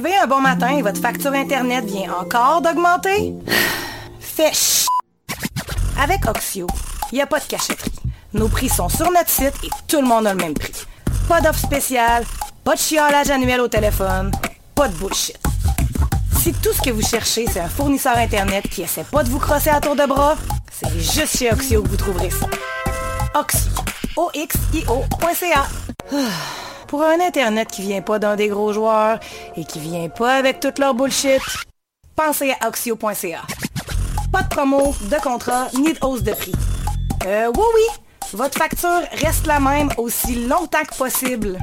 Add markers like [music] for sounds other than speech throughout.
levez un bon matin et votre facture Internet vient encore d'augmenter? [sighs] Fait ch... Avec Oxio, il n'y a pas de cachotterie. Nos prix sont sur notre site et tout le monde a le même prix. Pas d'offre spéciale, pas de chiolage annuel au téléphone, pas de bullshit. Si tout ce que vous cherchez, c'est un fournisseur Internet qui essaie pas de vous crosser à tour de bras, c'est juste chez Oxio que vous trouverez ça. Oxio. O-X-I-O.ca. [sighs] Pour un Internet qui vient pas d'un des gros joueurs et qui vient pas avec toute leur bullshit, pensez à Oxio.ca. Pas de promo, de contrat, ni de hausse de prix. Euh, oui, oui, votre facture reste la même aussi longtemps que possible.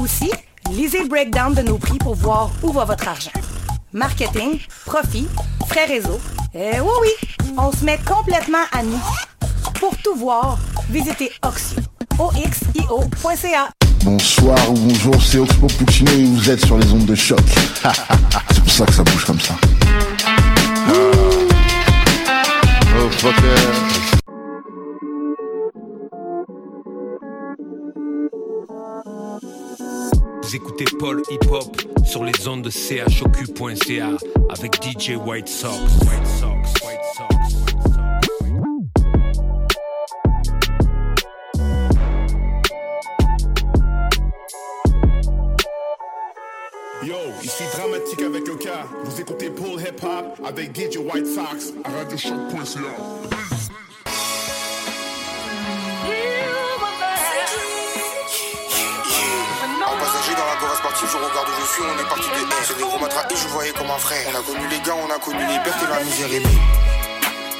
Aussi, lisez le breakdown de nos prix pour voir où va votre argent. Marketing, profit, frais réseau. Euh, oui, oui, on se met complètement à nous. Pour tout voir, visitez Oxio. O-X-I-O.ca. Bonsoir ou bonjour, c'est Oxpo Puccino et vous êtes sur les ondes de choc. [laughs] c'est pour ça que ça bouge comme ça. Oh, fucker. Vous écoutez Paul Hip Hop sur les ondes de chocu.ca avec DJ White Sox. White Sox, White Sox, White ici Dramatique avec le cas. Vous écoutez Paul Hip Hop avec DJ White Sox à radiochoc.ca. Je regarde où je suis, on est parti de R. C'est des gros matras et je voyais comme un frère. On a connu les gars, on a connu les pertes et la misère belle.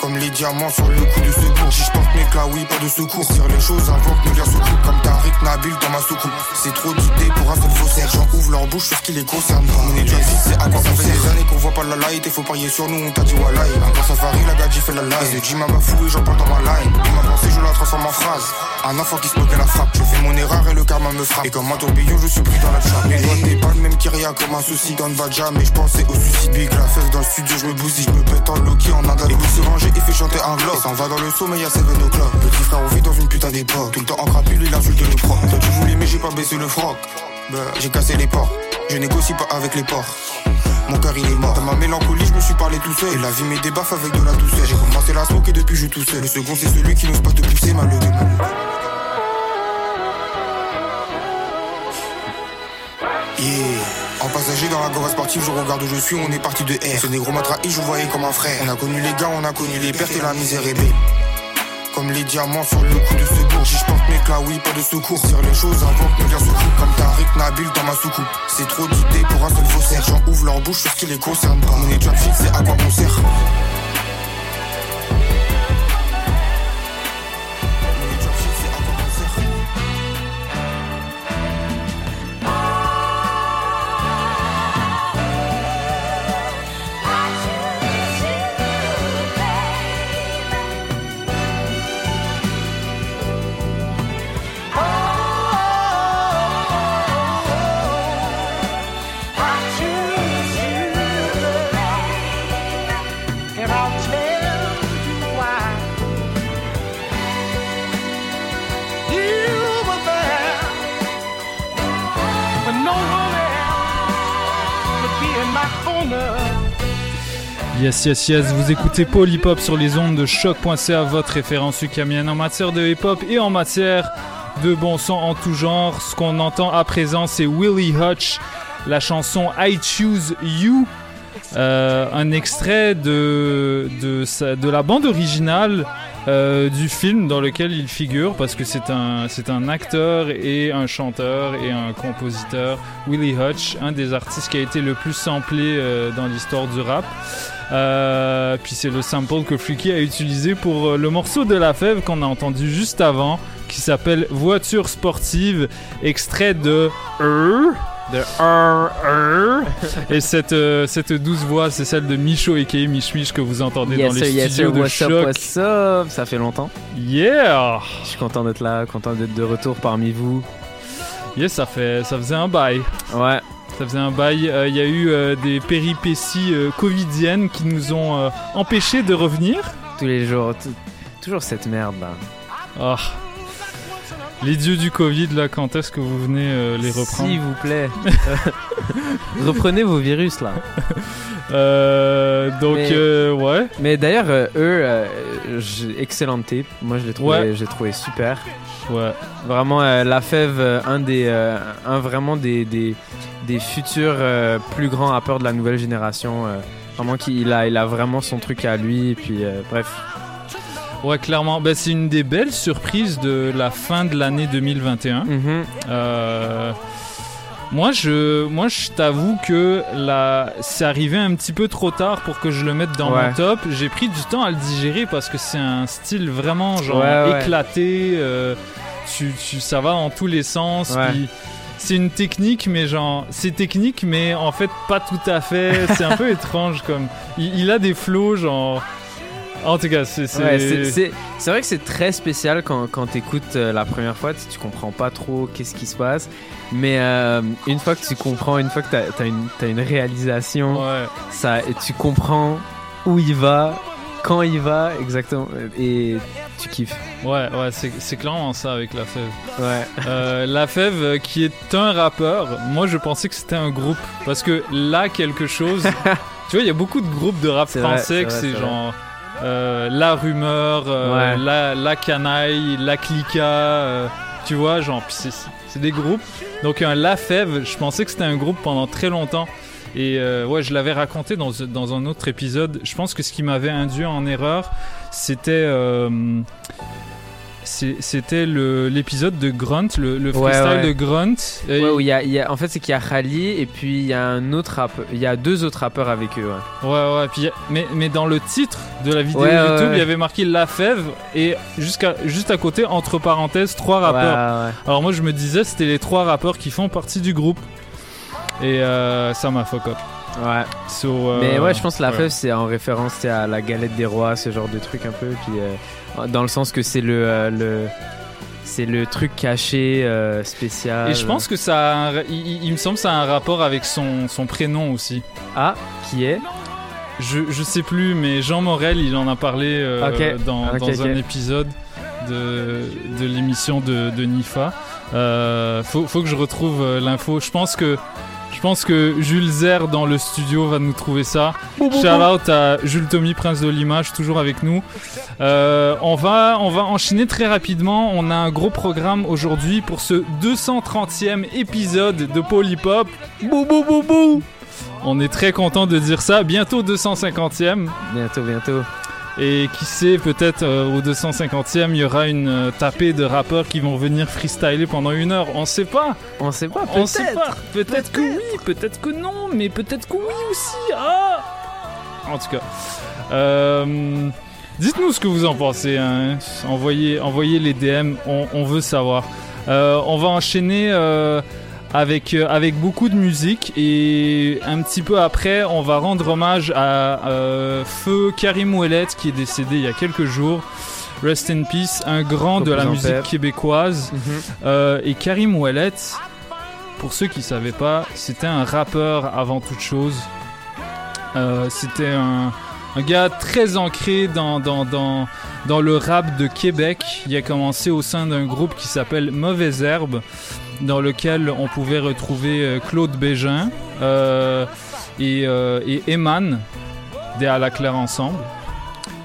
Comme les diamants sur le coup de secours. Si je porte mes oui, pas de secours. Tire les choses avant que nous viens soucoupe. Comme Tariq Nabil dans ma soucoupe. C'est trop d'idées pour un seul faussaire. J'en ouvre leur bouche sur ce qui les concerne. On est fixé à quoi ça fait des années qu'on voit pas la light. Et faut parier sur nous, on t'a dit wallah. Encore safari, la gadji fait la live. Et Jim m'a fou et j'en parle dans ma line. Il m'a pensé, je la transforme en phrase. Un enfant qui se moque à la frappe. Je fais mon erreur et le karma me frappe. Et comme un tourbillon, je suis pris dans la chape. Mes doigts n'est pas le même qu'Iria comme un souci dans le Vadja. Mais je pensais au suicide. Big la fève dans le studio, je me bousille. Je me pète en Loki en Inde. Et se ranger et fait chanter un. Et s'en va dans le sommeil y'a 7 o'clock. Petit frère, on vit dans une putain d'époque. Tout le temps en crapule, il insulte le proc. Toi tu voulais, mais j'ai pas baissé le froc. Bah, j'ai cassé les portes. Je négocie pas avec les porcs. Mon cœur il est mort. Dans ma mélancolie, je me suis parlé tout seul. Et la vie met des baffes avec de la douceur. J'ai commencé la smoke et depuis je tout seul. Le second, c'est celui qui n'ose pas te pousser, malheureux. Yeah. En passager dans la Gora sportive, je regarde où je suis, on est parti de R. Ce négro m'a trahi, je voyais comme un frère. On a connu les gars, on a connu les pertes et la misère est belle. Comme les diamants sur le coup de secours. Si je porte mes là, oui, pas de secours. Tire les choses avant que nous viens soucoupe. Comme Tariq Nabil dans ma soucoupe. C'est trop d'idées pour un seul faussaire. J'en ouvre leur bouche sur ce qui les concerne pas. On est déjà fixé à quoi on sert. Yes, yes, yes, vous écoutez Hop sur les ondes de choc.ca, votre référence ukamienne en matière de hip hop et en matière de bon son en tout genre. Ce qu'on entend à présent, c'est Willie Hutch, la chanson I Choose You, euh, un extrait de, de, la bande originale euh, du film dans lequel il figure, parce que c'est un, un acteur et un chanteur et un compositeur, Willie Hutch, un des artistes qui a été le plus samplé euh, dans l'histoire du rap. Euh, puis c'est le sample que Freaky a utilisé pour euh, le morceau de La Fève qu'on a entendu juste avant, qui s'appelle Voiture sportive, extrait de Er, de Er, Er. Et cette, euh, cette douce voix, c'est celle de Micho et Mich Mich que vous entendez Yes dans les yes studios sir, de what's up, choc. what's up Ça fait longtemps. Yeah! Je suis content d'être là, content d'être de retour parmi vous. Yes, ça, fait, ça faisait un bail. Ouais, Ça faisait un bail. Euh, Il y a eu euh, des péripéties euh, covidiennes qui nous ont empêchés de revenir. tous les jours, toujours cette merde là. Les dieux du Covid, là, quand est-ce que vous venez euh, les reprendre S'il vous plaît. [laughs] Reprenez vos virus là. Euh, donc, Mais- euh, ouais. Mais d'ailleurs, eux, excellente tape. Moi, je l'ai trouvé, Ouais. j'ai trouvé super. Ouais. Vraiment, la fève, un des, un vraiment des, des, des futurs plus grands rappeurs de la nouvelle génération. vraiment, qui, il a, il a vraiment son truc à lui. Et puis, bref. Ouais, clairement. Ben, c'est une des belles surprises de la fin de l'année 2021. Mhm. Euh, moi, je, moi, je t'avoue que c'est arrivé un petit peu trop tard pour que je le mette dans Ouais. mon top. J'ai pris du temps à le digérer parce que c'est un style vraiment genre Ouais, éclaté. euh, tu, tu, ça va dans tous les sens. Puis c'est une technique, mais genre, c'est technique, mais en fait pas tout à fait. C'est un peu [laughs] étrange comme. Il, il a des flows genre. En tout cas, c'est. Ouais, vrai que c'est très spécial quand, quand tu écoutes la première fois, tu, tu comprends pas trop qu'est-ce qui se passe. Mais euh, une fois que tu comprends, une fois que tu as, une, t'as une réalisation, Ouais. ça, tu comprends où il va, quand il va, exactement, et tu kiffes. Ouais, ouais, c'est clairement ça avec la fève. Ouais. Euh, la Fève, euh, qui est un rappeur, moi je pensais que c'était un groupe. Parce que là, quelque chose. [laughs] tu vois, il y a beaucoup de groupes de rap vrai, français que c'est vrai, c'est c'est genre. Euh, la rumeur, euh, Ouais. la, la canaille, la clica, euh, tu vois, genre, c'est- des groupes. Donc un La Fève, je pensais que c'était un groupe pendant très longtemps. Et ouais, je l'avais raconté dans, dans un autre épisode. Je pense que ce qui m'avait induit en erreur, c'était c'était l'épisode de Grunt, le, le freestyle ouais. de Grunt. Ouais, il- où il y a, il y a- en fait, c'est qu'il y a Khali et puis il y a un autre rappeur, il y a deux autres rappeurs avec eux. Ouais. Ouais. Puis, mais, mais dans le titre de la vidéo YouTube, il y avait marqué La Fève et jusqu'à juste à côté, entre parenthèses, trois rappeurs. Alors moi, je me disais, c'était les trois rappeurs qui font partie du groupe. Et euh, ça m'a fuck up. Ouais. So, euh, Mais ouais, je pense que la fève c'est en référence à la galette des rois, ce genre de truc un peu. Puis euh, dans le sens que c'est le, euh, le c'est le truc caché euh, spécial. Et je pense que ça, a un il, me semble, ça a un rapport avec son, son prénom aussi. ah qui est Je, je sais plus, mais Jean Morel, il en a parlé euh, dans, dans un épisode de, de l'émission de, de Nifa. Faut, faut que je retrouve l'info. Je pense que je pense que Jules Zer dans le studio va nous trouver ça. Shout out à Jules Tommy, Prince de l'image, toujours avec nous. Euh, on va on va enchaîner très rapidement. On a un gros programme aujourd'hui pour ce 230e épisode de Polypop. Bou bou bou bou. On est très content de dire ça. Bientôt 250e. bientôt, bientôt. Et qui sait, peut-être euh, au 250e, il y aura une euh, tapée de rappeurs qui vont venir freestyler pendant une heure. On sait pas. On sait pas. On sait peut-être. pas. Peut-être que oui, peut-être que non, mais peut-être que oui aussi. Ah en tout cas. Euh, Dites-nous ce que vous en pensez. hein. Envoyez, envoyez les DM, on, on veut savoir. On va enchaîner avec, euh, avec beaucoup de musique et un petit peu après, on va rendre hommage à euh, Feu Karim Ouellet qui est décédé il y a quelques jours. Rest in peace, un grand de la musique québécoise. Mhm. Euh, et Karim Ouellet, pour ceux qui ne savaient pas, c'était un rappeur avant toute chose. C'était un, un gars très ancré dans, dans, dans, dans le rap de Québec. Il a commencé au sein d'un groupe qui s'appelle Mauvaise Herbe, dans lequel on pouvait retrouver euh, Claude Bégin euh, et, euh, et Eman des À la Claire ensemble.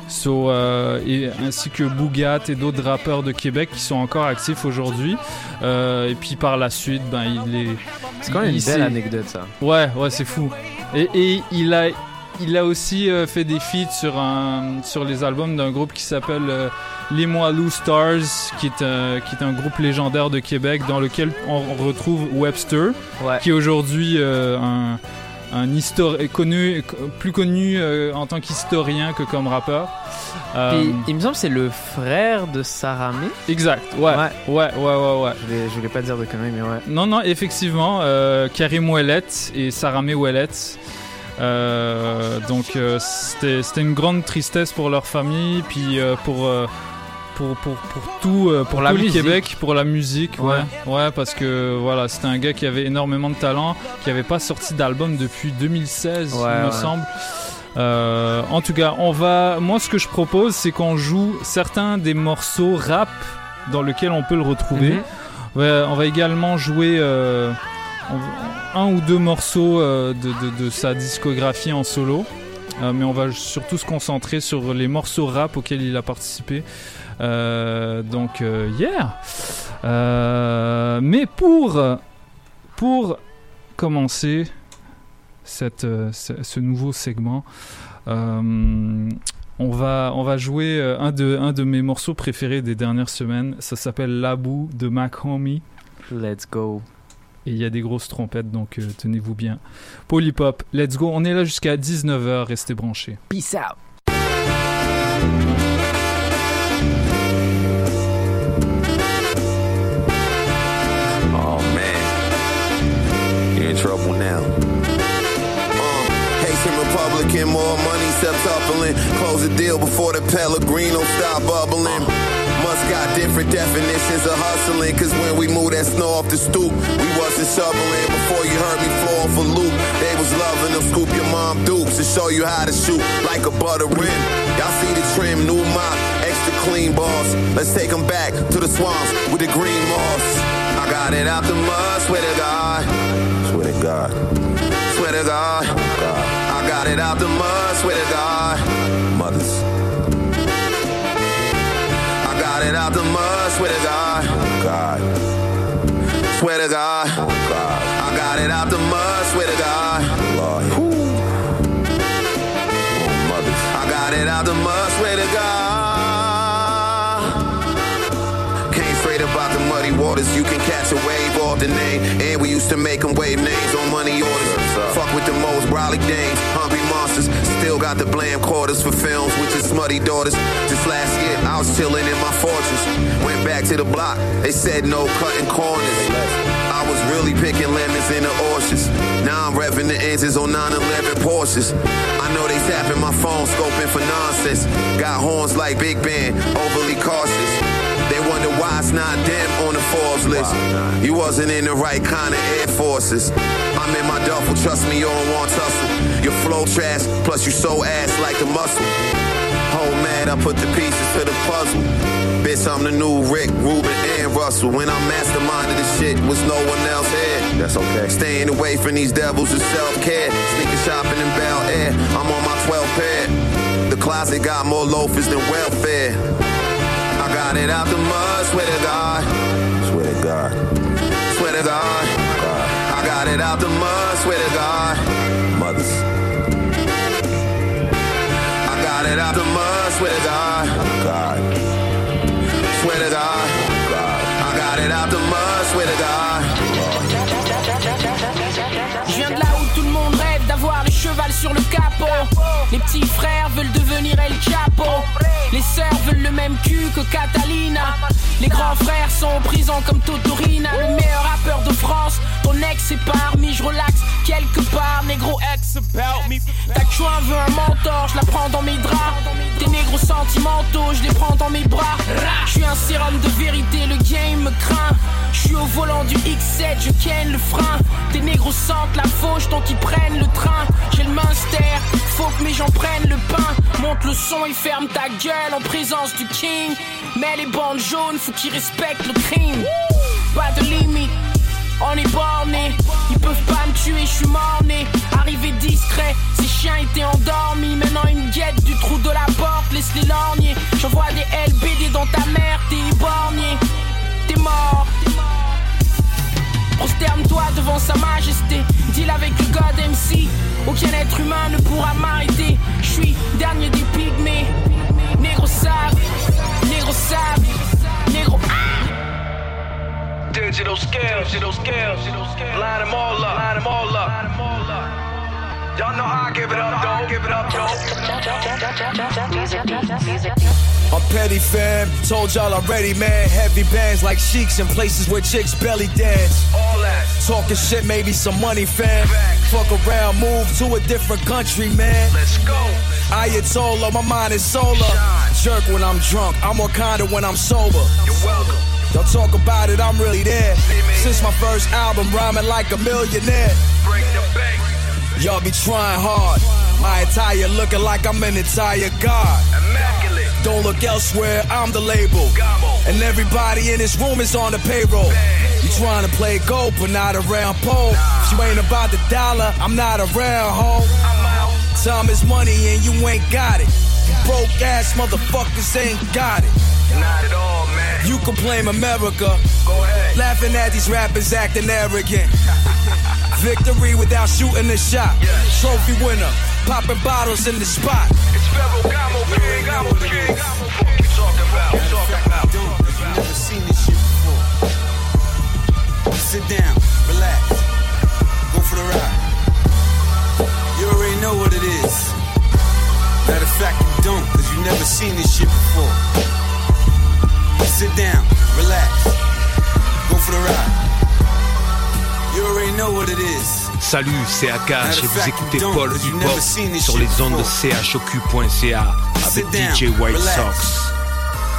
So, euh, et, ainsi que Bougat et d'autres rappeurs de Québec qui sont encore actifs aujourd'hui. Euh, et puis par la suite, ben, il est. C'est quand même une belle anecdote ça. Ouais, ouais, c'est fou. Et, et il a, il a aussi euh, fait des feats sur un, sur les albums d'un groupe qui s'appelle euh, Les Moilous Stars, qui est, euh, qui est un groupe légendaire de Québec dans lequel on retrouve Webster, Ouais. qui est aujourd'hui euh, un, un histor- connu, plus connu en tant qu'historien que comme rappeur. Puis, il me semble que c'est le frère de Sarah May. exact, ouais, ouais, ouais, ouais, ouais. ouais. Je voulais, je voulais pas dire de conneries, mais ouais. Non, non, effectivement, Karim Ouellet et Saramé Ouellet. Euh, donc euh, c'était une grande tristesse pour leur famille, puis euh, pour, pour, pour, pour tout, euh, pour, Pour la tout le musique. Québec, pour la musique, ouais. Ouais. ouais. parce que voilà, c'était un gars qui avait énormément de talent, qui avait pas sorti d'album depuis 2016, Ouais, il me ouais. semble. Euh, en tout cas, on va. Moi, ce que je propose, c'est qu'on joue certains des morceaux rap dans lequel on peut le retrouver. Mhm. On va- on va également jouer euh, un ou deux morceaux euh, de, sa discographie en solo. Euh, mais on va surtout se concentrer sur les morceaux rap auxquels il a participé. Euh, donc, yeah! Mais pour, pour commencer cette, ce, nouveau segment, on, va, on va jouer un de, un de mes morceaux préférés des dernières semaines. Ça s'appelle Labou de Mac Homie. Let's go. Et il y a des grosses trompettes, donc euh, tenez-vous bien. Polypop, let's go. On est là jusqu'à 19h, restez branchés. Peace out. Oh man, you're in trouble now. Haitian Republican, more money, septuppling. Close the deal before the Pellegrino stop bubbling. Must got different definitions of hustling. Cause when we moved that snow off the stoop, we wasn't shoveling. Before you heard me flow off a loop, they was loving them. Scoop your mom dupes and show you how to shoot like a butter rim. Y'all see the trim, new mop, extra clean boss. Let's take them back to the swamps with the green moss. I got it out the mud, swear to God. Swear to God. Swear to God. It out the mud, swear to God. Mothers. I got it out the mud, swear to God. God. Swear to God. God. I got it out the mud, swear to God. Lord. Waters. You can catch a wave off the name. And we used to make them wave names on money orders. Fuck with the most brolic dames, hungry monsters. Still got the bland quarters for films with your smutty daughters. Just last year, I was chilling in my fortress. Went back to the block. They said no cutting corners. I was really picking lemons in the orchards. Now I'm revving the engines on 911 Porsches. I know they tapping my phone, scoping for nonsense. Got horns like Big Ben, overly cautious. Wonder why it's not them on the Forbes list. You wasn't in the right kind of Air Forces. I'm in my duffel, trust me, you don't want tussle. Your flow trash, plus you so ass like a muscle. Oh man, I put the pieces to the puzzle. Bitch, I'm the new Rick, Ruben, and Russell. When I'm masterminding the shit, was no one else here. That's okay. Staying away from these devils is self-care. Sneaker shopping in Bel Air. I'm on my 12 pair. The closet got more loafers than welfare. I got it out the mud, swear to God. Swear to God. Swear to God. I got it out the mud, swear to God. Mothers. I got it out the mud, swear to God. God. Swear to God. God. I got it out the mud, swear to God. Sur le capot. Les petits frères veulent devenir El Chapo. Les sœurs veulent le même cul que Catalina. Les grands frères sont en prison comme Totorina. Le meilleur rappeur de France. Ton ex est parmi, je relaxe quelque part. Négro ex about me. Ta chouin veut un mentor, je la prends dans mes draps. Tes négros sentimentaux, je les prends dans mes bras. Je suis un sérum de vérité, le game me craint. Je suis au volant du X7, je ken le frein. Tes négros sentent la fauche, tant qu'ils prennent le train. J'ai le Munster, faut que mes gens prennent le pain. Monte le son et ferme ta gueule en présence du king. Mais les bandes jaunes, faut qu'ils respectent le crime. Pas de limite. On est borné, ils peuvent pas me tuer, je suis mort-né. Arrivé discret, ces chiens étaient endormis. Maintenant ils me guettent du trou de la porte, laisse-les lorgner. J'envoie des LBD dans ta mère, t'es éborgné. T'es mort. Prosterne-toi devant sa majesté. Deal avec le God MC. Aucun être humain ne pourra m'arrêter. Je suis dernier des pygmées. Négro sable, négro sable, négro. Digital scale, digital scale, line them all up, line them all up. Y'all know how I give it up, though. Give it up, though. I'm petty fam, told y'all already, man. Heavy bands like sheiks in places where chicks belly dance. All that. Talking shit, maybe some money, fam. Fuck around, move to a different country, man. Let's go. Ayatollah, my mind is solar. Jerk when I'm drunk, I'm more kinda when I'm sober. You're welcome. Don't talk about it, I'm really there. Since my first album, rhyming like a millionaire. Break the bank. Y'all be trying hard. My attire looking like I'm an entire god. Don't look elsewhere, I'm the label. And everybody in this room is on the payroll. You trying to play gold, but not around pole. If you ain't about the dollar, I'm not around home. Time is money and you ain't got it. Broke ass motherfuckers ain't got it. Not at all, man. You can blame America. Go ahead. Laughing at these rappers acting arrogant. [laughs] Victory without shooting a shot. Trophy winner, popping bottles in the spot. It's Ferragamo You never seen this shit before. Sit down, relax, go for the ride. You already know what it is. Fact, you don't, never seen this shit before. Sit down, relax, go for the ride. You already know what it is. Salut, c'est Akash et vous écoutez Paul Hip Hop sur les ondes de choq.ca avec DJ White relax. Sox.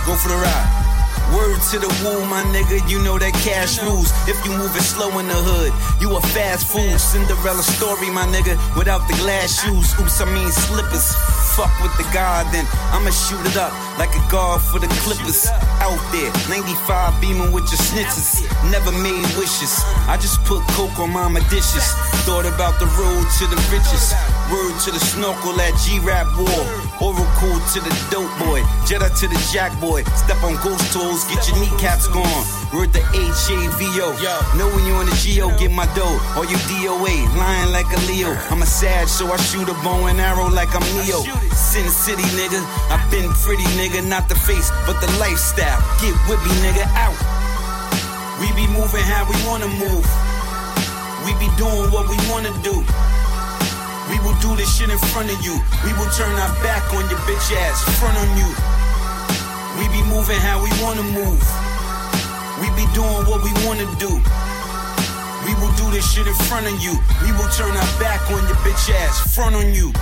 Go for the ride. Word to the woo, my nigga, you know that cash rules. If you moving slow in the hood, you a fast fool. Cinderella story, my nigga, without the glass shoes. Oops, I mean slippers. Fuck with the guard, then I'ma shoot it up like a guard for the Clippers. Out there, 95 beaming with your snitches. Never made wishes. I just put coke on mama dishes. Thought about the road to the riches. Word to the snorkel at G-Rap War. Oracle to the dope boy. Jedi to the jack boy. Step on ghost toes, get your kneecaps gone. Word to H-A-V-O. Know when you on the G-O, get my dough. Or you DOA, lying like a Leo. I'm a sad, so I shoot a bow and arrow like I'm Neo. Sin City, nigga. I've been pretty, nigga. Not the face, but the lifestyle. Get with me, nigga, out. We be moving how we wanna move. We be doing what we wanna do. We will do this shit in front of you. We will turn our back on your bitch ass, front on you. We be moving how we wanna move. We be doing what we wanna do. We will do this shit in front of you. We will turn our back on your bitch ass, front on you.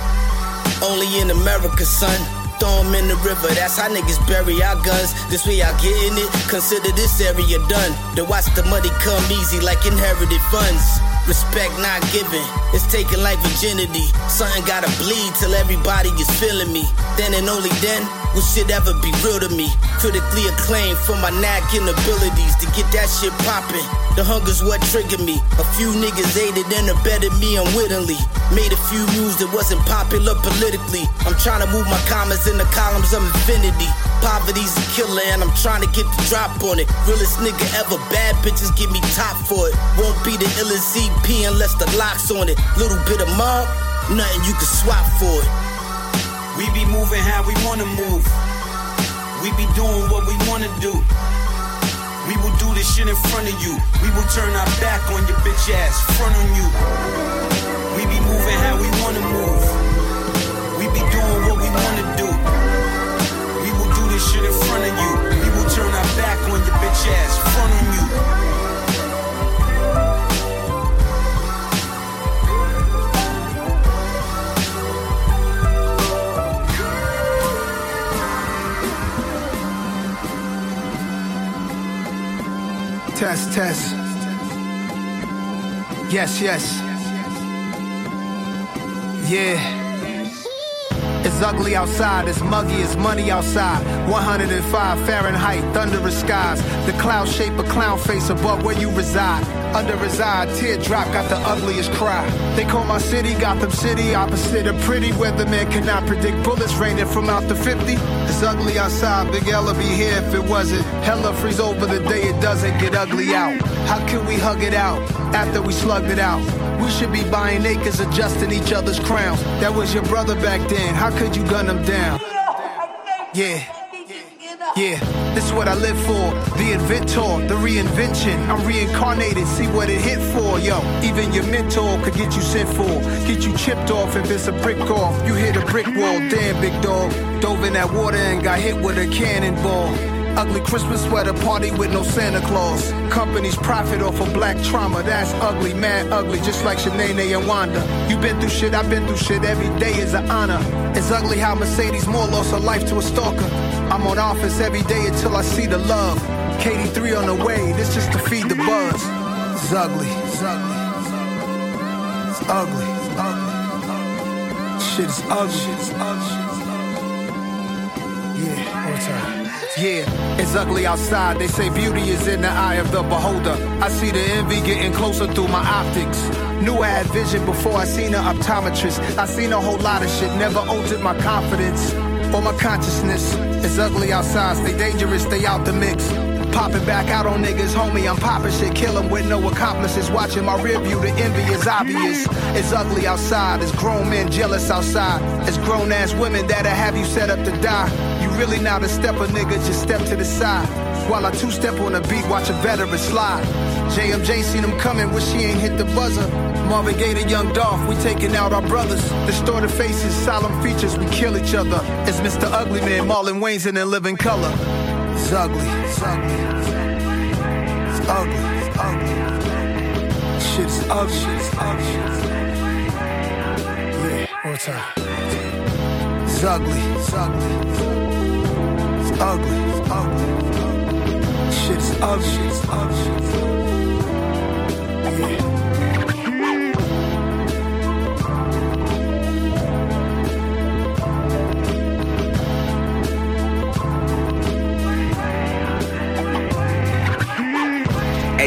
Only in America, son. Throw 'em in the river, that's how niggas bury our guns. This way I get in it, consider this area done. To watch the money come easy like inherited funds. Respect not given, it's taking like virginity. Something gotta bleed till everybody is feeling me. Then and only then will shit ever be real to me. Critically acclaimed for my and abilities to get that shit poppin'. The hunger's what triggered me. A few niggas aided and abetted me unwittingly. Made a few moves that wasn't popular politically. I'm trying to move my commas in the columns of infinity. Poverty's a killer and I'm trying to get the drop on it. Realest nigga ever, bad bitches give me top for it. Won't be the illest CP unless the lock's on it. Little bit of mob, nothing you can swap for it. We be moving how we wanna move. We be doing what we wanna do. We will do this shit in front of you. We will turn our back on your bitch ass, front on you. We be moving how we wanna move. We be doing what we wanna do. We will do this shit in front of you. We will turn our back on your bitch ass, front on you. Test, test. Yes, yes. Yeah. It's ugly outside, it's muggy, it's money outside. 105 Fahrenheit, thunderous skies. The cloud shape a clown face above where you reside. Under his eye, teardrop got the ugliest cry. They call my city Gotham City, opposite of pretty. Weatherman cannot predict bullets raining from out the 50. It's ugly outside, Big Ella be here if it wasn't. Hella freeze over the day it doesn't get ugly out. How can we hug it out after we slugged it out? We should be buying acres, adjusting each other's crowns. That was your brother back then. How could you gun him down? Yeah. Yeah, this is what I live for. The inventor, the reinvention. I'm reincarnated, see what it hit for. Yo, even your mentor could get you sent for. Get you chipped off if it's a brick off. You hit a brick wall, damn big dog. Dove in that water and got hit with a cannonball. Ugly Christmas sweater party with no Santa Claus. Companies profit off of black trauma. That's ugly, mad ugly, just like Shanae and Wanda. You been through shit, I've been through shit. Every day is an honor. It's ugly how Mercedes Moore lost her life to a stalker. I'm on offense every day until I see the love. KD3 on the way, this just to feed the buzz. It's ugly. It's ugly. It's ugly. It's ugly. Shit is ugly. Shit is ugly. Yeah, one time. Yeah, it's ugly outside. They say beauty is in the eye of the beholder. I see the envy getting closer through my optics. Knew I had vision before I seen an optometrist. I seen a whole lot of shit, never altered my confidence or my consciousness. It's ugly outside, stay dangerous, stay out the mix. Popping back out on niggas, homie, I'm popping shit, kill 'em with no accomplices. Watching my rear view, the envy is obvious. It's ugly outside, it's grown men jealous outside. It's grown ass women that'll have you set up to die. You really not a stepper, nigga, just step to the side. While I two step on the beat, watch a veteran slide. JMJ seen him coming, wish he ain't hit the buzzer. Marvin Gaye to Young Dolph, we taking out our brothers. Distorted faces, solemn features, we kill each other. It's Mr. Ugly Man, Marlon Wayne's in living color. It's ugly, it's ugly. It's ugly, it's ugly. Shit's ugly, shit's ugly. Yeah, one time. It's ugly, it's ugly. It's ugly, it's ugly. Shit's ugly, shit's ugly. Yeah.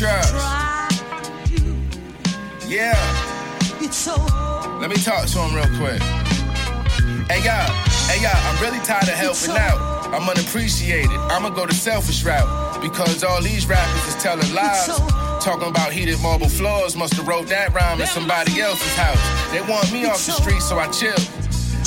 Trust. Yeah. Let me talk to him real quick. Hey y'all, hey y'all, I'm really tired of helping out. I'm unappreciated. I'ma go the selfish route. Because all these rappers is telling lies. Talking about heated marble floors, must have wrote that rhyme in somebody else's house. They want me off the street, so I chill.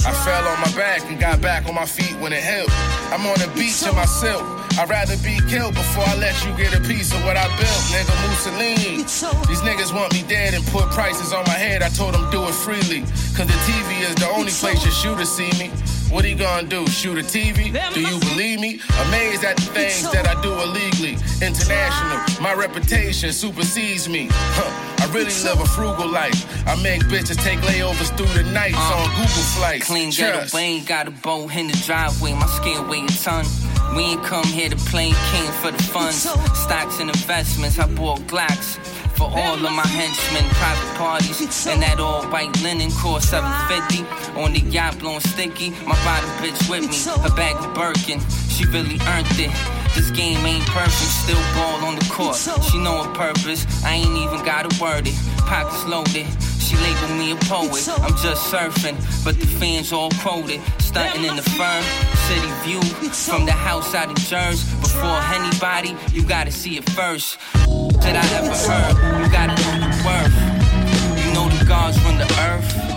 I fell on my back and got back on my feet when it helped. I'm on the beach in my silk. I'd rather be killed before I let you get a piece of what I built, nigga Mussolini. These niggas want me dead and put prices on my head. I told them do it freely. Cause the TV is the only place your shooter see me. What he gonna do? Shoot a TV? Do you believe me? Amazed at the things that I do illegally. International, my reputation supersedes me. Huh. I really live a frugal life. I make bitches take layovers through the nights uh, on Google flights. Clean Trust. getaway, ain't got a boat in the driveway. My scale weigh a ton. We ain't come here to play, came for the funds. Stocks and investments, I bought Glocks. For all of my henchmen, private parties, and that all white linen cost 750 on the yacht blowing sticky. My body bitch with me, a bag of Birkin. She really earned it. This game ain't perfect, still ball on the court. She know her purpose, I ain't even gotta word it. Pockets loaded, she labeled me a poet. I'm just surfing, but the fans all quoted. Stunting in the firm, city view from the house out in Jersey. Before anybody, you gotta see it first. That I ever heard, you gotta know your worth. You know the gods run the earth.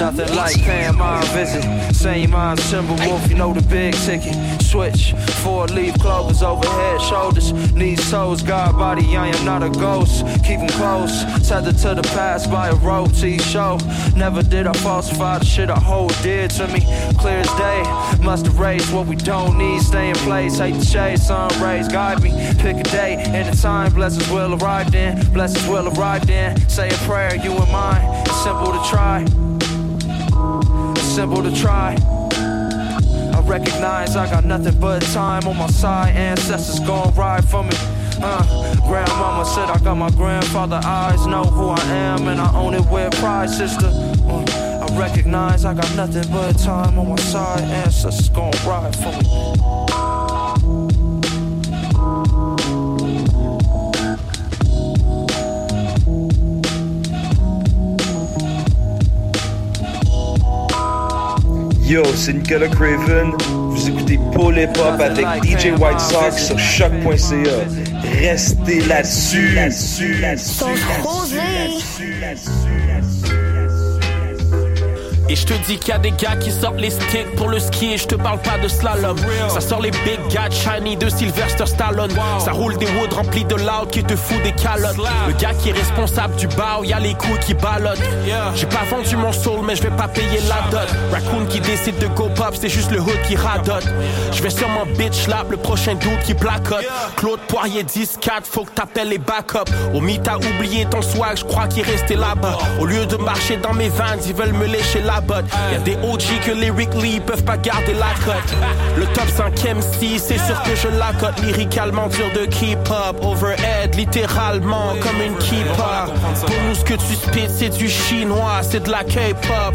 Nothing like paying my visit. Same mind, Timberwolf, you know the big ticket. Switch, four leaf clovers overhead, shoulders, knees, toes, God body. I am not a ghost. Keep 'em close, tethered to the past by a rope T show. Never did I falsify the shit I hold dear to me. Clear as day, must erase what we don't need. Stay in place, hate the shade, sun rays, guide me. Pick a day and a time, blessings will arrive then. Blessings will arrive then. Say a prayer, you and mine. It's simple to try simple to try. I recognize I got nothing but time on my side. Ancestors gon' ride for me. Uh, grandmama said I got my grandfather eyes. Know who I am and I own it with pride, sister. Uh, I recognize I got nothing but time on my side. Ancestors gon' ride for me. Yo, c'est Nicolas Craven. Vous écoutez Paul Hip Hop avec DJ White Sox sur choc.ca. rester là-dessus. là-dessus, Sauce rosée. Et je te dis qu'il y a des gars qui sortent les sticks pour le ski et je te parle pas de slalom. Ça sort les big gars shiny de Sylvester Stallone. Ça roule des woods remplis de loud qui te fout des calottes. Le gars qui est responsable du bar, y a les couilles qui ballottent. J'ai pas vendu mon soul, mais je vais pas payer la dot. Raccoon qui décide de go pop, c'est juste le hood qui radote. Je vais sûrement bitch lap le prochain dude qui placote. Claude Poirier 10-4, faut que t'appelles les backups. Au t'as oublié ton swag, je crois qu'il restait là-bas. Au lieu de marcher dans mes vans, ils veulent me lécher la Y'a des OG que lyrically peuvent pas garder la cote. Le top 5 MC, c'est sûr que je la cote. Lyricalement dur de keep up. Overhead, littéralement comme une keep-up. Pour nous, ce que tu spit, c'est du chinois, c'est de la K-pop.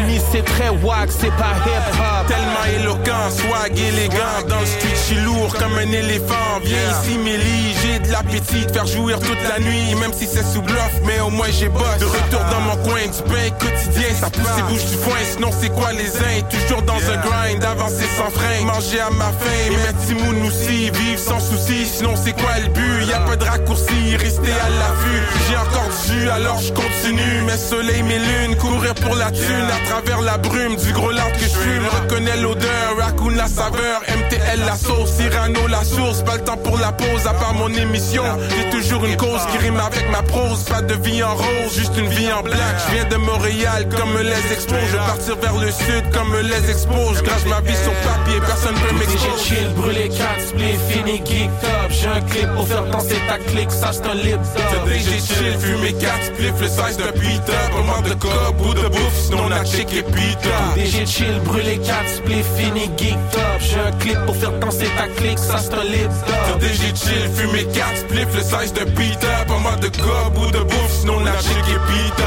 Omis, c'est très wack, c'est pas hip-hop. Tellement éloquent, swag élégant Dans le street, je suis lourd comme un éléphant Viens ici Mélie, j'ai de l'appétit de faire jouir toute la nuit Même si c'est sous bluff, mais au moins j'ai boss De retour dans mon coin, du pain quotidien Ça pousse et bouge du foin, sinon c'est quoi les uns? Toujours dans un grind, avancer sans frein. Manger à ma faim, et mettre Timoun aussi Vivre sans souci, sinon c'est quoi le but? Y'a pas de raccourci, rester à l'affût. J'ai encore du jus, alors je continue. Mes soleils, mes lunes, courir pour la thune. À travers la brume du gros lard que je fume Reconnais l'odeur, raccoon la saveur. MTL la sauce, Cyrano la source. Pas le temps pour la pause, à part mon émission. J'ai toujours une cause qui rime avec ma prose. Pas de vie en rose, juste une vie en black. Je viens de Montréal comme les expos Je vais partir vers le sud comme les expos Je grâce ma vie sur papier, personne peut J'ai m'exposer. chill, brûlé 4 spliff, fini geek up J'ai un clip pour faire danser ta clique, ça c'est un lip C'est DJ chill, fumer 4 spliff, le size de beat up On manque de cob ou de bouffe, sinon la chick est up DG chill, brûlé 4 spliff, fini geek up J'ai un clip pour faire danser ta clique, ça c'est un lip Sur DG chill, fumer 4 spliff, le size de beat up On manque de cob ou de bouffe, sinon la chick est beat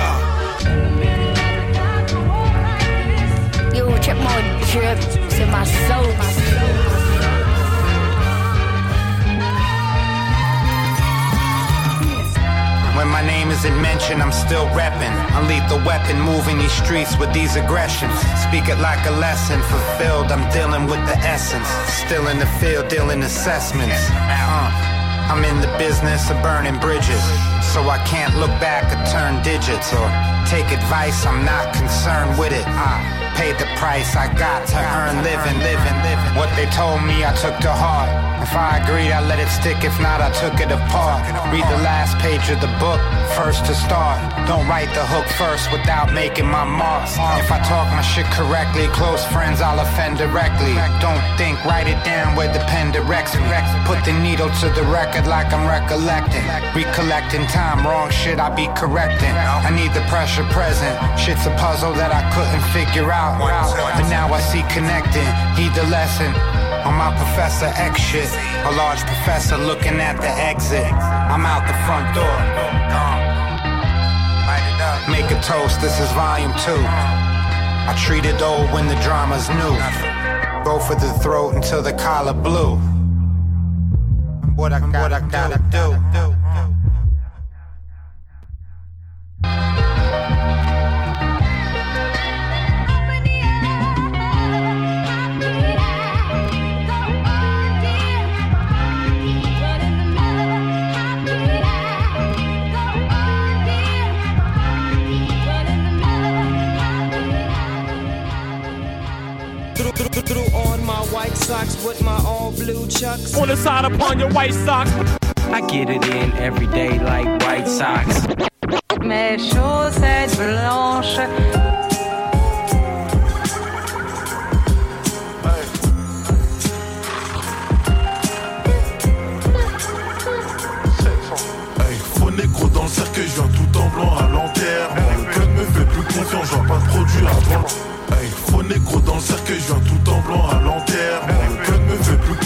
check my drip, c'est ma sauce. When my name isn't mentioned, I'm still reppin'. I'm lethal weapon, moving these streets with these aggressions. Speak it like a lesson, fulfilled. I'm dealing with the essence. Still in the field, dealing assessments. Uh, I'm in the business of burning bridges. So I can't look back or turn digits or take advice. I'm not concerned with it. I paid the price I got to earn living, living, living. What they told me, I took to heart. If I agreed, I let it stick. If not, I took it apart. Read the last page of the book, first to start. Don't write the hook first without making my mark. If I talk my shit correctly, close friends, I'll offend directly. Don't think, write it down where the pen directs me. Put the needle to the record like I'm recollecting. Recollecting time, wrong shit I be correcting. I need the pressure present. Shit's a puzzle that I couldn't figure out. But now I see connecting. Heed the lesson. On my Professor X shit. A large professor looking at the exit. I'm out the front door. Make a toast, this is volume two. I treat it old when the drama's new. Go for the throat until the collar blue. What I got, I gotta do. With my all blue chucks. On the side upon your white socks. I get it in every day like white socks. Mes chaussettes blanches. Hey, faux négro dans le cercueil, je viens tout en blanc à l'enterrement. Le code me fait plus confiance, je vois pas de produit à vendre. Hey, faux négro dans le cercueil, je viens tout en blanc à l'enterrement.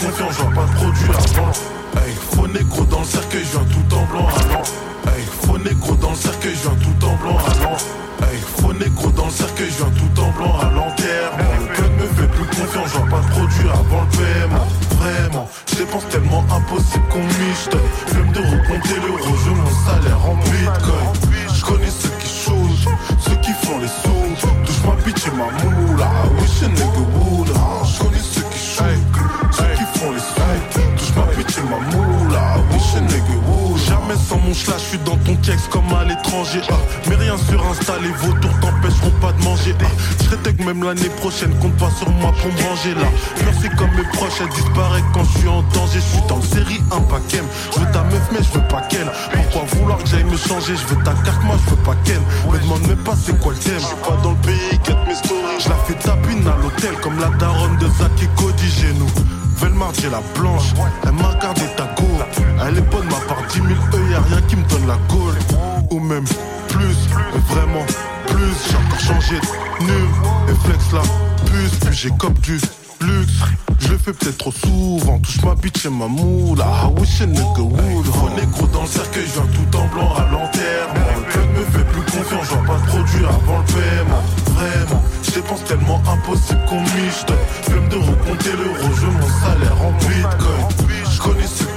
Confiance, je vois pas de produit vendre. Hey, faux négro dans le cercueil, je viens tout en blanc à l'enterrement. Hey, faux négro dans le cercueil, je viens tout en blanc à l'enterrement. Hey, faux négro dans le cercueil, je viens tout en blanc à l'enterrement. Le code me fait plus confiance, je vois pas de produit avant le paiement. Vraiment, je dépense tellement impossible qu'on miche. Flemme de recompter l'euro, je mon salaire en bitcoin. Je connais ceux qui chose, ceux qui font les sous. Touche ma bitch et ma moula. Comme à l'étranger. Ah, mais rien sur Insta, les vautours t'empêcheront pas de manger. Ah, je que même l'année prochaine, compte pas sur moi pour manger là. Merci comme mes proches, elle disparaît quand je suis en danger. Je suis dans le série un paquet. Je veux ta meuf, mais je veux pas qu'elle. Pourquoi vouloir que j'aille me changer? Je veux ta carte, moi je veux pas qu'elle. Me demande même pas c'est quoi le thème. Je suis pas dans le pays, get mes stories. Je la fais tapine à l'hôtel comme la daronne de et Cody chez nous. Velmar, j'ai la blanche, elle m'a regardé ta go. Elle est bonne, ma part 10 000 E, y'a rien qui me donne la gaule. Ou même plus, vraiment plus. J'ai encore changé de nul, et flex la puce. Puis j'ai cop du luxe. Je le fais peut-être trop souvent. Touche ma bitch et ma moula. I wish a nigga. Faut négro dans le cercueil, je viens tout en blanc à l'enterrement. Le club me fait plus confiance, je vois pas de produit avant le paiement. Vraiment, je dépense tellement impossible qu'on miche. Flemme de recompter l'euro, je mon salaire en bitcoin. Je connais ceux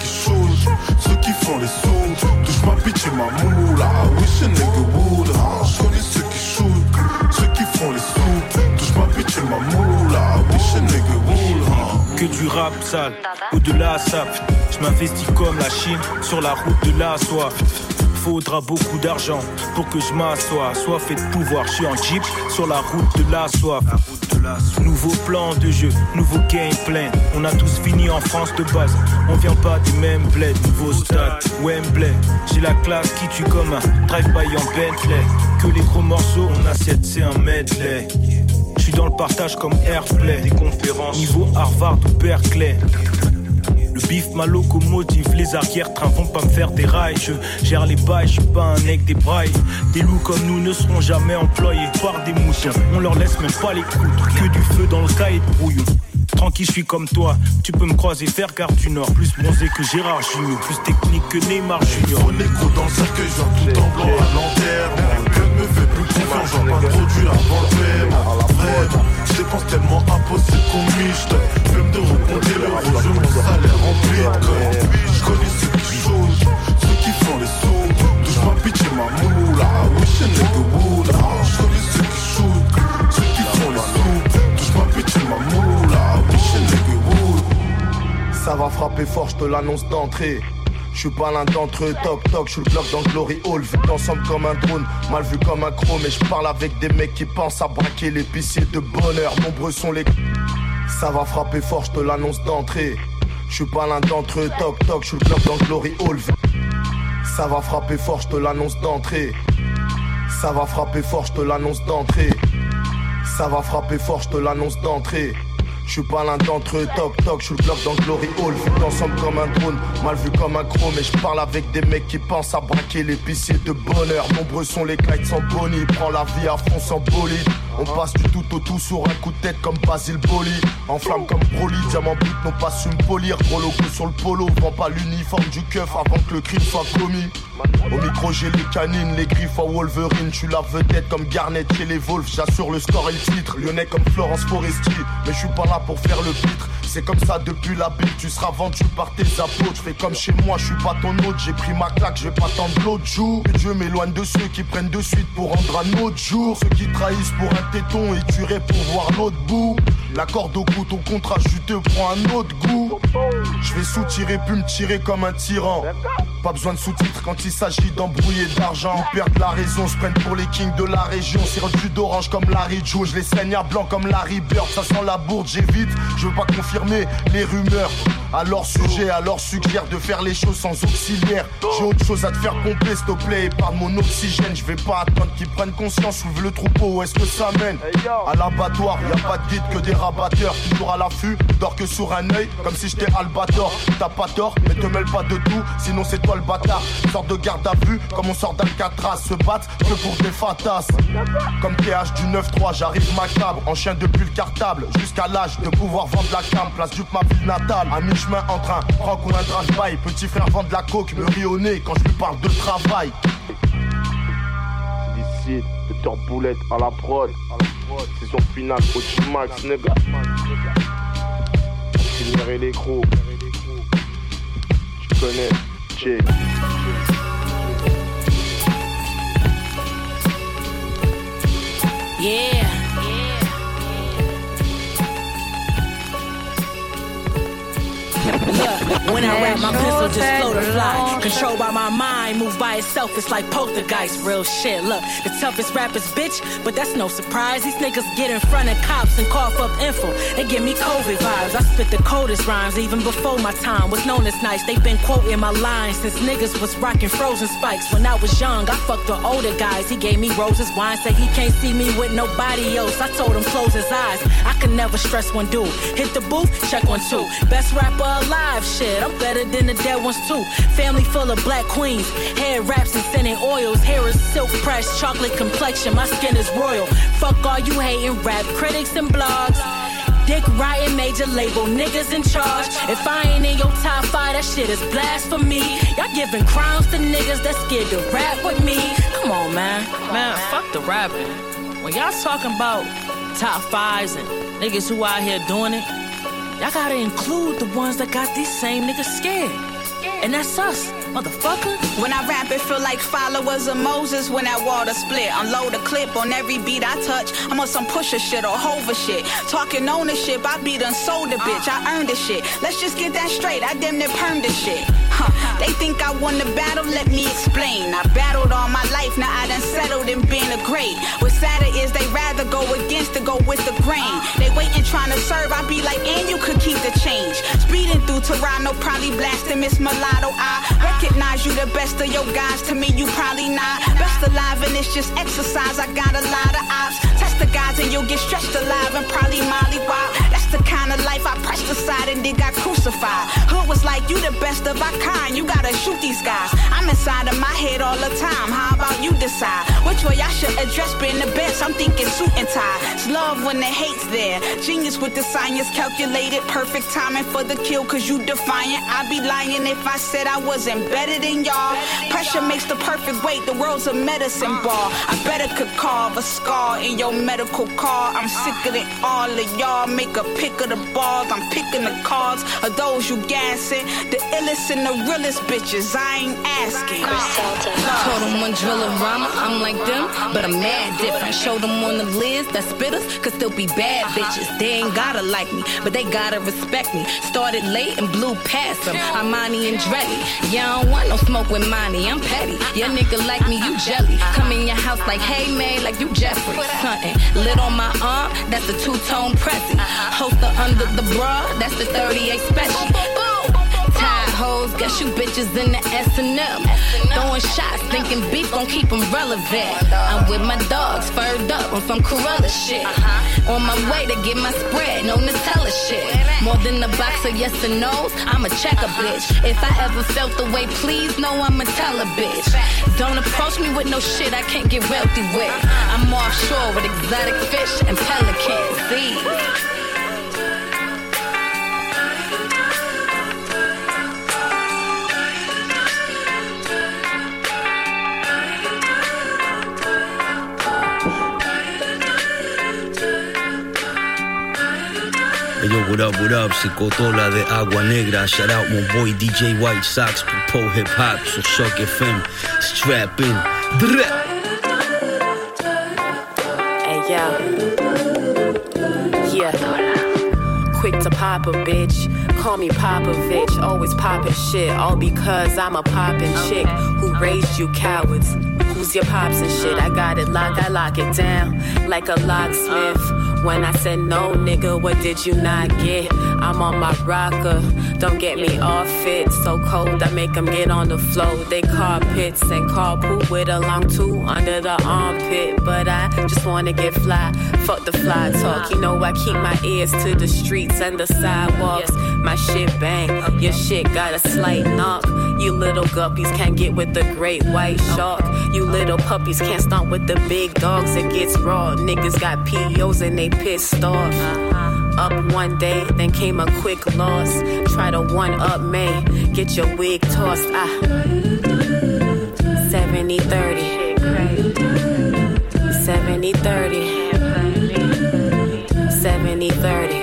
ceux qui font les sous. Touche ma bitch et ma moula. I wish a nigga would. Je connais ceux qui shoot, ceux qui font les sous. Touche ma bitch et ma moula. I wish a nigga would. Que du rap sale, au-delà ça. Je m'investis comme la Chine sur la route de la soif faudra beaucoup d'argent pour que je m'assoie. Soit fait de pouvoir, je suis en jeep sur la route de la soif. Nouveau plan de jeu, nouveau gameplay. On a tous fini en France de base. On vient pas du même bled, nouveau stade, Wembley. J'ai la classe qui tue comme un drive-by en Bentley. Que les gros morceaux, on assiette, c'est un medley. Je suis dans le partage comme Airplay. Des conférences. Niveau Harvard ou Berkeley. Le bif, ma locomotive, les arrières-trains vont pas me faire des rails. Je gère les bails, je suis pas un mec des brailles. Des loups comme nous ne seront jamais employés par des moutons. On leur laisse même pas les croûtes, que du feu dans le cahier de brouillon. Tranquille, je suis comme toi. Tu peux me croiser faire garde du Nord. Plus bronzé que Gérard Junior. Plus technique que Neymar Junior. Faut négro dans le cercueil, tout en blanc à l'enterrement. Le club me fait plus confiance, j'en je dépense tellement impossible qu'on miche. Flemme de recompter l'euro, je veux mon salaire en bitcoin. Je connais ceux qui chauffent, ceux qui font les sous. Touche bitch et ma moula. Wish a nigga would. Je connais ceux qui shootent, ceux qui font les sous. Touche bitch et ma moula. Wish a nigga would. Ça va frapper fort, je te l'annonce d'entrée. Je suis pas l'un d'entre eux, toc toc, je suis le bloc dans Glory Hall, vu ensemble comme un drone, mal vu comme un chrome, mais je parle avec des mecs qui pensent à braquer l'épicier de bonheur, nombreux sont les... Ça va frapper fort, je te l'annonce d'entrée. Je suis pas l'un d'entre eux, toc toc, je suis le bloc dans Glory Hall. Ça va frapper fort, je te l'annonce d'entrée. Ça va frapper fort, je te l'annonce d'entrée. Ça va frapper fort, je te l'annonce d'entrée. Je suis pas l'un d'entre eux, toc toc, je suis le bloc dans Glory Hall, vu ensemble comme un drone, mal vu comme un chrome, mais je parle avec des mecs qui pensent à braquer l'épicier de bonheur. Nombreux sont les kites sans boni, prends la vie à fond sans bolide. On passe du tout au tout sur un coup de tête comme Basile Boli. En flamme comme Broly, diamant brut n'ont pas su me polir. Gros logo sur le polo, vends pas l'uniforme du keuf avant que le crime soit commis. Au micro j'ai les canines, les griffes à Wolverine. Tu la vedette comme Garnet chez les Wolves, j'assure le score et le titre. Lyonnais comme Florence Foresti, mais je suis pas là pour faire le pitre. C'est comme ça depuis la bille, tu seras vendu par tes apôtres. Je fais comme chez moi, je suis pas ton hôte, j'ai pris ma claque, je vais pas t'en l'autre jour. Que Dieu m'éloigne de ceux qui prennent de suite pour rendre un autre jour. Ceux qui trahissent pour un téton et tueraient pour voir l'autre bout. La corde au cou, ton contrat juteux prend un autre goût. Je vais soutirer puis me tirer comme un tyran. Pas besoin de sous-titres quand il s'agit d'embrouiller d'argent. Ils perdent la raison, se prennent pour les kings de la région. Sirop du d'orange comme Larry Joe, je les saigne à blanc comme Larry Bird. Ça sent la bourde, j'évite, je veux pas confirmer les rumeurs. Leur sujet, leur suggère de faire les choses sans auxiliaire. J'ai autre chose à te faire pomper, s'il te plaît, épargne mon oxygène. Je vais pas attendre qu'ils prennent conscience, ouvre le troupeau, où est-ce que ça mène À l'abattoir, y a pas de guide que des rabatteurs. Toujours à l'affût, dors que sur un œil, comme si j'étais Albator. T'as pas tort, mais te mêle pas de tout, sinon c'est toi le bâtard. Sors de garde à vue, comme on sort d'Alcatraz, se battre que pour des fatas. Comme TH du 9-3, j'arrive macabre, en chien depuis le cartable, jusqu'à l'âge de pouvoir vendre la cam, place du ma ville natale, mi-chemin en train, prends qu'on un drive-by, petit frère vend de la coke, me rit au nez quand je lui parle de travail. D'ici, de torboulette à la prod, saison finale, au max, nigga. Signerai les crocs, tu connais, Jay. Yeah. Look, When I rap, my pistol just float or fly. Controlled by my mind, move by itself. It's like poltergeist, real shit. Look, the toughest rappers, bitch, but that's no surprise. These niggas get in front of cops and cough up info. They give me COVID vibes. I spit the coldest rhymes even before my time was known as nice. They've been quoting my lines since niggas was rocking frozen spikes. When I was young, I fucked the older guys. He gave me roses, wine, said he can't see me with nobody else. I told him close his eyes. I could never stress one dude. Hit the booth, check one two. Best rapper alive, shit. I'm better than the dead ones too. Family full of black queens. Hair wraps and scented oils. Hair is silk pressed, chocolate complexion. My skin is royal. Fuck all you hating rap critics and blogs. Dick riding major label niggas in charge. If I ain't in your top five, that shit is blasphemy. Y'all giving crowns to niggas that scared to rap with me. Come on, man. Man, fuck the rapping. When y'all talking about top fives and niggas who out here doing it, y'all gotta include the ones that got these same niggas scared. And that's us, motherfucker. When I rap, it feel like followers of Moses when that water split. Unload a clip on every beat I touch. I'm on some pusher shit or hover shit. Talking ownership, I be done sold a bitch. I earned the shit. Let's just get that straight. I damn near permed the shit. Huh. They think I won the battle, let me explain. I battled all my life, now I done settled in being a great. What's sadder is they rather go against to go with the grain. They waiting trying to serve, I be like, and you could keep the change. Speeding through Toronto, probably blasting Miss Mulatto. I recognize you the best of your guys, to me you probably not. Best alive and it's just exercise, I got a lot of ops. Test the guys and you'll get stretched alive and probably molly wop. That's the kind of life I pressed aside and then got crucified. Hood was like, you the best of our kind, you gotta shoot these guys. I'm inside of my head all the time, how about you decide? Which way I should address being the best, I'm thinking suit and tie. It's love when the hate's there. Genius with the science calculated, perfect timing for the kill, cause you defiant. I'd be lying if I said I wasn't better than y'all. Pressure makes the perfect weight, the world's a medicine ball. I better could carve a scar in your medical car. I'm sicker than all of y'all. Make a pick of the balls, I'm picking the cards of those you gassing. The illest and the realest bitches, I ain't asking. Told them one drill a rhymer, I'm like them, but I'm mad different. Showed them on the list that spitters could still be bad bitches. They ain't gotta like me, but they gotta respect me. Started late and blew past them. Armani and Dreddy. Yeah, I don't want no smoke with money. I'm petty. Your nigga like me, you jelly. Come in your house like, hey, man, like you Jeffrey. Something lit on my arm, that's the two tone pressy. Holster under the bra, that's the 38 special. Tired hoes, guess you bitches in the S&M. Throwing shots, thinking beef gon' keep them relevant. I'm with my dogs, furred up on some Corella shit. On my way to get my spread, no Nutella shit. More than a box of yes and no's, I'ma check a bitch. If I ever felt the way, please know I'ma tell a bitch. Don't approach me with no shit I can't get wealthy with. I'm offshore with exotic fish and pelicans. See? Yo, what up, what up? Cotola de Agua Negra. Shout out mon boy DJ White Sox pour Pro Hip Hop sur Choc FM. Strap in. Hey yo. Yeah. Quick to pop a bitch. Call me Popovich. Always poppin' shit. All because I'm a poppin' chick who raised you cowards. Who's your pops and shit? I got it locked, I lock it down like a locksmith. When I said no, nigga, what did you not get? I'm on my rocker, don't get me off it. So cold, I make them get on the floor. They carpets and carpool with a long two under the armpit. But I just wanna get fly, fuck the fly talk. You know, I keep my ears to the streets and the sidewalks. My shit bang, your shit got a slight knock. You little guppies can't get with the great white shark. You little puppies can't stomp with the big dogs. It gets raw. Niggas got POs and they pissed off. Up one day, then came a quick loss. Try to one up me, get your wig tossed. Ah, 70 30. 70 30. 70 30.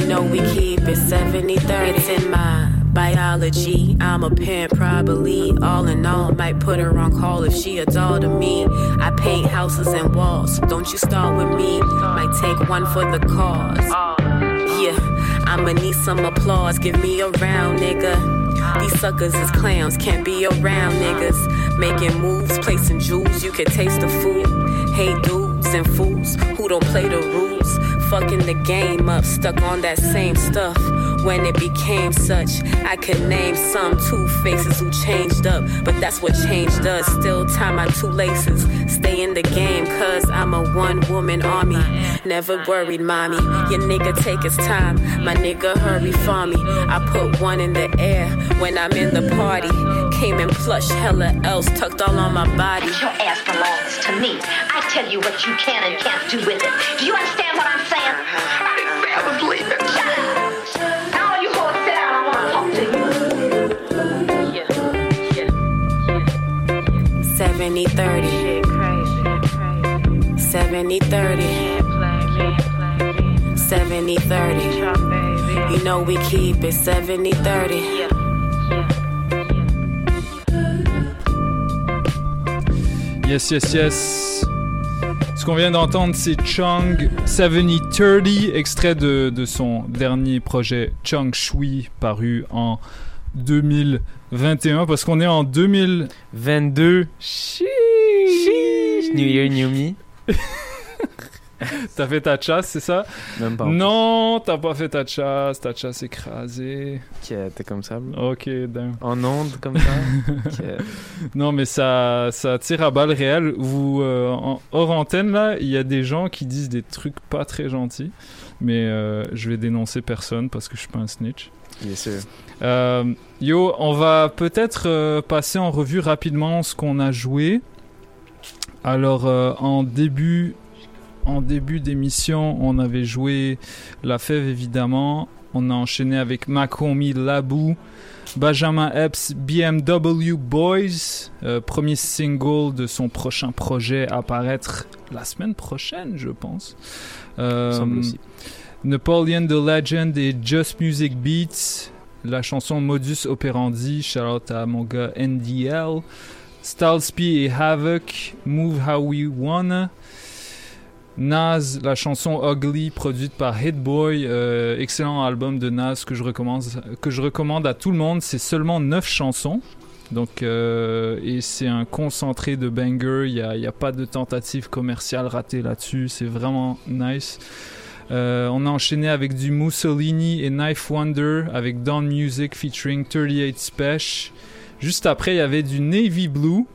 You know we keep it 70 30. It's in my biology. I'm a parent, probably. All in all, might put her on call if she a doll to me. I paint houses and walls. Don't you start with me. Might take one for the cause. Yeah, I'ma need some applause. Give me a round, nigga. These suckers is clowns, can't be around niggas. Making moves, placing jewels, you can taste the food. Hey dudes and fools who don't play the rules. Fucking the game up, stuck on that same stuff when it became such. I could name some two faces who changed up, but that's what changed us. Still tie my two laces, stay in the game, cause I'm a one woman army. Never worried, mommy. Your nigga take his time, my nigga hurry for me. I put one in the air when I'm in the party. Came in plush, hella else tucked all on my body. Your ass belongs to me. I tell you what you can and can't do with it. Do you understand what I'm saying? Uh-huh. 70 30. 70 30. 70 30. You know we keep it 70 30. Yes, yes, yes. Ce qu'on vient d'entendre, c'est Chung 7030, extrait de, de son dernier projet Chung Shui, paru en 2021, parce qu'on est en 2022. Chiche. New Year, New Me. T'as fait ta chasse, c'est ça Même pas. Non, t'as pas fait ta chasse, ta chasse écrasée. Ok, t'es comme ça. Ok, damn. En onde, comme ça. [laughs] Non, mais ça, ça tire à balles réelles. Vous, euh, en, hors antenne, là, il y a des gens qui disent des trucs pas très gentils. Mais euh, je vais dénoncer personne parce que je suis pas un snitch. Bien sûr. Euh, yo, on va peut-être euh, passer en revue rapidement ce qu'on a joué. Alors, euh, en début, en début d'émission, on avait joué La Fève, évidemment. On a enchaîné avec Makomi Labou, Benjamin Epps, BMW Boys, euh, premier single de son prochain projet à paraître la semaine prochaine, je pense. Euh, semble aussi. Napoleon the Legend et Just Music Beats, la chanson Modus Operandi, shout out à mon gars NDL, Styles P et Havoc, Move How We Wanna, Nas, la chanson Ugly, produite par Hit Boy, euh, excellent album de Nas que je recommande, que je recommande à tout le monde. C'est seulement 9 chansons. Donc, euh, et c'est un concentré de banger. Il n'y y a pas de tentative commerciale ratée là-dessus. C'est vraiment nice. Euh, on a enchaîné avec du Mussolini et Knife Wonder avec Dawn Music featuring 38 Special. Juste après, il y avait du Navy Blue,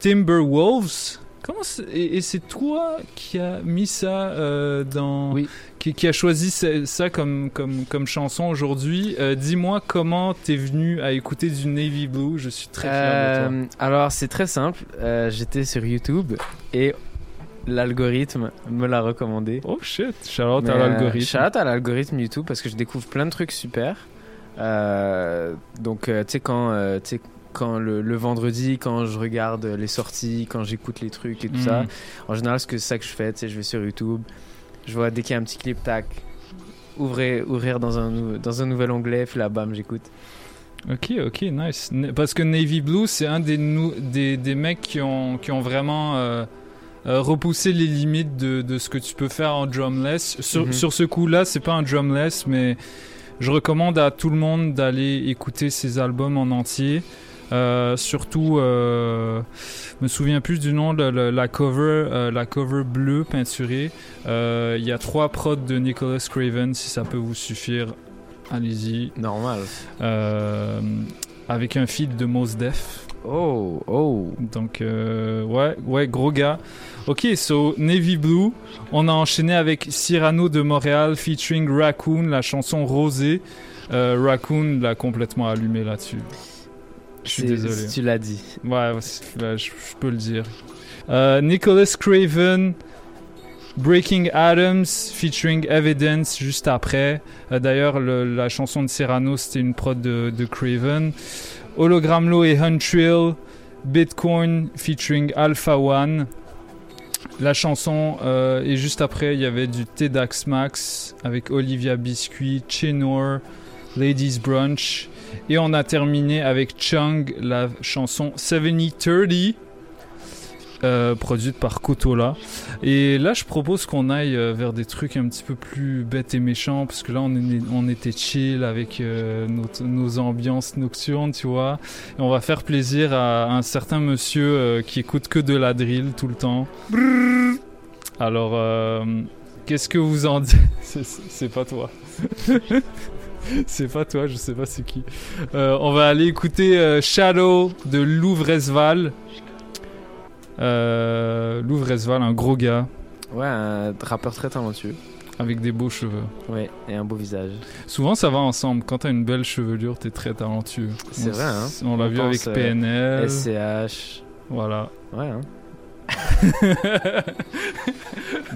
Timberwolves. Comment et, et c'est toi qui a mis ça euh, dans qui, qui a choisi ça, ça comme, comme, comme chanson aujourd'hui? Euh, Dis-moi comment t'es venu à écouter du Navy Blue. Je suis très fier de toi. Alors, c'est très simple. J'étais sur YouTube et l'algorithme me l'a recommandé. Oh shit, shout à euh, l'algorithme. shout out à l'algorithme YouTube parce que je découvre plein de trucs super. Euh, donc, euh, tu sais, quand, euh, quand le, le vendredi, quand je regarde les sorties, quand j'écoute les trucs et tout ça, en général, c'est ça que je fais. Tu sais, je vais sur YouTube, je vois dès qu'il y a un petit clip, tac, ouvrir, ouvrir dans, un, dans un nouvel onglet, puis là, bam, j'écoute. Ok, ok, nice. Parce que Navy Blue, c'est un des, des, des mecs qui ont, qui ont vraiment euh, euh, repoussé les limites de, de ce que tu peux faire en drumless. Sur, Mhm. sur ce coup-là, c'est pas un drumless, mais je recommande à tout le monde d'aller écouter ses albums en entier. Euh, surtout, euh, je me souviens plus du nom de la, la cover, euh, la cover bleue peinturée. Euh, Il y a trois prods de Nicholas Craven, si ça peut vous suffire, allez-y. Normal. Euh, avec un feed de Mos Def. Oh, oh. Donc, euh, ouais, ouais, gros gars. Ok, so Navy Blue. On a enchaîné avec Cyrano de Montréal featuring Raccoon, la chanson Rosée. Euh, Raccoon l'a complètement allumé là-dessus. Je suis désolé. Tu l'as dit. Ouais, là, je, je peux le dire. Euh, Nicholas Craven, Breaking Adams, featuring Evidence juste après. Euh, D'ailleurs, le- la chanson de Cyrano, c'était une prod de, de Craven. Hologramlo et Huntrill, Bitcoin, featuring Alpha One. La chanson, euh, et juste après, il y avait du TEDx Max avec Olivia Biscuit, Chenor, Ladies Brunch. Et on a terminé avec Chung, la chanson 7030. Euh, produite par Kotola. Et là, je propose qu'on aille euh, vers des trucs un petit peu plus bêtes et méchants, parce que là, on, était chill avec euh, nos, ambiances nocturnes, tu vois. Et on va faire plaisir à un certain monsieur qui écoute que de la drill tout le temps. Alors, qu'est-ce que vous en dites? [laughs] C'est- pas toi. [laughs] c'est pas toi, je sais pas c'est qui. On va aller écouter Shadow de Louvresval. Euh, Louvresval, un gros gars. Ouais, un rappeur très talentueux. Avec des beaux cheveux. Ouais, et un beau visage. Souvent, ça va ensemble. Quand t'as une belle chevelure, t'es très talentueux. C'est vrai, hein. On l'a vu avec pense, euh, PNL. SCH. Voilà. Ouais, hein. [laughs]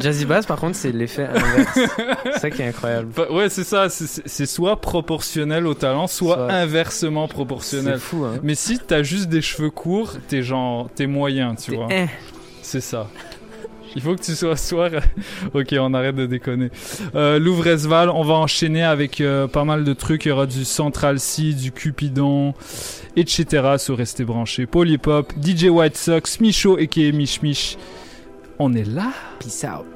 Jazzy Bass, par contre, c'est l'effet inverse. c'est ça qui est incroyable. Bah, ouais, c'est ça. c'est- soit proportionnel au talent, soit, Soit- inversement proportionnel. C'est fou, hein. Mais si t'as juste des cheveux courts, t'es genre, t'es moyen, tu vois. eh. C'est ça. Il faut que tu sois soit. [laughs] ok, on arrête de déconner. Euh, Louvresval, on va enchaîner avec euh, pas mal de trucs. Il y aura du Central C, du Cupidon, etc. sur Restez branchés. Polypop, DJ White Sox, Micho et qui Mich Mich. On est là. Peace out.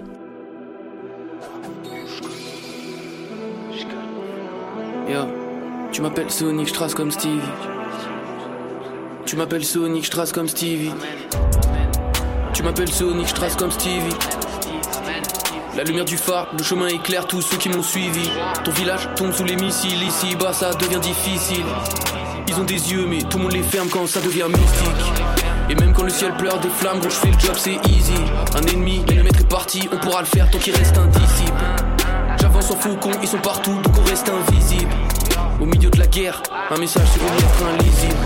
Yo, tu m'appelles Sonic, je trace comme Stevie. Tu m'appelles Sonic, je trace comme Stevie. Tu m'appelles Sonic, je trace comme Stevie. La lumière du phare, le chemin éclaire tous ceux qui m'ont suivi. Ton village tombe sous les missiles, ici bas ça devient difficile. Ils ont des yeux, mais tout le monde les ferme quand ça devient mystique. Et même quand le ciel pleure des flammes, gros je fais le job, c'est easy. Un ennemi, mais le maître est parti, on pourra le faire tant qu'il reste un disciple. J'avance en faucon, ils sont partout, donc on reste invisible. Au milieu de la guerre, un message sur une lettre invisible.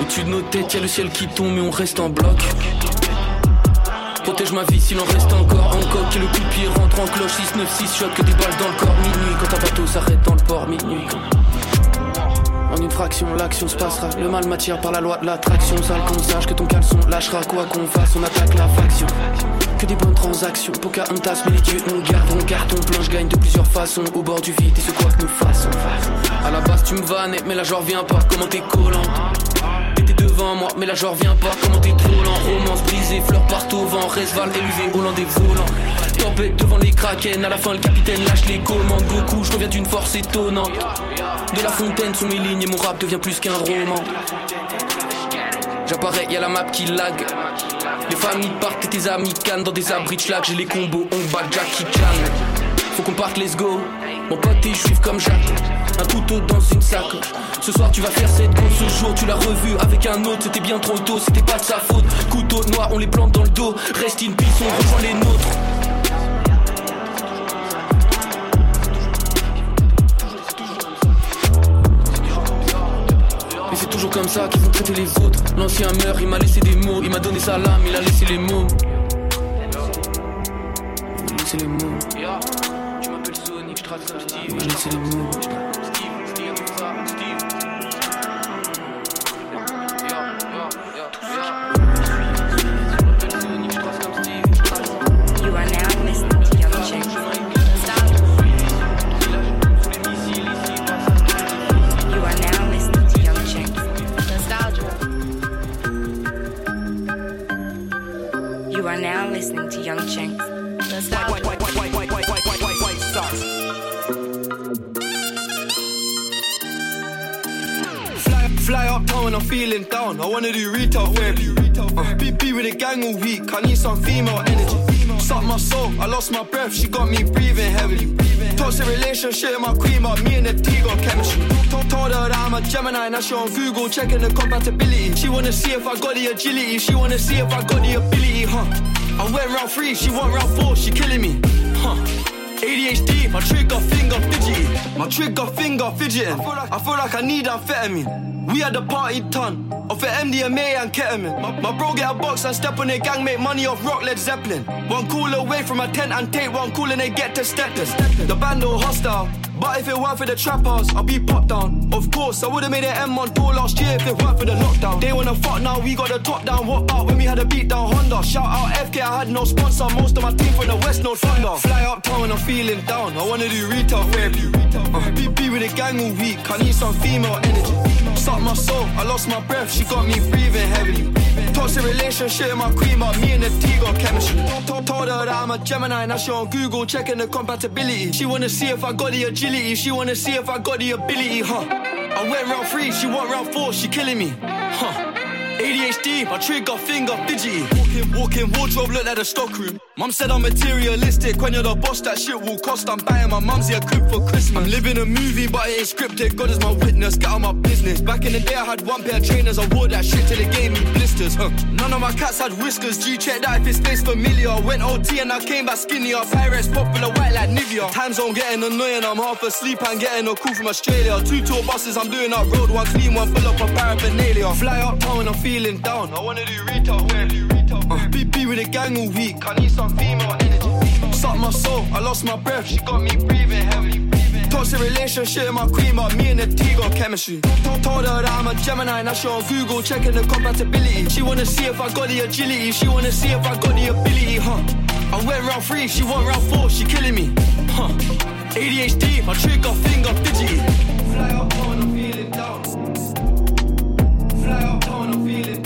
Au-dessus de nos têtes, y'a le ciel qui tombe, mais on reste en bloc. Protège ma vie s'il en reste encore en coque Et le coup de pied rentre en cloche 696 shot que des balles dans le corps Minuit quand un bateau s'arrête dans le port Minuit En une fraction l'action se passera. Le mal m'attire par la loi de l'attraction. Sale qu'on sache que ton caleçon lâchera. Quoi qu'on fasse on attaque la faction. Que des bonnes transactions, Pocahontas, mais les dieux nous gardent. Carton plein, je gagne de plusieurs façons. Au bord du vide et ce quoi que nous fassons. À la base tu me vannes, mais là j'en reviens pas. Comment t'es collante T'étais mais là je reviens pas. Comment t'es lent, romance brisée, fleurs partout vent, Resval élevé, Hollandais volant. Tempête devant les kraken, à la fin le capitaine lâche les commandes. Beaucoup, je reviens d'une force étonnante. De la fontaine sont mes lignes et mon rap devient plus qu'un roman. J'apparais, y a la map qui lag. Les familles partent et tes amis cannes dans des abris de. J'ai les combos, on bat Jackie Chan. Faut qu'on parte, let's go. Mon pote est juif comme Jacques. Un couteau dans une sacoche. Ce soir tu vas faire cette go. Ce jour tu l'as revu avec un autre. C'était bien trop tôt, c'était pas de sa faute. Couteau noir, on les plante dans le dos. Reste in peace, on rejoint les nôtres. Mais c'est toujours comme ça qu'ils vont traiter les autres. L'ancien meurt, il m'a laissé des mots. Il m'a donné sa lame, il a laissé les mots. Il m'a laissé les mots. Il m'a laissé les mots. When I'm feeling down. I wanna do retail therapy. Uh, with a gang all week. I need some female energy. Suck my soul, I lost my breath. She got me breathing heavily. Toxic relationship, my queen, but me and the T got chemistry. Told, her that I'm a Gemini, now she on Google checking the compatibility. She wanna see if I got the agility. She wanna see if I got the ability, huh? I went round three, she went round four, she killing me, huh? ADHD, my trigger finger fidgety. My trigger finger fidgeting. I feel like I need amphetamine. We had the party ton of the MDMA and ketamine. My, my bro get a box and step on their gang, make money off rock Led Zeppelin. One call away from a tent and take one call and they get to stepping. The band all hostile. But if it weren't for the trappers, I'd be popped down. Of course, I would've made an M on tour last year if it weren't for the lockdown. They wanna fuck now, we got the top down. What about when we had a beat down Honda? Shout out FK, I had no sponsor. Most of my team from the West, no thunder. Fly uptown when I'm feeling down. I wanna do retail therapy. Uh, be, be with the gang all week. I need some female energy. Suck my soul, I lost my breath. She got me breathing heavily. Toxic relationship my queen, but me and the T got chemistry. Told, told her that I'm a Gemini, now she on Google checking the compatibility. She wanna see if I got the agility, she wanna see if I got the ability, huh? I went round three, she went round four, she killing me, huh? ADHD, my trigger finger fidgety. Walking, walking wardrobe look like a stockroom. Mum said I'm materialistic. When you're the boss, that shit will cost. I'm buying my mum's a crib for Christmas. I'm living a movie, but it ain't scripted. God is my witness. Get out my business. Back in the day, I had one pair of trainers. I wore that shit till it gave me blisters. Huh. None of my cats had whiskers. G check that if it stays familiar. Went OT and I came back skinnier. Pirates popular white like Nivea. Time zone getting annoying. I'm half asleep and getting a call from Australia. Two tour buses, I'm doing up road. One clean, one full up of paraphernalia. Fly up town, I'm feeling down. I wanna do retail, wear uh, be with the gang all week. I need some female energy. Suck my soul, I lost my breath. She got me breathing heavily. Toxic relationship my queen, but me and the T got chemistry. Told, told her that I'm a Gemini, now she on Google checking the compatibility. She wanna see if I got the agility, she wanna see if I got the ability, huh? I went round three, she went round four, she killing me, huh? ADHD, my trigger finger fidgety.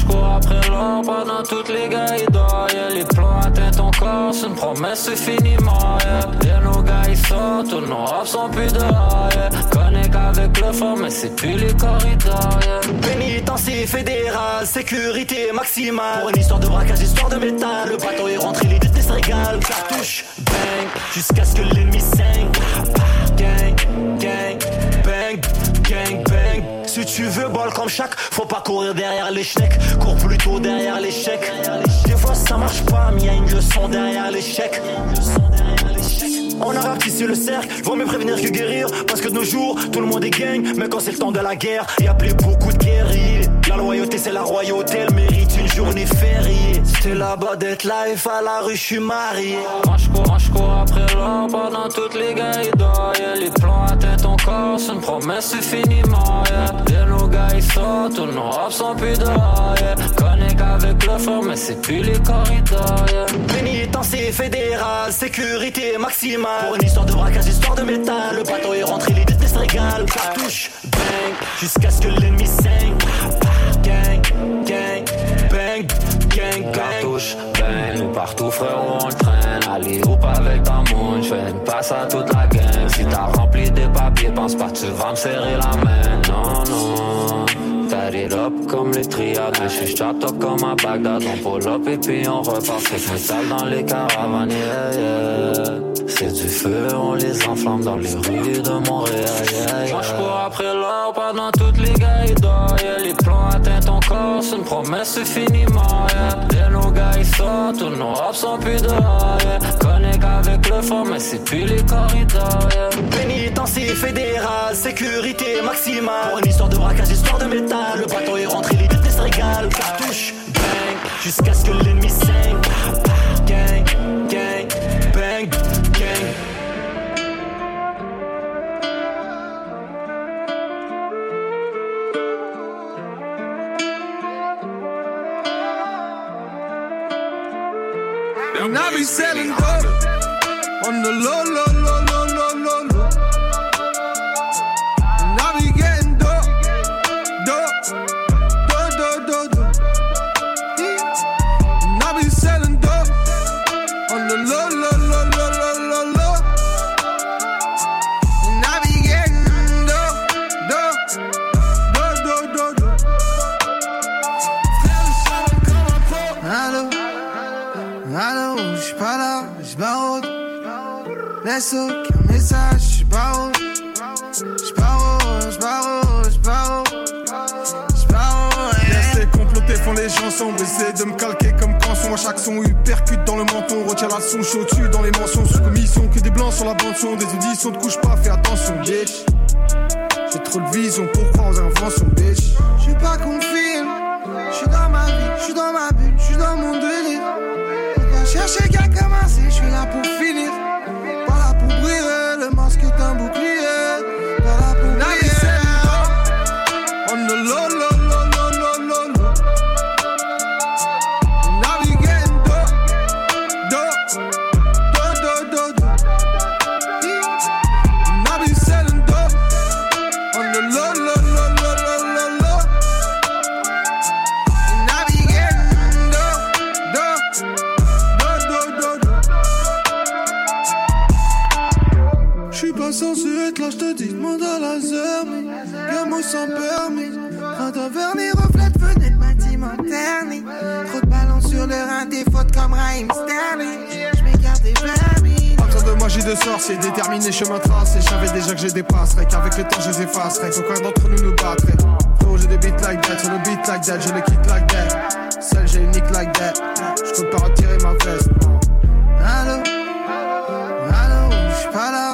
Je après l'or pendant toutes les yeah. Les plans atteignent ton corps, c'est une promesse c'est yeah. Dès nos gars ils sortent, toutes nos robes sont plus yeah. Connect avec le front mais c'est plus les corridors. Pénitencier fédéral, sécurité maximale. Pour une histoire de braquage, histoire de métal. Le bateau est rentré, les détenus se régalent. Cartouche, bang, jusqu'à ce que l'ennemi saigne. Gang, gang, bang, gang. Si tu veux bol comme chaque, faut pas courir derrière l'échec. Cours plutôt derrière l'échec. Des fois ça marche pas, mais y a une leçon derrière l'échec. On a rapetissé le cercle, vaut mieux prévenir que guérir. Parce que de nos jours, tout le monde est gang. Mais quand c'est le temps de la guerre, y a plus beaucoup de guerriers. La loyauté, c'est la royauté, elle mérite une journée fériée. C'était là-bas d'être life à la rue, je suis marié. Cours, moi je cours après l'or pendant toutes les yeah. Les plans atteignent ton corps, c'est une promesse c'est finiment yeah. Nos gars ils sortent, tous nos robes sont plus dehors yeah. Connect avec le fort mais c'est plus les corridors yeah. Pénitencier fédéral, sécurité maximale. Pour une histoire de braquage, histoire de métal. Le bateau est rentré, les détenus se régalent. Cartouche, bang, jusqu'à ce que l'ennemi saigne. Gang, gang. Cartouche, ben, nous partout frérot on le traîne. Allez ou pas avec ta moune, j'fais une passe à toute la gang. Si t'as rempli des papiers, pense pas que tu vas me serrer la main. Non, non. Tied it up comme les triades. Je suis up comme à Bagdad. On pull up et puis on repart. C'est sale dans les caravanes, yeah, yeah. C'est du feu, on les enflamme dans les rues de Montréal, yeah, yeah. Moi j'cours après l'or pendant toutes les gars c'est une promesse c'est finiment yeah. Dès nos gars ils sortent, tous nos robes sont plus dehors yeah. Connect avec le fort mais c'est plus les corridors. Pénitencier fédéral, sécurité maximale. Pour une histoire de braquage, histoire de métal. Le bateau est rentré, les détenus se régalent. Cartouche, bang, jusqu'à ce que l'ennemi saigne. I be selling dope on the low, low, low, low, low, Laisse aucun message, j'barode. J'barode, j'barode, j'barode. J'barode, Laisse les comploter font les gens sombres, essaie de me calquer comme canson. À chaque son, il percute dans le menton. Retient la son chaud tu dans les mentions. Sous commission, que des blancs sur la bande son. Des auditions, ne couche pas, fais attention, bitch. J'ai trop de vision pour croire aux inventions, bitch. J'suis pas confirme, j'suis dans ma vie, j'suis dans ma bulle, j'suis dans mon délire. Chercher qu'à commencer, j'suis là pour finir. Masque est être là, j'te dis, demande à la zermie. Gamo sans permis. Quand un vernis reflète fenêtre, bâtiment terni. Trop de ballons sur le rein, des fautes comme Raheem Sterling. J'm'écarte des permis. Partir de magie de sorcier, déterminé chemin tracé. J'avais déjà que je dépasserais, qu'avec le temps je les effacerais. Qu'aucun d'entre nous nous battrait. Frérot, j'ai des beats like that, sur le beat like that, je le quitte like that. Seul, j'ai une nick like that. Je compte pas retirer ma veste. Allô, allô, j'suis pas là,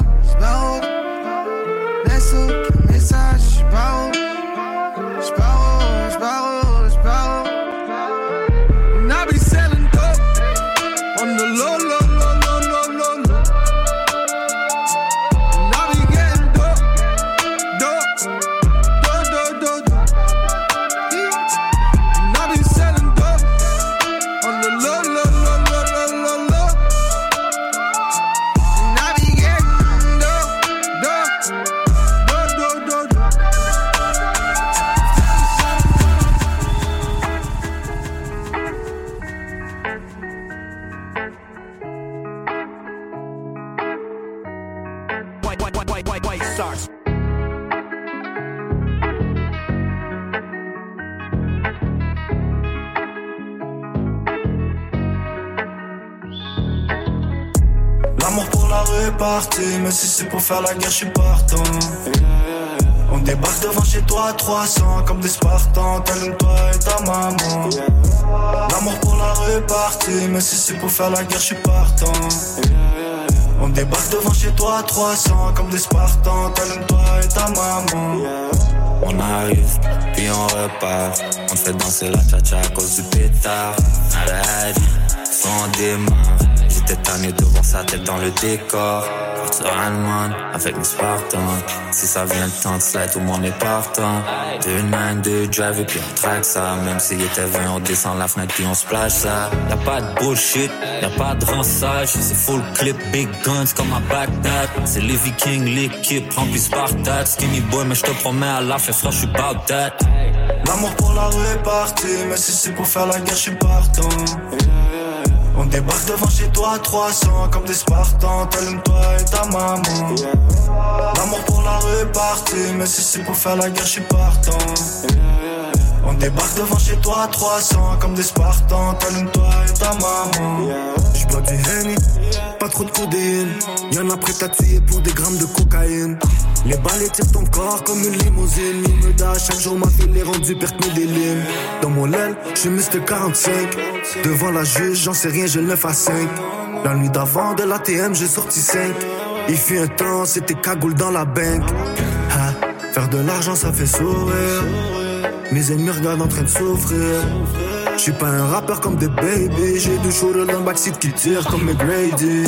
c'est pour faire la guerre, je suis partant. On débarque devant chez toi à 300 comme des Spartans, t'allumes toi et ta maman. L'amour pour la parti, mais si c'est pour faire la guerre, je suis partant. On débarque devant chez toi à 300 comme des Spartans, t'allumes toi et ta maman. On arrive, puis on repart. On fait danser la cha-cha à cause du pétard. Aladi, on démarre. J'étais tanné de voir sa tête dans le décor. Avec mes Spartans. Si ça vient le temps de slide, tout le monde est partant. 2-9, 2 drive et puis on traque ça. Même s'il était 20, on descend la fenêtre puis on splash ça. Y'a pas de bullshit, y'a pas de rinçage. C'est full clip, big guns comme à Bagdad. C'est les Vikings, l'équipe remplie Spartak. Skinny boy, mais je te promets à la fin, frère, je suis that. L'amour pour la rue est parti, mais si c'est pour faire la guerre, je suis partant. On débarque devant chez toi à 300 comme des Spartans, t'allumes toi et ta maman. L'amour pour la parti, mais si c'est pour faire la guerre, je suis partant. On débarque devant chez toi à 300 comme des Spartans, t'allumes toi et ta maman. J'bois du Henny, pas trop de codéine. Y'en a prêt à pour des grammes de cocaïne. Les balles tirent ton corps comme une limousine. Da chaque jour ma fille les rendus perte mes délines. Dans mon aile, j'suis Mr 45. Devant la juge, j'en sais rien, j'ai le 9 à 5. La nuit d'avant de l'ATM, j'ai sorti 5. Il fut un temps, c'était cagoule dans la banque. Faire de l'argent, ça fait sourire. Mes ennemis regardent en train de souffrir. Je suis pas un rappeur comme des baby. J'ai shooters dans le backseat qui tirent comme McGrady.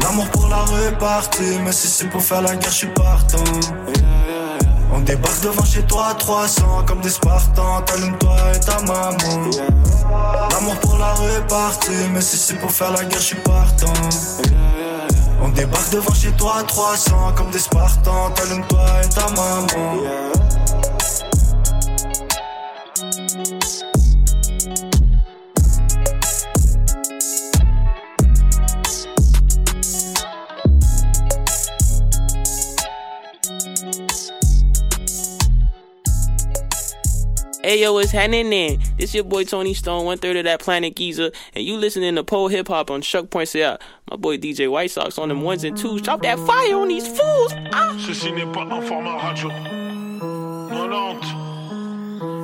L'amour pour la rue est parti, mais si c'est pour faire la guerre, je suis partant. On débarque devant chez toi à 300 comme des Spartans, t'allumes toi et ta maman. L'amour pour la rue est parti, mais si c'est pour faire la guerre, je suis partant. On débarque devant chez toi à 300 comme des Spartans, t'allumes toi et ta maman. Hey yo, what's happening then? This your boy Tony Stone, one third of that Planet Giza, and you listening to pole hip hop on Chuck Points Out. My boy DJ White Sox on them ones and twos. Drop that fire on these fools. Ah. Ceci n'est pas un format radio. 90.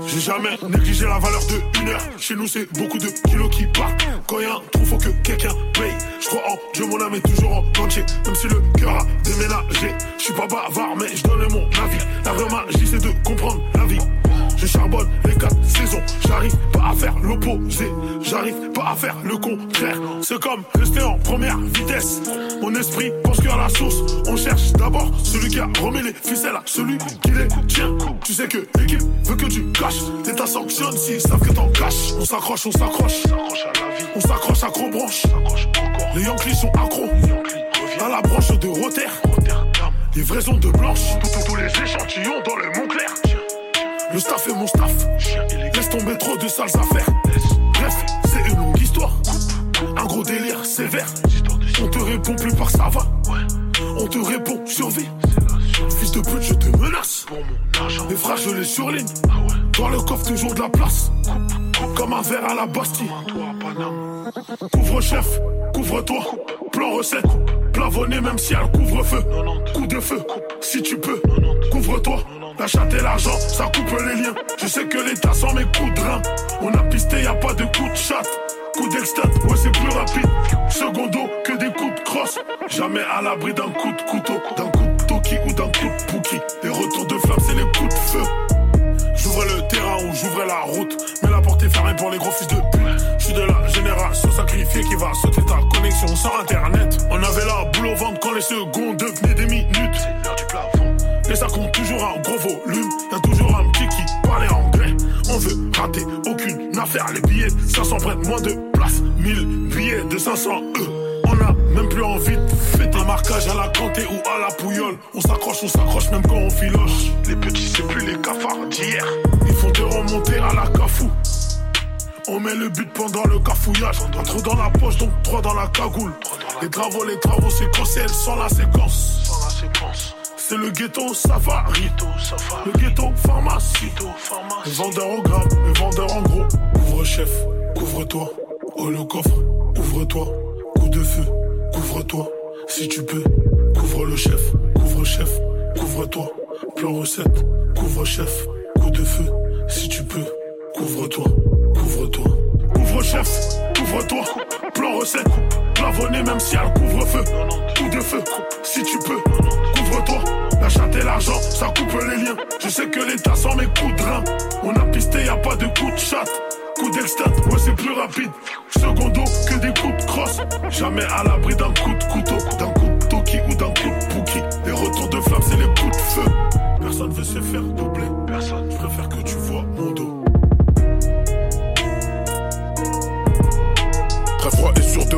J'ai jamais négligé la valeur de une heure. Chez nous, c'est beaucoup de kilos qui partent. Quand y a un trou, faut que quelqu'un paye. Je crois en Dieu, mon âme est toujours en entier. Même si le cœur a déménagé. Je suis pas bavard, mais je donne mon avis. La vraie magie, c'est de comprendre la vie. Je charbonne les quatre saisons. J'arrive pas à faire l'opposé. J'arrive pas à faire le contraire. C'est comme rester en première vitesse. Mon esprit pense qu'à la sauce. On cherche d'abord celui qui a remis les ficelles à celui qui les tient. Tu sais que l'équipe veut que tu. L'État sanctionne s'ils savent que t'en caches. On s'accroche, on s'accroche. On s'accroche à gros branches. Les Yankees sont accros. Dans la branche de Rotter. Livraison de blanche. Tous les échantillons dans le Montclair. Le staff est mon staff. Laisse tomber trop de sales affaires. Bref, c'est une longue histoire. Un gros délire sévère. On te répond plus par ça va. On te répond survie. Fils de pute, je te menace. Les frères, je les surligne. Dans le coffre, toujours de la place. Comme un verre à la Bastille. Couvre-chef, couvre-toi. Plan recette, plavonné même si elle couvre-feu. Coup de feu, si tu peux. Couvre-toi. La chatte et l'argent, ça coupe les liens. Je sais que l'État sans mes coups de rein. On a pisté, y a pas de coup de chatte. Coup d'extat, ouais c'est plus rapide. Secondo que des coups de crosse. Jamais à l'abri d'un coup de couteau, d'un coup de toki ou d'un coup de pouki. Les retours de flamme, c'est les coups la route. Mais la porte est fermée pour les gros fils de pute. Je suis de la génération sacrifiée qui va sauter ta connexion sans internet. On avait la boule au ventre quand les secondes devenaient des minutes. C'est l'heure du plafond. Et ça compte toujours un gros volume. Y'a toujours un petit qui parlait anglais. On veut rater aucune affaire. Les billets, ça s'en prête moins de place. 1000 billets de 500 E. On a même plus envie de fêter un marquage à la cantée ou à la pouillole. On s'accroche, on s'accroche même quand on filoche. Les petits, c'est plus les cafards d'hier. À la cafou. On met le but pendant le cafouillage. Un trou dans la poche, donc trois dans la cagoule. Les travaux, les travaux, c'est sans la séquence. Sans la séquence. C'est le ghetto safari. Le ghetto pharmacie. Le vendeur au gramme, le vendeur en gros. Couvre-chef, couvre-toi. Oh le coffre, ouvre-toi. Coup de feu, couvre-toi. Si tu peux, couvre le chef, couvre-chef, couvre-toi. Plan recette, couvre-chef, coup de feu. Si tu peux, couvre-toi, couvre-toi. Couvre-chef, couvre-toi. Plan recette, plavonné même si elle couvre-feu. Coup de feu, si tu peux, couvre-toi. La chatte et l'argent, ça coupe les liens. Je sais que l'État sans mes coups de rein. On a pisté, y a pas de coup de chatte. Coup d'extat, ouais c'est plus rapide. Secondo que des coups de crosse. Jamais à l'abri d'un coup de couteau, d'un coup de toki ou d'un coup de pouki. Les retours de flamme, c'est les coups de feu. Personne veut se faire doubler. Personne.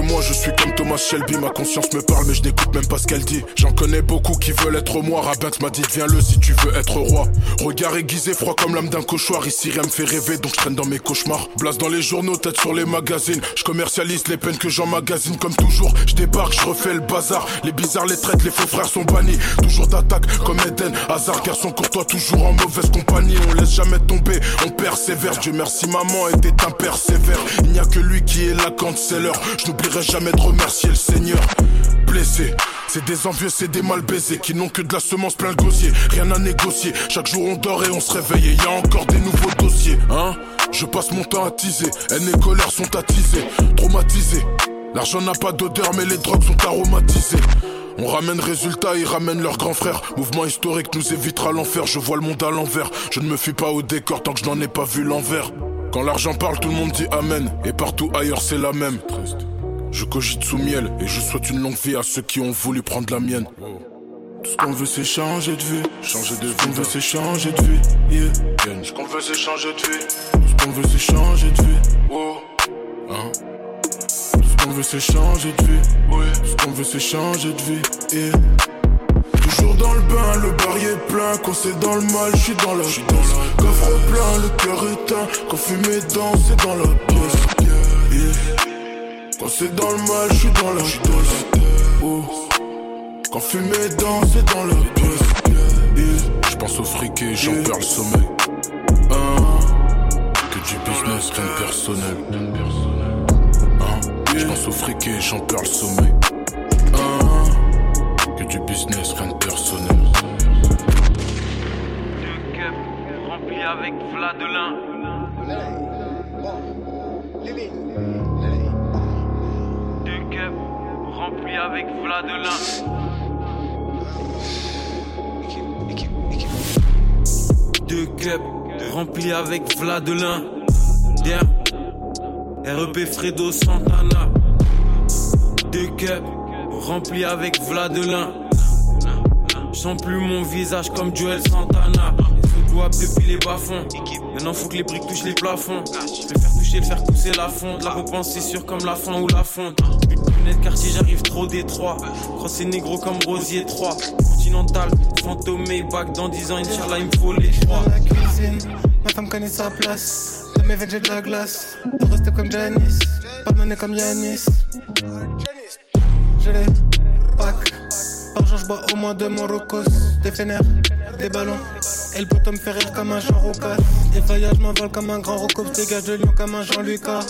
Moi, je suis comme Thomas Shelby. Ma conscience me parle, mais je n'écoute même pas ce qu'elle dit. J'en connais beaucoup qui veulent être moi. Rabinx m'a dit, viens-le si tu veux être roi. Regard aiguisé, froid comme l'âme d'un cauchoir. Ici, rien me fait rêver, donc je traîne dans mes cauchemars. Blase dans les journaux, tête sur les magazines. Je commercialise les peines que j'emmagasine comme toujours. Je débarque, je refais le bazar. Les bizarres, les traites, les faux frères sont bannis. Toujours d'attaque comme Eden. Hasard, garçon courtois, toujours en mauvaise compagnie. On laisse jamais tomber, on persévère. Dieu merci, maman était un père sévère. Il n'y a que lui qui est c'est l'heure. Je n'oublierai jamais de remercier le Seigneur. Blessé, c'est des envieux, c'est des mal baisés qui n'ont que de la semence plein le gosier. Rien à négocier. Chaque jour on dort et on se réveille. Et y a encore des nouveaux dossiers, hein. Je passe mon temps à teaser. Haine et colère sont attisées, traumatisées. L'argent n'a pas d'odeur, mais les drogues sont aromatisées. On ramène résultat, ils ramènent leurs grands frères. Mouvement historique nous évitera l'enfer. Je vois le monde à l'envers. Je ne me fie pas au décor tant que je n'en ai pas vu l'envers. Quand l'argent parle, tout le monde dit Amen. Et partout ailleurs, c'est la même. Je cogite sous miel et je souhaite une longue vie à ceux qui ont voulu prendre la mienne. Tout ce qu'on veut, c'est changer de vie. Changer de vie. Ce qu'on veut, c'est changer de vie. Yeah. Ce qu'on veut, c'est changer de vie. Tout ce qu'on veut, c'est changer de vie. Oh. Hein? Tout ce qu'on veut, c'est changer de vie. Tout ce qu'on veut, c'est changer de vie. Yeah. Toujours dans le bain, le baril est plein. Quand c'est dans le mal, je suis dans la pièce. Coffre plein, le cœur éteint. Quand fumée danse, c'est dans la pièce. Yeah. Quand c'est dans le mal, je suis dans la pièce. Oh. Quand fumée danse, c'est dans la pièce. Yeah. Je pense au fric et j'en perds le sommeil. Que du business, rien de personnel. Hein. Je pense au fric et j'en perds le sommeil. Que du business, rien de personnel. rempli à avec Vladelin. Remplis avec Vladelin. Deux cups remplis avec Vladelin. REP Fredo Santana. Deux cups remplis avec Vladelin. Sens plus mon visage comme Joel Santana. Les depuis les bas-fonds. Maintenant faut que les briques touchent les plafonds. Je vais faire toucher, le faire pousser la fonte. La repense c'est sûr comme la fin ou la fonte. Lunettes quartier, j'arrive trop détroit. Crossé négro comme Rosier 3. Continental, fantomé, bac dans 10 ans, Inch'Allah, il me faut les trois. La cuisine, ma femme connaît sa place. De mes veines, de la glace. Heureux step comme Janice. Pas de monnaie comme Yanis. J'ai les packs. Par jour, je bois au moins deux Morocos. Des fénères, des ballons. Et le poteau me fait rire comme un Jean Roca. Et voyage m'envole comme un grand Rocco. Dégage de Lyon comme un Jean-Lucas.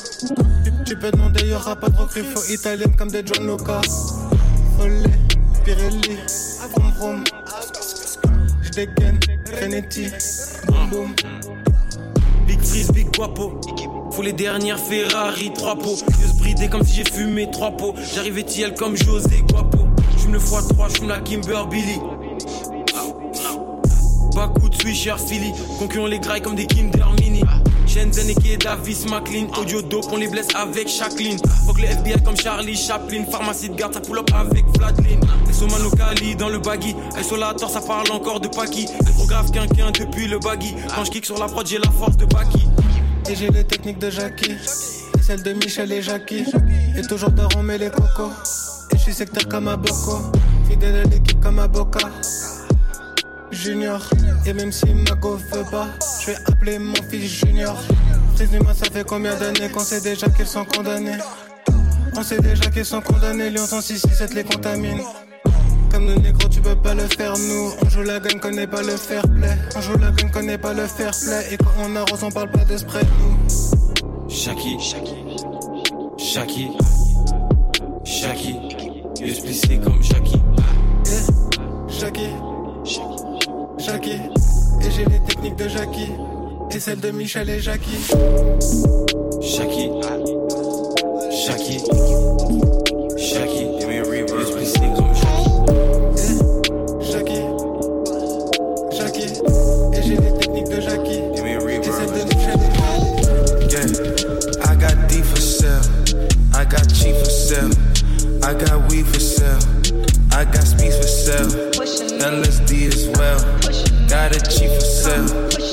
Tu, peux demander, y'aura pas de recrue. Faut italienne comme des John Luca. Olé, Pirelli, vroom vroom. J'dégaine, Renetti. Big Freeze, Big Guapo. Faut les dernières Ferrari, trois pots. Yeux se brider comme si j'ai fumé trois pots. J'arrivais TL comme José Guapo. J'fume le x3, j'fume la Kimber Billy. De Swisher Philly. Concurrents les grailles comme des Kinder Mini. Shenzhen et Davis McLean. Audio dope, on les blesse avec Jacqueline. Fuck les FBI comme Charlie Chaplin. Pharmacie de garde, ça pull up avec Flatlin. Elles sont Manokali dans le baggy. Elles sont là, tort, ça parle encore de Paki. Elles trop grave qu'un depuis le baggy. Quand je kick sur la prod, j'ai la force de Baki. Et j'ai les techniques de Jackie. Et celles de Michel et Jackie. Et toujours Rome et les cocos. Et je suis secteur comme. Fidèle à l'équipe comme. Junior. Et même si ma go veut pas, je vais appeler mon fils Junior. Dis-moi, ça fait combien d'années qu'on sait déjà qu'ils sont condamnés? On sait déjà qu'ils sont condamnés. Lyon 10667 les contamine. Comme nous négros, tu peux pas le faire. Nous, on joue la gagne, connaît pas le fair play. On joue la gagne, connaît pas le fair play. Et quand on arrose, on parle pas de spray. Nous. Shaki, Shaki, Shaki, Shaki. Splissé comme Shaki. Jackie, Jackie. Et j'ai les techniques de Jackie. Et celles de Michel et Jackie. Shaki, Shaki, Shaki. Je splissé comme Jackie, Jackie. Et j'ai les techniques de Jackie. Et celles de Michel et Jackie. Yeah, I got D for sale, I got cheap for sale, I got weed for sale, I got speed for sale, LSD as well, got for sale,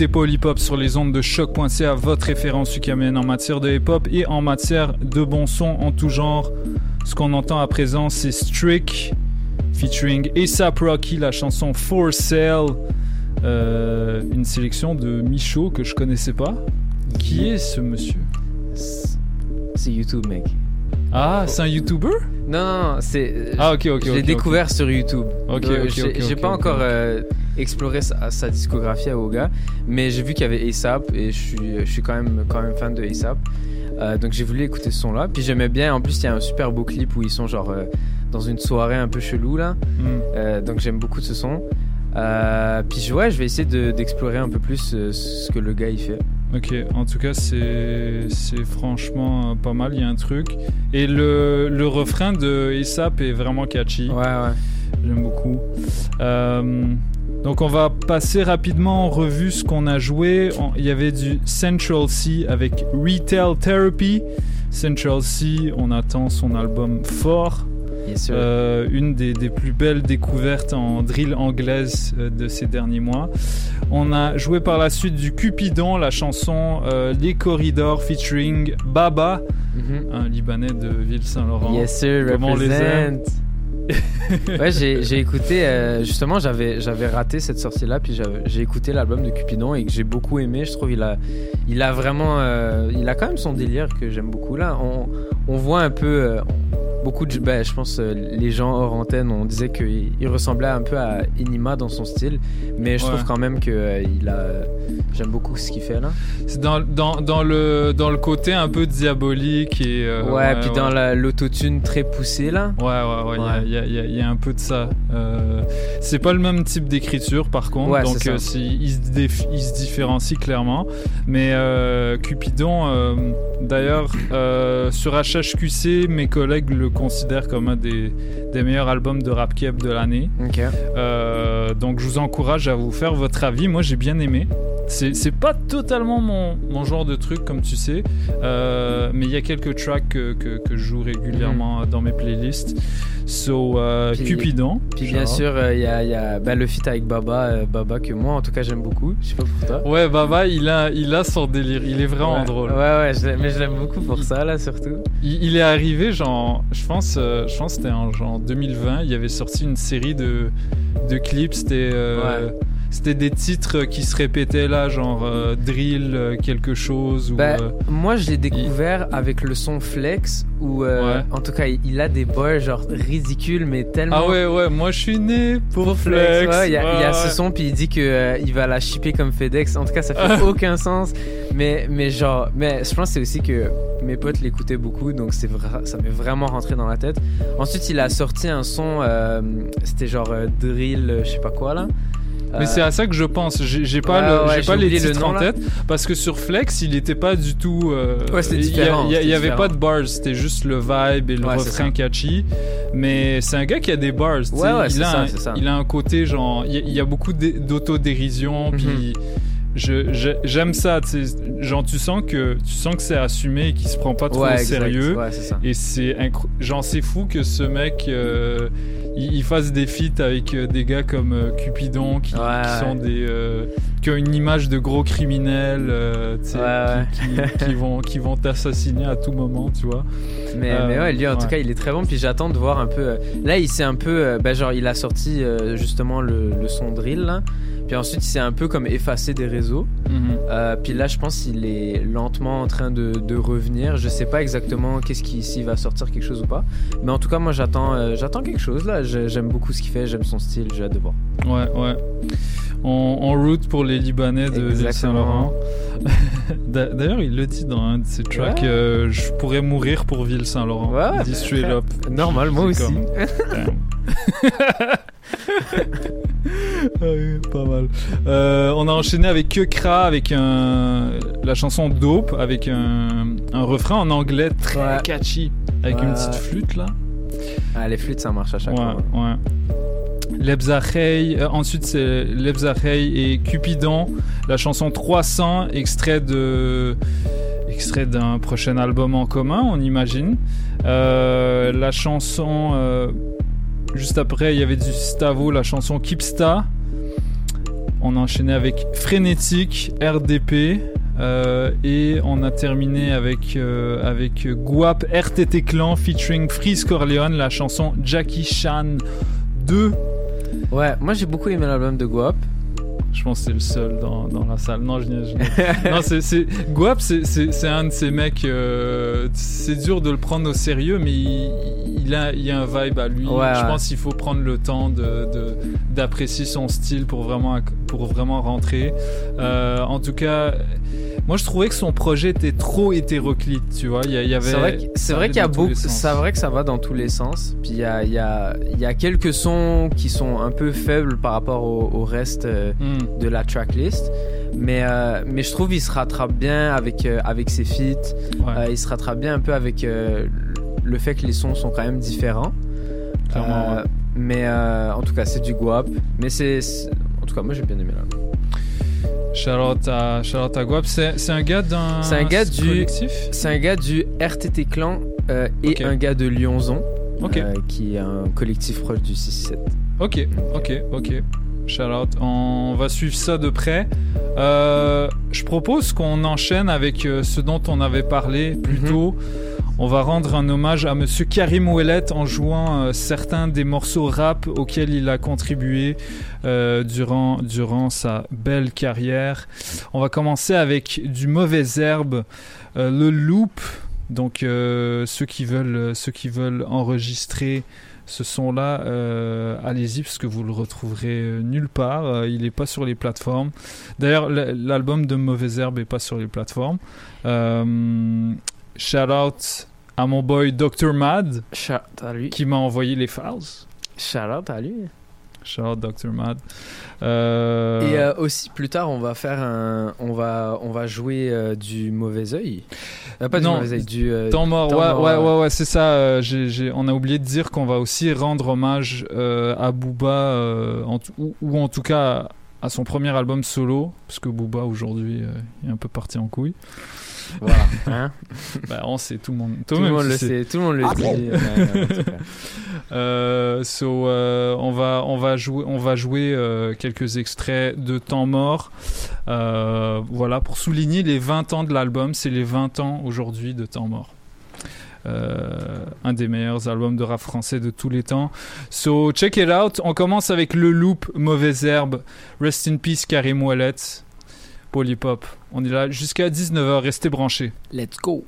écoutez Paul Hip Hop sur les ondes de choc.ca, votre référence ukamienne en matière de hip hop et en matière de bon son en tout genre. Ce qu'on entend à présent, c'est Strick featuring ASAP Rocky, la chanson For Sale. Euh, une sélection de Michaud que je connaissais pas. Qui est ce monsieur? C'est YouTube, mec. Ah, c'est un YouTuber? Non, c'est. Ah, ok, ok, Je l'ai découvert sur YouTube. Ok, Euh, ok, j'ai- ok, J'ai pas encore euh, exploré sa, sa discographie au gars, mais j'ai vu qu'il y avait ASAP et je suis, je suis quand même, quand même fan de ASAP. Euh, donc j'ai voulu écouter ce son là. Puis j'aimais bien, en plus il y a un super beau clip où ils sont genre euh, dans une soirée un peu chelou là. Mm. Euh, donc j'aime beaucoup ce son. Puis je- ouais, je vais essayer de- d'explorer un peu plus ce que le gars il fait. Ok, en tout cas, c'est franchement pas mal. Il y a un truc. Et le, le refrain de ASAP est vraiment catchy. Ouais, ouais. J'aime beaucoup. Donc, on va passer rapidement en revue ce qu'on a joué. Il y avait du Central C avec Retail Therapy. Central C, on attend son album fort. Yes, sir. Euh, une des, des plus belles découvertes en drill anglaise euh, de ces derniers mois. On a joué par la suite du Cupidon, la chanson euh, Les Corridors featuring Baba, un Libanais de Ville-Saint-Laurent. Mhm. Yes sir, Comment on les aime represent. [laughs] ouais, j'ai écouté, euh, justement, j'avais raté cette sortie-là, puis j'ai écouté l'album de Cupidon et que j'ai beaucoup aimé. Je trouve il a, il a vraiment, euh, il a quand même son délire que j'aime beaucoup. Là, on, on voit un peu, euh, beaucoup de, ben, je pense, euh, les gens hors antenne, on disait qu'il il ressemblait un peu à Inima dans son style, mais je Ouais. trouve quand même que euh, il a, j'aime beaucoup ce qu'il fait là. C'est dans, dans, dans, le, dans le côté un peu diabolique et. euh, ouais, puis dans ouais. la- l'autotune très poussé là. Ouais, ouais, ouais, il y a- y, a- y a- un peu de ça. Euh, c'est pas le même type d'écriture par contre, Ouais, donc il, se déf- il se différencie clairement. Mais Cupidon, d'ailleurs, sur HHQC, mes collègues le considèrent comme un des, des meilleurs albums de rap keb de l'année. Euh, donc je vous encourage à vous faire votre avis. Moi j'ai bien aimé. C'est pas totalement mon, mon genre de truc comme tu sais, Euh, mais il y a quelques tracks que, que, que je joue régulièrement dans mes playlists. So euh, Mhm. Puis- Cupidon. Puis bien sûr, euh, il y a, y a ben, le feat avec Baba, Baba que moi en tout cas j'aime beaucoup. Je sais pas pour toi. Ouais, Baba, il a, il a son délire. Il est vraiment Ouais. drôle. Ouais, ouais, je mais je l'aime beaucoup pour ça là surtout. Il, il est arrivé, genre, je pense, euh, je pense que c'était en genre 2020. Il avait sorti une série de, clips. C'était, euh. C'était des titres qui se répétaient là, genre euh, drill euh, quelque chose ou. Ben, euh, moi je l'ai découvert avec le son Flex où Ouais. en tout cas il, a des bars genre ridicules mais tellement. Ah ouais, ouais, moi je suis né pour, Flex. Ouais, il y a, y ce son, puis il dit que il va la shipper comme FedEx. En tout cas, ça fait [laughs] aucun sens. Mais, mais genre, mais je pense que c'est aussi que mes potes l'écoutaient beaucoup, donc c'est ça m'est vraiment rentré dans la tête. Ensuite, il a sorti un son, c'était genre drill, je sais pas quoi là. Mais Euh, c'est à ça que je pense. J'ai pas, Ouais, le- pas les oublié le titres nom, en là. tête parce que sur Flex, il était pas du tout. euh, Ouais, c'était différent, Il y, avait pas de bars, c'était juste le vibe et le Ouais, refrain catchy. Mais c'est un gars qui a des bars. il, a ça, un, ça. il a un côté genre. Il y a, il y a beaucoup d'é- d'autodérision. Je- j'aime ça. Genre, tu sens que, tu sens que c'est assumé et qu'il se prend pas trop Ouais, au sérieux. Ouais, ça. Et c'est genre c'est fou que ce mec euh, il, il fasse des feats avec euh, des gars comme euh, Cupidon qui, Ouais, qui sont des euh, qui ont une image de gros criminels euh, Ouais, qui, qui- qui [laughs] vont qui vont t'assassiner à tout moment tu vois Mais, Euh, mais ouais, lui en tout cas, il est très bon. Puis j'attends de voir un peu. Là, il s'est un peu. bah, genre, il a sorti justement le, le son drill. Là. Puis ensuite, il s'est un peu comme effacé des réseaux. Mhm. Euh, puis là, je pense qu'il est lentement en train de, de revenir. Je sais pas exactement qu'est-ce qui s'il va sortir quelque chose ou pas. Mais en tout cas, moi, j'attends, euh, j'attends quelque chose là. J'aime beaucoup ce qu'il fait. J'aime son style. J'ai hâte de voir. Ouais, ouais. En, en route pour les Libanais de l'île Saint-Laurent. [laughs] D'a- D'ailleurs, il le dit dans un de ses tracks Ouais. euh, Je pourrais mourir pour Ville Saint-Laurent. Ouais, il dit straight [laughs] up. normal, moi aussi. comme- [laughs] Ouais, pas mal. Euh, on a enchaîné avec Kekra avec un, la chanson Dope avec un, un refrain en anglais très catchy avec une petite flûte là. Ah, les flûtes, ça marche à chaque fois. ouais. Lebzachei, euh, ensuite c'est Lebzachei et Cupidon, la chanson 300, extrait de extrait d'un prochain album en commun, on imagine. Euh, la chanson euh, juste après, il y avait du Stavo, la chanson Kipsta. On a enchaîné avec Frénétique, RDP. Euh, et on a terminé avec, euh, avec Guap RTT Clan featuring Freeze Corleone, la chanson Jackie Chan 2. Ouais, moi j'ai beaucoup aimé l'album de Guap. Je pense que c'est le seul dans, dans la salle. Non, je, je- [laughs] non, c'est, c'est- Guap, c'est, c'est, c'est un de ces mecs. euh, c'est dur de le prendre au sérieux, mais il, il a, il a un vibe à lui. Ouais, je ouais. pense qu'il faut prendre le temps de, de- d'apprécier son style pour vraiment, pour vraiment rentrer. Euh, en tout cas, moi je trouvais que son projet était trop hétéroclite. Tu vois, il y, avait. C'est vrai, c'est qu'il y a beaucoup, c'est vrai que ça va dans tous les sens. Puis il y a, il y, a, il y a quelques sons qui sont un peu faibles par rapport au, au reste euh, Hmm. de la tracklist. Mais, euh, mais je trouve qu'il se rattrape bien avec, euh, avec ses feats. Euh, il se rattrape bien un peu avec le fait que les sons sont quand même différents. Clairement, ouais. Mais en tout cas, c'est du guap. Mais c'est. c'est- En tout cas, moi j'ai bien aimé là. Shout-out à, à Guap. C'est, c'est un gars d'un. C'est un gars du. C'est un gars du RTT Clan euh, et un gars de Lyonzon. Ok. euh, qui est un collectif proche du 6-7. Ok, ok, ok. Shout out. On va suivre ça de près. Euh, je propose qu'on enchaîne avec ce dont on avait parlé plus tôt. On va rendre un hommage à Monsieur Karim Ouellet en jouant euh, certains des morceaux rap auxquels il a contribué euh, durant, sa belle carrière. On va commencer avec du mauvais herbe, euh, le loop. Donc ceux qui veulent, enregistrer ce son-là, allez-y parce que vous le retrouverez nulle part. Il n'est pas sur les plateformes. D'ailleurs, l'album de Mauvaise Herbe n'est pas sur les plateformes. Shout out à mon boy Dr Mad qui m'a envoyé les files. Shout out à lui. Shout out Dr Mad. Euh, Et euh, aussi plus tard, on va faire un, on va, on va jouer euh, du mauvais œil. Pas du Non, mauvais œil, du Temps mort, temps ouais, mort, ouais, ouais, ouais, c'est ça. on a oublié de dire qu'on va aussi rendre hommage à Booba, en ou, ou en tout cas à son premier album solo, parce que Booba aujourd'hui est un peu parti en couille. Voilà. [laughs] Hein bah, on sait, tout le monde. Tout le monde le sait, tout le monde le dit. Cas. [laughs] Euh, so, euh, on va on va jouer on va jouer euh, quelques extraits de temps mort. Voilà pour souligner les 20 ans de l'album. C'est les 20 ans aujourd'hui de temps mort. Euh, un des meilleurs albums de rap français de tous les temps. So check it out. On commence avec le loop Mauvaise Herbe. Rest in peace Karim Ouellet. Polypop. On est là jusqu'à 19h. Restez branchés. Let's go.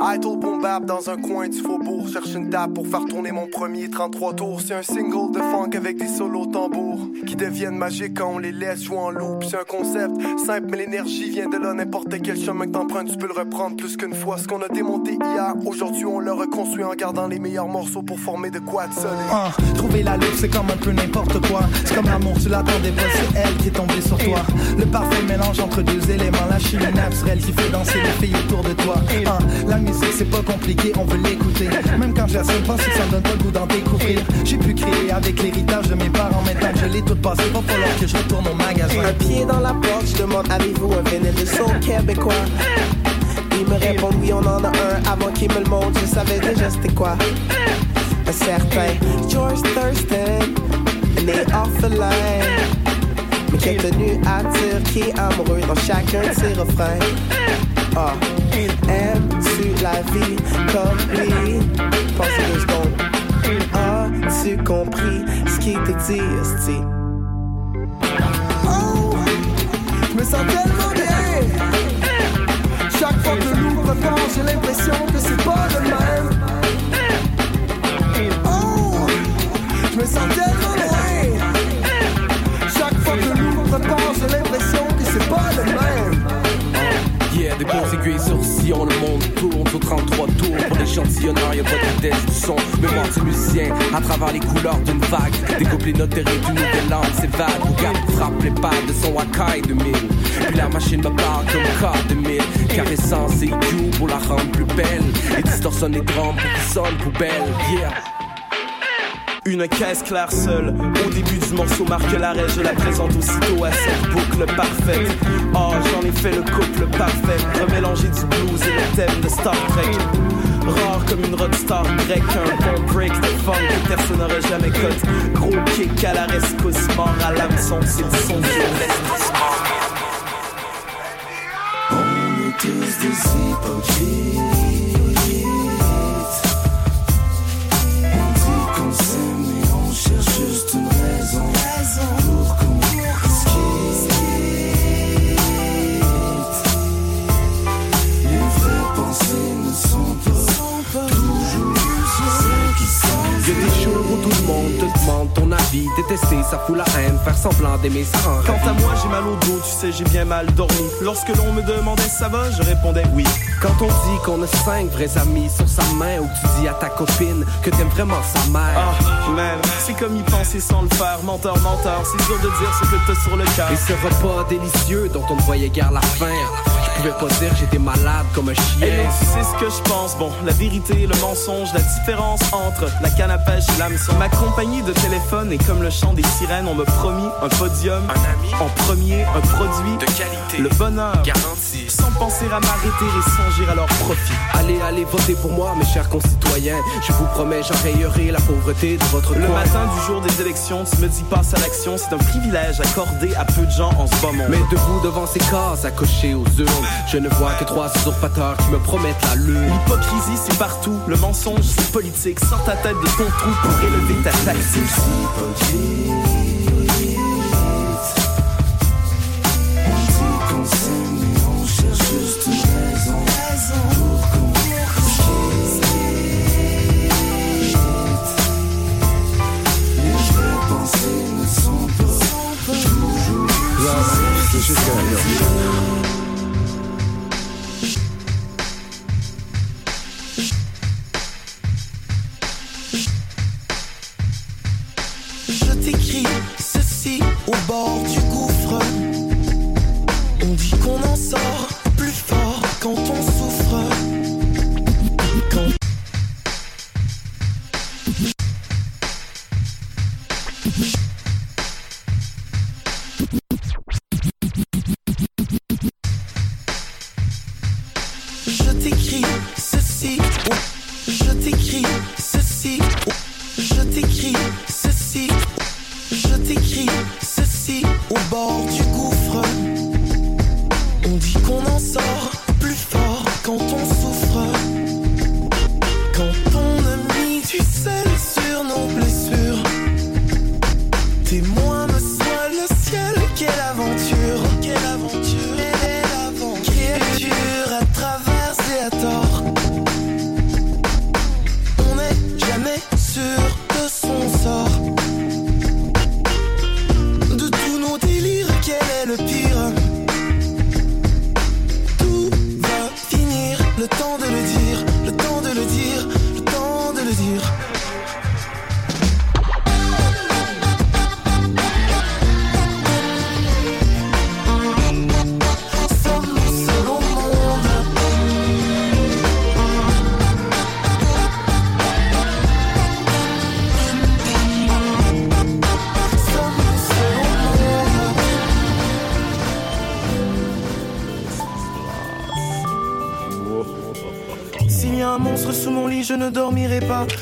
Idle bombable dans un coin du faubourg. Cherche une table pour faire tourner mon premier 33 tours. C'est un single de funk avec des solos tambours qui deviennent magiques quand on les laisse jouer en loop. C'est un concept simple, mais l'énergie vient de là. N'importe quel chemin que t'empruntes, tu peux le reprendre plus qu'une fois. Ce qu'on a démonté hier, aujourd'hui on le reconstruit en gardant les meilleurs morceaux pour former de quoi de solide. Ah, trouver la loupe, c'est comme un peu n'importe quoi. C'est comme l'amour, tu l'attendais pas, c'est elle qui est tombée sur toi. Le parfait mélange entre deux éléments, la chimie naturelle qui fait danser les filles autour de toi. Ah, c'est pas compliqué, on veut l'écouter. Même quand j'assume pas, c'est que ça me donne pas le goût d'en découvrir. J'ai pu créer avec l'héritage de mes parents, maintenant que je l'ai tout passé, va falloir que je retourne au magasin. Un pied dans la porte, je demande avez-vous un vinyle de son québécois? Il me répond oui, on en a un. Avant qu'il me le montre, je savais déjà c'était quoi. Un certain George Thurston, né line. Mais qui est tenu à dire qui est amoureux dans chacun de ses refrains. Ah, aimes-tu la vie comme lui? Pensez deux secondes. As-tu compris ce qu'il te dit? Oh, je me sens tellement bien. Chaque fois que loup repart, j'ai l'impression que c'est pas le même. Oh, je me sens tellement loin. Faux aiguilles sourcillons, le monde tourne. Au 33 tours Pour l'échantillonneur, y'a pas de vitesse du son. Mémoire du musicien, à travers les couleurs d'une vague. Découpe les notes d'une nouvelle langue, c'est vague. Regarde, frappe les pas de son Akai 2000 Puis la machine me parle comme K2000 Caressant ses cues pour la rendre plus belle. Et distorsionne les drums pour qu'ils sonnent poubelle. Yeah une caisse claire seule, au début du morceau marque l'arrêt, je la présente aussitôt à cette boucle parfaite. Oh, j'en ai fait le couple parfait, remélanger du blues et le thème de Star Trek. Rare comme une rockstar grecque, un bon break de funk que personne n'aurait jamais cut. Gros kick à la rescousse, mort à l'hameçon, c'est le son l'investissement. On est. demande ton avis Détester, ça fout la haine, faire semblant d'aimer, ça rend Quant à moi, j'ai mal au dos, tu sais, j'ai bien mal dormi. Lorsque l'on me demandait ça va, je répondais oui. Quand on dit qu'on a cinq vrais amis sur sa main Ou que tu dis à ta copine que t'aimes vraiment sa mère Ah, man, c'est comme y penser sans le faire. Menteur, menteur, c'est dur de dire ce que t'as sur le cœur. Et ce repas délicieux dont on ne voyait guère la fin pouvais pas dire que j'étais malade comme un Et chien non, tu sais ce que je pense? Bon, la vérité, le mensonge, la différence entre la canne à pêche et l'hameçon. Ma compagnie de téléphone et comme le chant des sirènes, on me promis un podium, un ami, en premier, un produit. De qualité, le bonheur, garanti. Sans penser à m'arrêter et songer à leur profit. Allez, allez, votez pour moi, mes chers concitoyens. Je vous promets, j'enrayerai la pauvreté de votre Le coin. matin du jour des élections, tu me dis passe à l'action, c'est un privilège accordé à peu de gens en ce monde. Mais debout devant ces cases à cocher aux urnes Je ne vois que trois usurpateurs qui me promettent la lune L'hypocrisie, c'est partout. Le mensonge, c'est politique. Sors ta tête de ton trou pour élever ta taxi. Qu'on en sort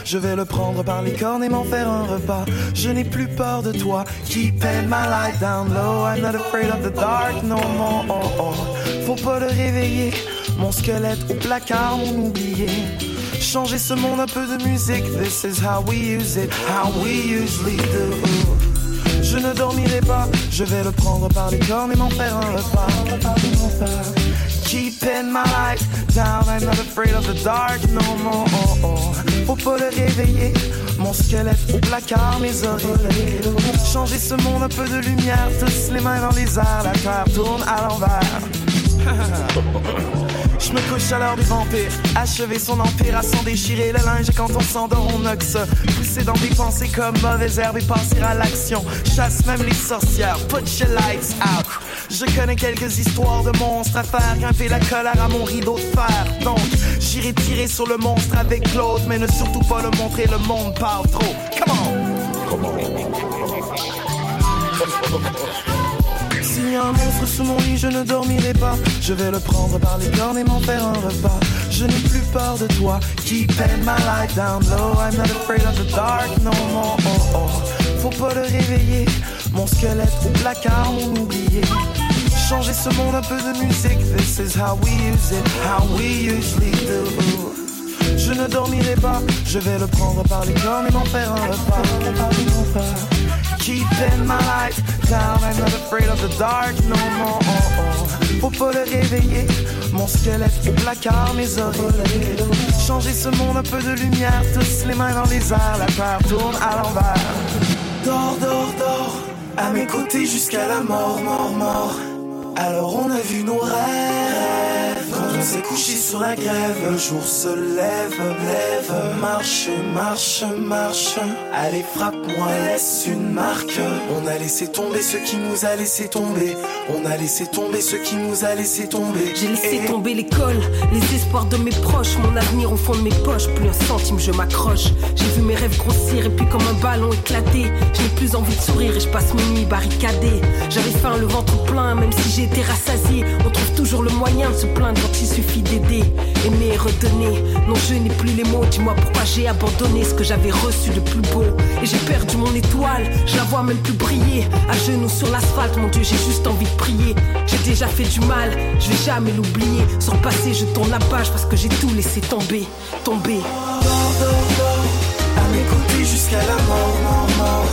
Je vais le prendre par les cornes et m'en faire un repas. Je n'ai plus peur de toi. Keeping my light down low. I'm not afraid of the dark no more. Oh, oh. Faut pas le réveiller. Mon squelette au placard, mon oublié. Changer ce monde, un peu de musique. This is how we use it. How we usually do. Je ne dormirai pas, je vais le prendre par les cornes et m'en faire un repas. Keeping my light down, I'm not afraid of the dark no more. Oh, oh. Faut pas le réveiller, mon squelette au placard, mes oreilles. Changer ce monde, un peu de lumière, tous les mains dans les airs, la terre tourne à l'envers. [laughs] chaleur du vampire. Achever son empire à s'en déchirer le linge quand on s'endort, on oxe. Pousser dans des pensées comme mauvaise herbe et passer à l'action. Chasse même les sorcières, put your lights out. Je connais quelques histoires de monstres à faire grimper la colère à mon rideau de fer. J'irai tirer sur le monstre avec l'autre, mais ne surtout pas le montrer, le monde parle trop. Come on! S'il y a un monstre sous mon lit, je ne dormirai pas. Je vais le prendre par les cornes et m'en faire un repas. Je n'ai plus peur de toi. Keep my light down low. I'm not afraid of the dark no more. Oh, oh. Faut pas le réveiller. Mon squelette au placard, mon oublié. Changer ce monde, un peu de musique. This is how we use it, how we usually do. Je ne dormirai pas, je vais le prendre par les cornes et m'en faire un repas. Keeping my light down, I'm not afraid of the dark no more. Oh, oh. Faut pas le réveiller, mon squelette au placard, mes oreilles. Changer ce monde, un peu de lumière, tous les mains dans les airs, la terre tourne à l'envers. Dors, dors, dors, à mes côtés jusqu'à la mort, mort, mort. Alors on a vu nos rêves. S'est couché sur la grève, le jour se lève, lève. Marche, marche, marche. Allez, frappe-moi, laisse une marque. On a laissé tomber ce qui nous a laissé tomber. On a laissé tomber ce qui nous a laissé tomber. J'ai laissé tomber l'école, les espoirs de mes proches, mon avenir au fond de mes poches. Plus un centime, je m'accroche. J'ai vu mes rêves grossir et puis comme un ballon éclater. Je n'ai plus envie de sourire et je passe mes nuits barricadées. J'avais faim, le ventre plein, même si j'ai été rassasié. On trouve toujours le moyen de se plaindre quand il suffit d'aider. Aimer redonner. Non, je n'ai plus les mots. Dis-moi pourquoi j'ai abandonné ce que j'avais reçu de plus beau. Et j'ai perdu mon étoile, je la vois même plus briller. À genoux sur l'asphalte, mon Dieu, j'ai juste envie de prier. J'ai déjà fait du mal, je vais jamais l'oublier. Sur le passé, je tourne la page parce que j'ai tout laissé tomber, tomber. Dors, dors, dors, à mes côtés jusqu'à la mort, mort, mort.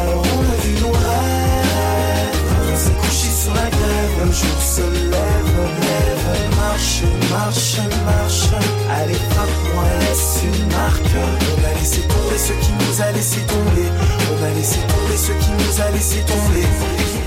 Alors on a vu nos jour se lève, lève. Marche, marche, marche. Allez, frappe-moi, laisse une marque. On a laissé tomber ce qui nous a laissé tomber. On a laissé tomber ce qui nous a laissé tomber.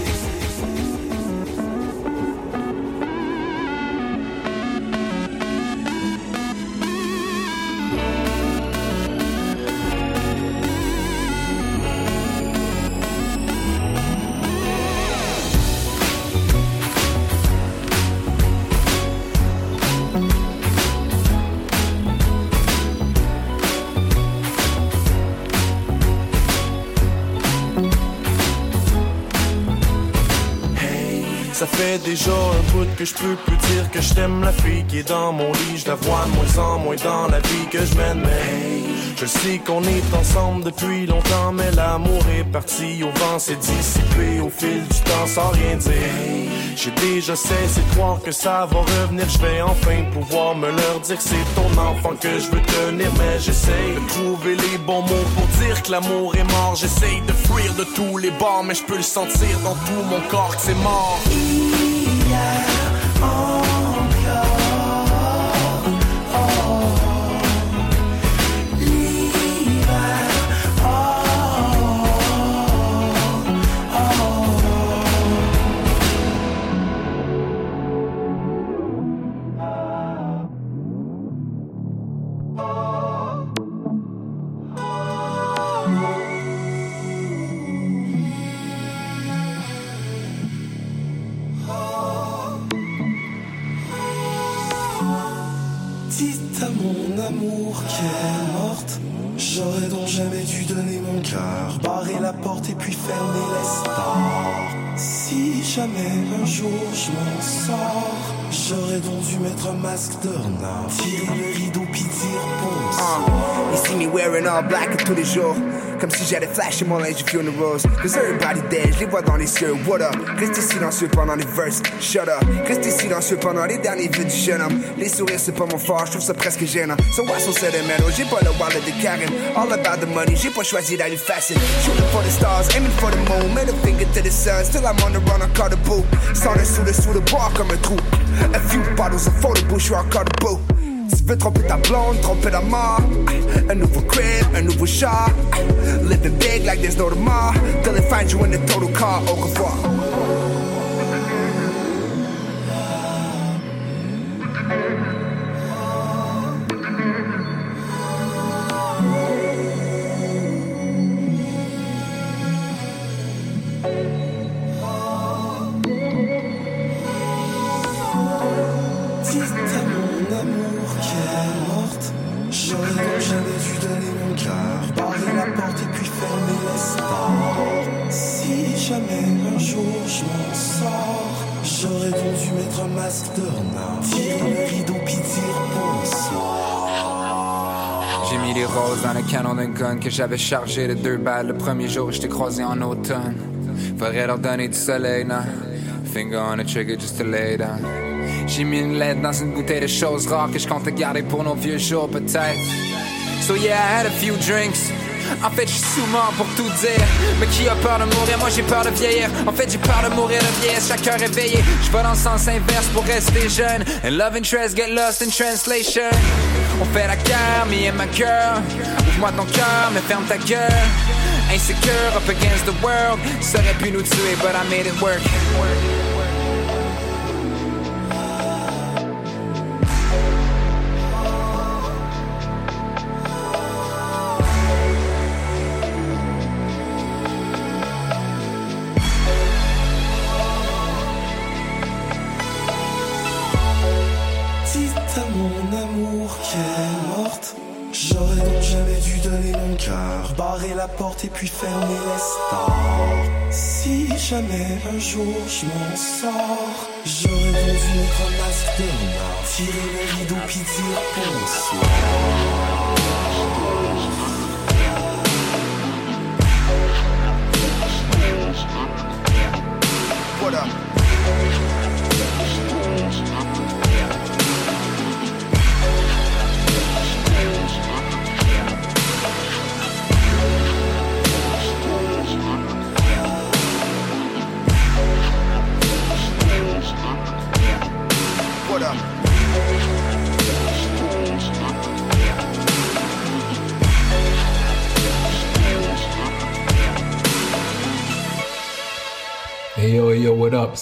Déjà un bout que je peux plus dire que je t'aime la fille qui est dans mon lit. Je la vois de moins en moins dans la vie que je mène. Mais je sais qu'on est ensemble depuis longtemps, mais l'amour est parti au vent, s'est dissipé au fil du temps sans rien dire. Hey, J'ai déjà cessé de croire que ça va revenir. Je vais enfin pouvoir me leur dire que c'est ton enfant que je veux tenir, mais j'essaye de trouver les bons mots pour dire que l'amour est mort. J'essaye de fuir de tous les bords, mais je peux le sentir dans tout mon corps que c'est mort. Tirer le rideau dire bonsoir. You see me wearing all black tous les jours. Comme si j'allais flasher mon linge funerals. Cause everybody dead, je les vois dans les cieux. What up? Restez silencieux pendant les verses. Shut up. Restez silencieux pendant les derniers vœux du jeune homme. Les sourires, c'est pas mon fort, je trouve ça presque gênant. So what's so sentimental? J'ai pas le wallet de Karen. All about the money, j'ai pas choisi d'aller facile. Shooting for the stars, aiming for the moon. Middle finger to the sun. Still I'm on the run, encore debout. Sans le sous le sous le bois comme un trou. A few bottles of photo bush, je suis encore debout. Tu veux blonde, tromper la mort. Un nouveau crib, un nouveau chat. Living big like there's no tomorrow. Till they find you in the total car. Au revoir. Mettre un masque de le rideau puis dire. J'ai mis les roses dans le canon d'un gun que j'avais chargé de deux balles le premier jour où je croisé en automne. Faudrait leur donner du soleil, non? Finger on the trigger just to lay down. J'ai mis une lettre dans une bouteille de choses rares que je garder pour nos vieux jours, peut-être. So yeah, I had a few drinks. En fait, je suis sous mort pour tout dire. Mais qui a peur de mourir? Moi, j'ai peur de vieillir. En fait, j'ai peur de mourir de vieillesse. Chaque heure. Je vais dans le sens inverse pour rester jeune. And love interest get lost in translation. On fait la guerre, me and my girl. Ouvre-moi ton cœur, mais ferme ta gueule. Insecure up against the world. Ça aurait pu nous tuer, but I made it work. Et puis fermer les stores. Si jamais un jour je m'en sors, j'aurais dû mettre un masque de tirer le rideau puis dire bonsoir.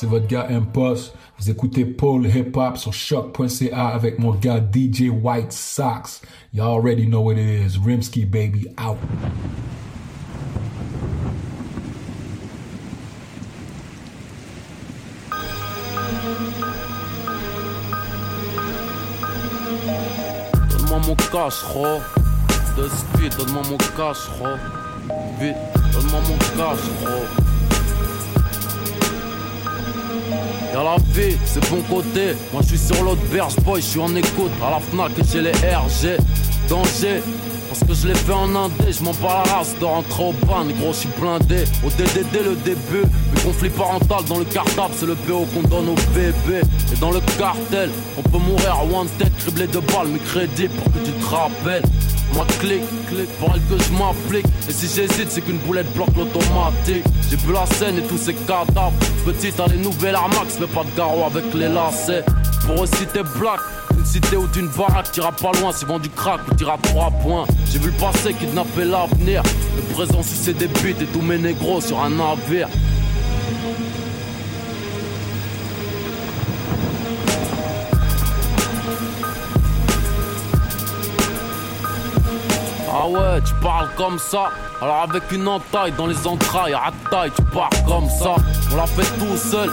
C'est votre gars Impost. Vous écoutez Paul Hip Hop sur choc.ca avec mon gars DJ White Sox. You already know what it is. Rimsky baby out. Donne-moi mon cash. De speed, donne-moi mon cash. Vite, donne-moi mon cash, ro. Y'a la vie, c'est bon côté. Moi je suis sur l'autre berge, boy, je suis en écoute. À la Fnac, j'ai les RG. Danger. Parce que je l'ai fait en indé, je m'en bats la race de rentrer au ban, gros, je suis blindé. Au DDD, le début, le conflit parental dans le cartable, c'est le PO qu'on donne au bébé. Et dans le cartel, on peut mourir à one tête, criblé de balles, mais crédit pour que tu te rappelles. Moi clique, clique, pour elle que je m'applique. Et si j'hésite c'est qu'une boulette bloque l'automatique. J'ai vu la scène et tous ces cadavres. Petite à les nouvelles Armax Fais pas de garrot avec les lacets. Pour eux si t'es black une cité ou d'une baraque, t'iras pas loin, si vend du crack ou t'iras trois points. J'ai vu le passé kidnapper l'avenir, le présent sucer des bites et tous mes négros sur un navire. Ah ouais, tu parles comme ça. Alors avec une entaille dans les entrailles, à taille, tu parles comme ça. On l'a fait tout seul,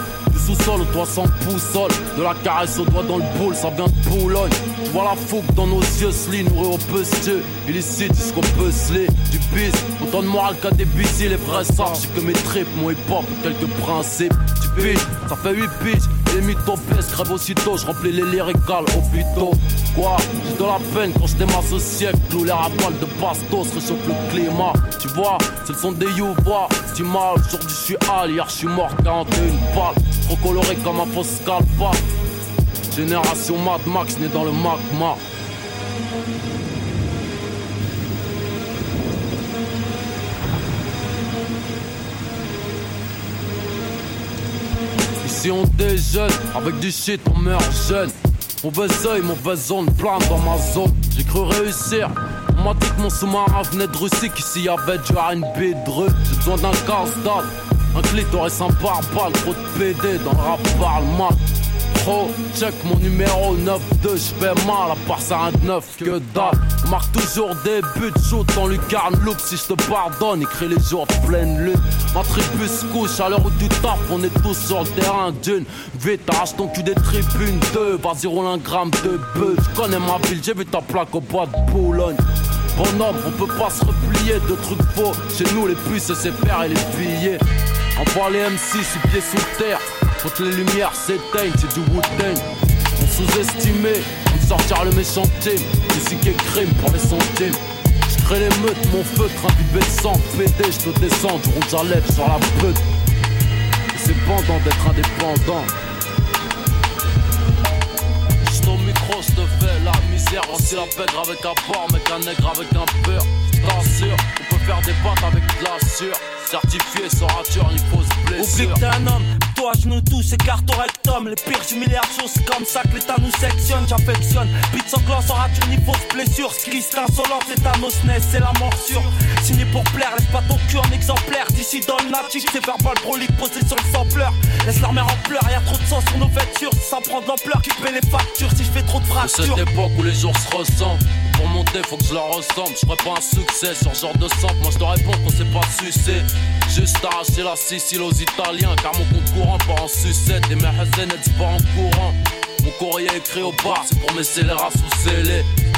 sous-sol au toit sans poussole. De la caresse au doigt dans le boule, ça vient de Boulogne. Tu vois la fougue dans nos yeux, sli, nourri au pestieux. Illicite jusqu'au puzzlé, du bis. Autant de morale qu'à des les vrais savent. J'ai que mes tripes, mon hip-hop quelques principes. Tu piges, ça fait 8 piges. Les mythos baissent, crève aussitôt, je remplis les lyricales au plutôt. Quoi? J'ai de la peine quand je au siècle. Clou les rafales de bastos, réchauffe le climat. Tu vois, c'est le son des youvois. Tu mal, aujourd'hui je suis hal, hier je suis mort, 41 balles. Trop coloré comme un fausse scalpa. Génération Mad Max, né dans le magma. Ici on déjeune, avec du shit on meurt jeune. Mauvais oeil, mauvaise onde, plein dans ma zone. J'ai cru réussir. M'a dit que mon sous-marin venait de Russie, qu'ici avait du RB dreux. J'ai besoin d'un casse-dalle, un clitoris, un barbal, trop de PD dans le rap parle check mon numéro 9-2, j'fais mal à part ça un 9 que dalle. Marque toujours des buts, shoot en lucarne, look si je te pardonne, écris les jours de pleine lune. Ma tribu se couche à l'heure tu tapes, on est tous sur le terrain d'une. Vite, arrache ton cul des tribunes 2, vas-y roule un gramme de bœuf. Je connais ma ville, j'ai vu ta plaque au bois de Boulogne. Bonhomme, on peut pas se replier de trucs faux. Chez nous, les puces, c'est pères et les billets. Envoie les M6 sous pied sous terre. Quand les lumières s'éteignent, c'est du wu On sous-estimait, on sortir le méchant team. Musique crime pour les centimes. J'crée les meutes, mon feutre imbibé de sang. Pédé, j'te descends, du rouge à lèvres sur la peute. C'est pendant d'être indépendant. J'suis au micro, j'te fais la misère. Voici la pègre avec un porc, mec un nègre avec un peur. T'assure, on peut faire des pattes avec de la. Certifié sans rature ni fausse blessure. Oublie que t'es un homme, toi genoux tous écarte au rectum. Les pires humiliations, c'est comme ça que l'état nous sectionne. J'affectionne, bite sanglant sans rature ni fausse blessure. Ce qui insolent, c'est ta nosness, c'est la morsure. Signé pour plaire, laisse pas ton cul en exemplaire. D'ici dans le natif, c'est verbal prolique posé sur le sampleur. Laisse leur mère en pleurs, y'a trop de sang sur nos vêtures. Ça prend de l'ampleur qui paie les factures si je fais trop de fractures. Cette époque où les jours se ressemblent. Pour monter, faut que je leur ressemble. Je pas un succès sur ce genre de sample. Moi, je te réponds qu'on sait pas sucer. Juste arracher la Sicile aux Italiens. Car mon compte courant part en sucette. Et mes hazenettes pas en courant. Mon courrier écrit au bar, c'est pour mes scélérats sous.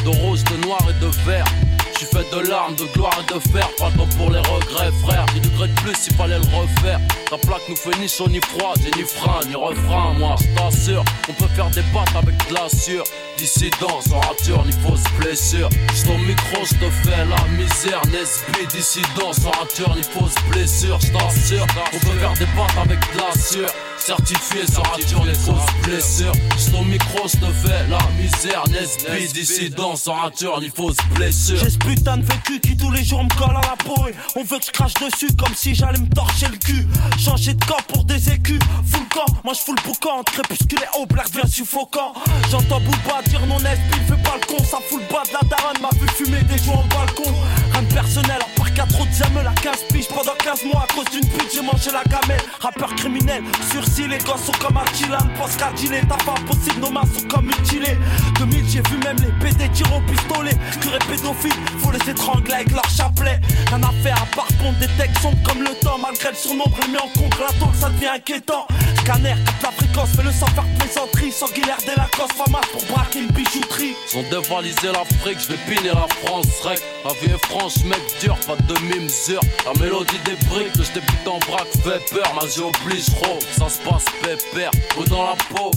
De rose, de noir et de vert. J'suis fait de larmes, de gloire et de fer. Pas temps pour les regrets, frère. J'ai de plus, il fallait le refaire. Ta plaque nous fait ni chaud ni froid, j'ai ni frein ni refrain. Moi, t'assure, on peut faire des battes avec de la sueur. Dissident, sans rature ni fausse blessure. J'suis au micro, j'te fais la misère. Nesby, dissident, sans rature ni fausse blessure? J't'assure, on peut faire des battes avec de la sueur. Certifié sans rature ni fausse blessure. J'suis au micro, j'te fais la misère. Nesby, dissident, sans rature ni fausse blessure? Putain de vécu qui tous les jours me colle à la peau et on veut que je crache dessus comme si j'allais me torcher le cul. Changer de camp pour des écus, fous le camp, moi je fous le boucan, crépuscule et haut, black devient suffocant. J'entends Booba dire non esprit, fais pas le con, ça fout le bas de la daronne, m'a vu fumer des jouets en balcon. Rien de personnel, à part qu'à trop de diamants, la 15 piges pendant 15 mois à cause d'une pute, j'ai mangé la gamelle. Rappeur criminel, sursis, les gosses sont comme Dylan, pense qu'à t'as pas possible, nos mains sont comme mutilées. 2000, j'ai vu même les PD tirer au pistolet, curé pédophile, faut les étrangler avec leur chapelet. Rien à faire à part pondre des textes sombres comme le temps. Malgré le surnom, remis en contre la ça devient inquiétant. Scanner, la fréquence, fais le sans faire plaisanterie. Sanguinaire des Lacoste, fama pour braquer une bijouterie. Ils ont dévalisé l'Afrique, je vais piner la France, rec. La vie est franche, mec dur, pas de demi-mesure. La mélodie des briques, que je débute en braque, fait peur. Ma vie oblige, gros, ça se passe pépère, ou dans la peau.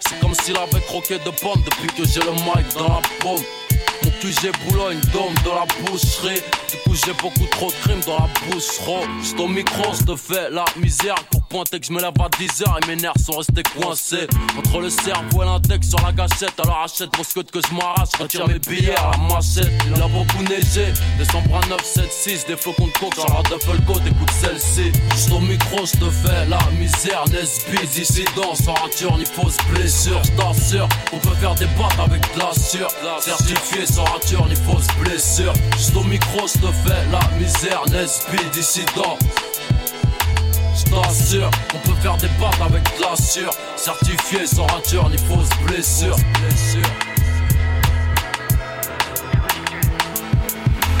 C'est comme s'il avait croqué de pommes depuis que j'ai le mic dans la paume. QG Boulogne, dôme de la boucherie. Du coup, j'ai beaucoup trop de crimes dans la bouche. J'suis au micro, j'te fais la misère. Pointer que je me lève à 10 heures et mes nerfs sont restés coincés. Entre le cerveau et l'index sur la gâchette. Alors achète mon scot que je m'arrache. Retire mes billets à la machette. Il a beaucoup neigé. Décembre à 9, 7, 6. Des flocons de coke sur la duffel coat. Écoute celle-ci. J'suis au micro, j'te fais la misère. Nesby, dissident, sans rature ni fausse blessure. J't'assure, on peut faire des battes avec de la sueur. Certifié sans rature ni fausse blessure. Juste au micro, je te fais la misère, Nesby, dissident. J't'assure, on peut faire des battes avec sueur. Certifié sans rature ni fausse blessure.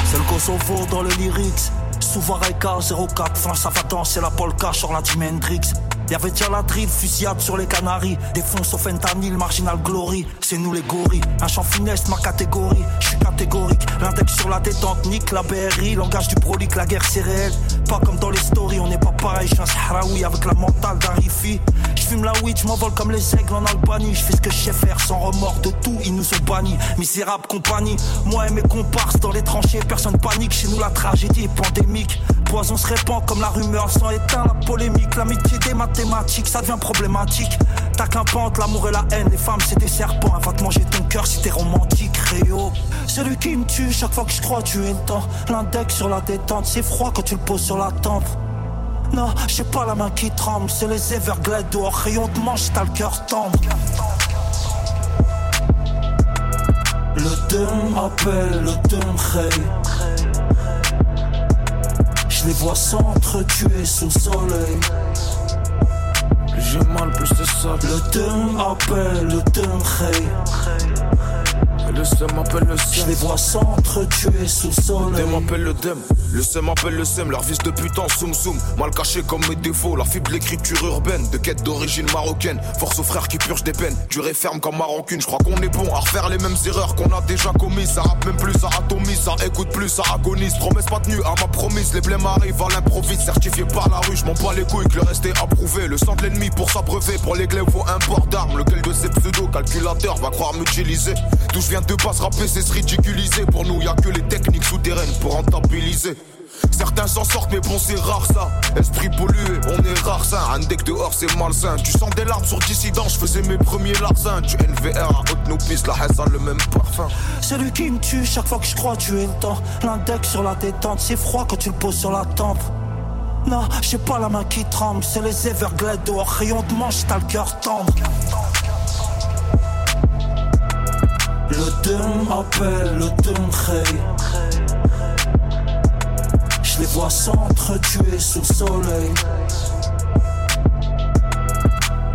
C'est le Kosovo dans le lyrics. Souvent 04, fin ça va danser la polka sur la Jimi Hendrix. Y'avait déjà la drill, fusillade sur les Canaries. Défonce au fentanyl, marginal glory. C'est nous les gorilles. Un champ funeste, ma catégorie. Je suis catégorique. L'index sur la détente, nique la BRI. Langage du prolique, la guerre c'est réel. Pas comme dans les stories, on n'est pas pareil. Je suis un Sahraoui avec la mentale d'un rifi. Je fume la weed, je m'envole comme les aigles en Albanie. Je fais ce que je sais faire sans remords de tout. Ils nous ont bannis. Misérable compagnie. Moi et mes comparses dans les tranchées, personne panique. Chez nous, la tragédie est pandémique. Poison se répand comme la rumeur sans éteint la polémique. L'amitié des mathématiques, ça devient problématique. T'as qu'un pente, l'amour et la haine. Les femmes, c'est des serpents. Va te manger ton cœur si t'es romantique, Réo. Celui qui me tue, chaque fois que je crois tu es temps. L'index sur la détente, c'est froid quand tu le poses sur la tempe. Non, j'ai pas la main qui tremble, c'est les Everglades dehors. Rayon te mange, t'as le cœur tendre. Le dum appelle, le dum rey. Je les vois s'entretuer sous le soleil. J'ai mal plus de ça. Le dum appelle, le rey. Le seum m'appelle le seum. Je les vois s'entretuer sous le soleil. Dem m'appelle le dem. Le seum m'appelle le seum. Leur vis de putain, soum soum. Mal caché comme mes défauts. La fibre l'écriture urbaine. De quête d'origine marocaine. Force aux frères qui purgent des peines. Durée ferme comme ma rancune. Je crois qu'on est bon à refaire les mêmes erreurs qu'on a déjà commises. Ça rappe même plus, ça atomise. Ça écoute plus, ça agonise. Promesse pas tenue à ma promise. Les blêmes arrivent à l'improviste. Certifié par la rue. Je m'en bats les couilles que le reste est approuvé. Le sang de l'ennemi pour s'abreuver. Pour les glaives faut un port d'armes. Lequel de ces pseudo-calculateurs va croire m'utiliser? D'où je viens de pas se rapper, c'est se ridiculiser. Pour nous, y a que les techniques souterraines pour rentabiliser. Certains s'en sortent, mais bon, c'est rare ça. Esprit pollué, on est rare ça. Un deck dehors, c'est malsain. Tu sens des larmes sur dissident, je faisais mes premiers larcins. Tu NVR à haute nos pistes, la a le même parfum. C'est lui qui me tue chaque fois que je crois tuer le temps. L'index sur la détente, c'est froid quand tu le poses sur la tempe. Non, j'ai pas la main qui tremble, c'est les Everglades dehors, rayon de manche, t'as le cœur tendre. Le dum m'appelle, le dum crée. Je les vois s'entretuer sous le soleil.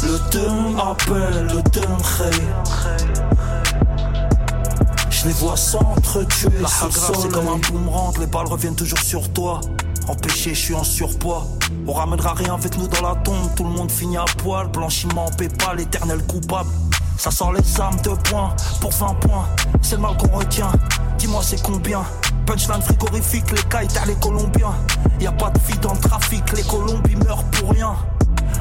Le dum appelle, le dum crée. Je les vois s'entretuer sous le soleil. c'est comme un boomerang, les balles reviennent toujours sur toi. Empêché, je suis en surpoids. On ramènera rien avec nous dans la tombe. Tout le monde finit à poil. Blanchiment, PayPal, l'éternel coupable. Ça sort les armes de points pour 20 points. C'est le mal qu'on retient. Dis-moi, c'est combien? Punchline frigorifique, les kites les Colombiens. Y a pas de vie dans le trafic, les Colombiens meurent pour rien.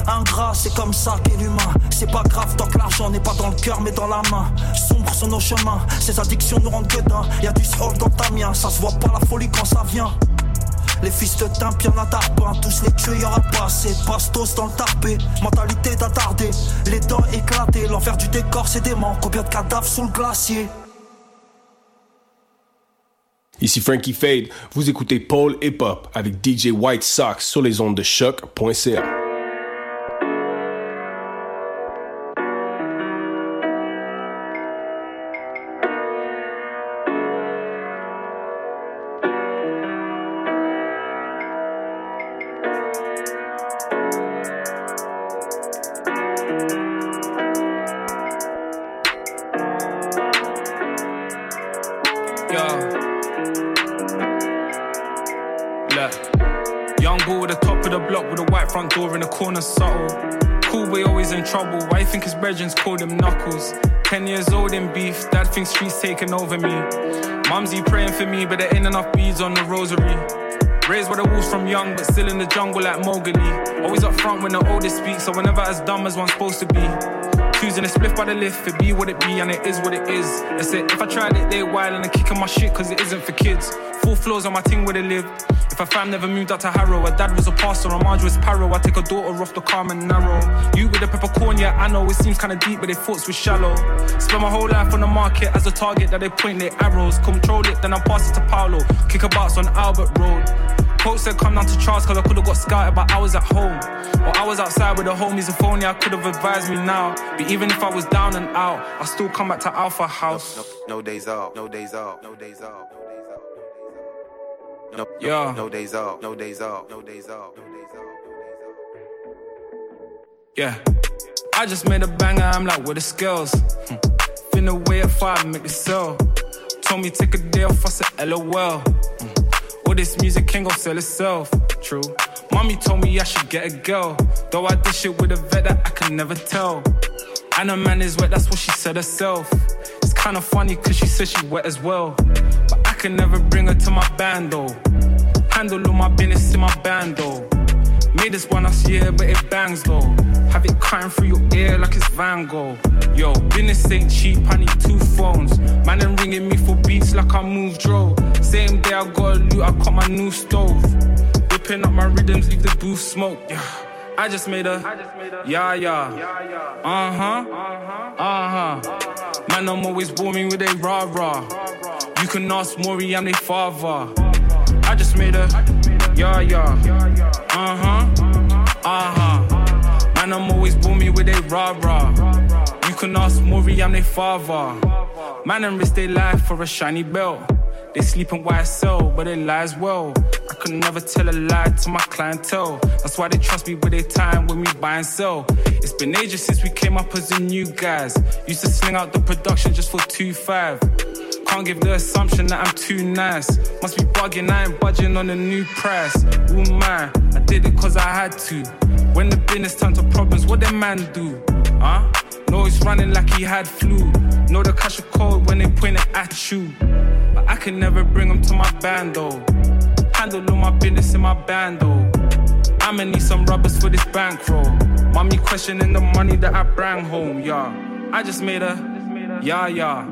Ingrat, c'est comme ça qu'est l'humain. C'est pas grave tant que l'argent n'est pas dans le cœur mais dans la main. Sombre sont nos chemins, ces addictions nous rendent gueudins. Y a du sol dans ta mien, ça se voit pas la folie quand ça vient. Les fils de timp, y'en a tarpin, tous les tuer, y'aura pas assez. Bastos dans le tarpé, mentalité d'attardé. Les dents éclatées, l'envers du décor, c'est dément. Combien de cadavres sous le glacier? Ici Frankie Fade, vous écoutez Paul Hip Hop avec DJ White Sox sur les ondes de choc.ca. brethren's called him knuckles? Ten years old in beef, dad thinks streets taking over me. Mumsy praying for me, but there ain't enough beads on the rosary. Raised by the wolves from young, but still in the jungle like Mowgli. Always up front when the oldest speaks, so we're never as dumb as one's supposed to be. Choosing a split by the lift, it be what it be, and it is what it is. That's it. If I tried it, they wild and I'm kicking my shit, cause it isn't for kids. Full floors on my ting where they live. If a fam never moved out to Harrow, her dad was a pastor, and Marge was Paro. I take a daughter off the calm and narrow. You with the peppercorn, yeah, I know it seems kinda deep, but their thoughts were shallow. Spend my whole life on the market as a target that they point their arrows. Control it, then I pass it to Paolo. Kick a box on Albert Road. Coach said come down to Charles cause I could've got scouted but I was at home Or I was outside with the homies if only I could've advised me now But even if I was down and out I still come back to Alpha House No, no days off, no days off, no days off. No, Yeah. no days off, no days off, no days off. no days off. Yeah I just made a banger I'm like with the skills hmm. Finna way at five make it sell Told me take a day off I said LOL Hmm. All this music can go sell itself True Mommy told me I should get a girl Though I did shit with a vet that I can never tell And a man is wet, that's what she said herself. It's kinda funny cause she said she wet as well. Can never bring her to my band though. Handle all my business in my band though. Made this one last year, but it bangs though. Have it crying through your ear like it's Van Gogh. Yo, business ain't cheap, I need two phones. Man, them ringing me for beats like I moved Dro. Same day I got a loot, I caught my new stove. Whipping up my rhythms, leave the booth smoke. Yeah. I just made a, yeah, yeah. Uh huh. Uh huh, uh huh. Man, I'm always boring with a rah rah. You can ask Maury, I'm their father. I just made a, yeah, yeah. Uh huh, uh huh. Man, I'm always booming with a rah rah. You can ask Maury, I'm their father. Man, and risk their life for a shiny belt. They sleep in YSL, but they lie as well. I could never tell a lie to my clientele. That's why they trust me with their time when we buy and sell. It's been ages since we came up as the new guys. Used to sling out the production just for 2-5. Can't give the assumption that I'm too nice. Must be bugging, I ain't budging on the new price. Ooh my, I did it cause I had to. When the business turned to problems, what them man do? Huh? No, he's running like he had flu. Know the cash code when they point it at you. I can never bring them to my band though. Handle all my business in my band though. I'ma need some rubbers for this bankroll. Mommy questioning the money that I bring home, yeah. I just made a, yeah, yeah.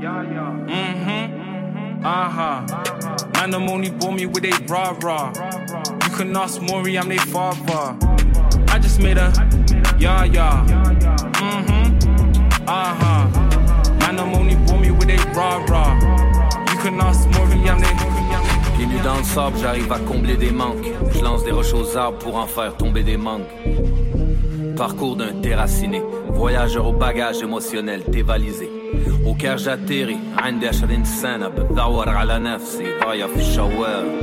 Mm-hmm. Uh-huh. Man, them only bore me with a rah rah. You can ask Maury, I'm their father. I just made a, yeah, yeah. Mm-hmm. Uh-huh. Man, them only bore me with a rah rah. You can ask Maury, I'm their Pieds nus dans le sable, j'arrive à combler des manques. Je lance des roches aux arbres pour en faire tomber des manques. Parcours d'un terraciné, voyageur au bagage émotionnel dévalisé. Au cœur j'atterris, عندي 20 سنة بدور على نفسي ضايع في الشوارع